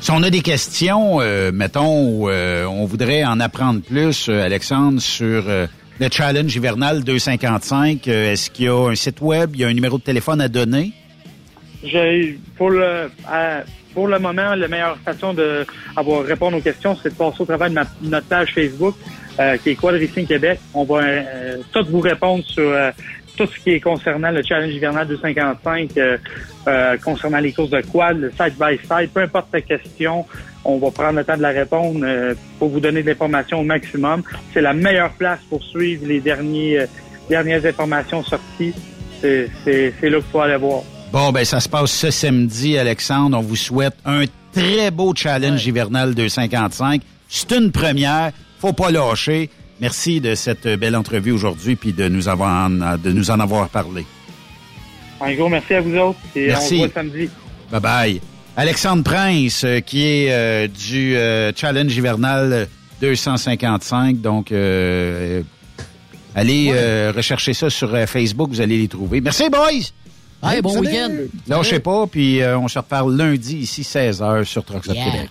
Si on a des questions, mettons, où, on voudrait en apprendre plus, Alexandre, sur le challenge hivernal 255, euh, est-ce qu'il y a un site web, il y a un numéro de téléphone à donner? pour le pour le moment, la meilleure façon de avoir répondre aux questions, c'est de passer au travers de notre page Facebook, euh, qui est Quad Racing Québec. On va euh, tout vous répondre sur tout ce qui est concernant le challenge hivernal 255, concernant les courses de quad, le side by side, peu importe ta question, on va prendre le temps de la répondre euh, pour vous donner de l'information au maximum. C'est la meilleure place pour suivre les derniers, euh, dernières informations sorties. C'est là qu'il faut aller voir. Bon, ben ça se passe ce samedi, Alexandre. On vous souhaite un très beau challenge hivernal 255. C'est une première. Faut pas lâcher. Merci de cette belle entrevue aujourd'hui puis de nous avoir de nous en avoir parlé. Un gros merci à vous autres et merci. on se voit samedi. Bye bye. Alexandre Prince, euh, qui est euh, du euh, Challenge hivernal 255. Donc, allez rechercher ça sur Facebook, vous allez les trouver. Merci, boys! Hey, bon week-end! sais pas, puis on se reparle lundi, ici, 16h, sur Trucks Québec.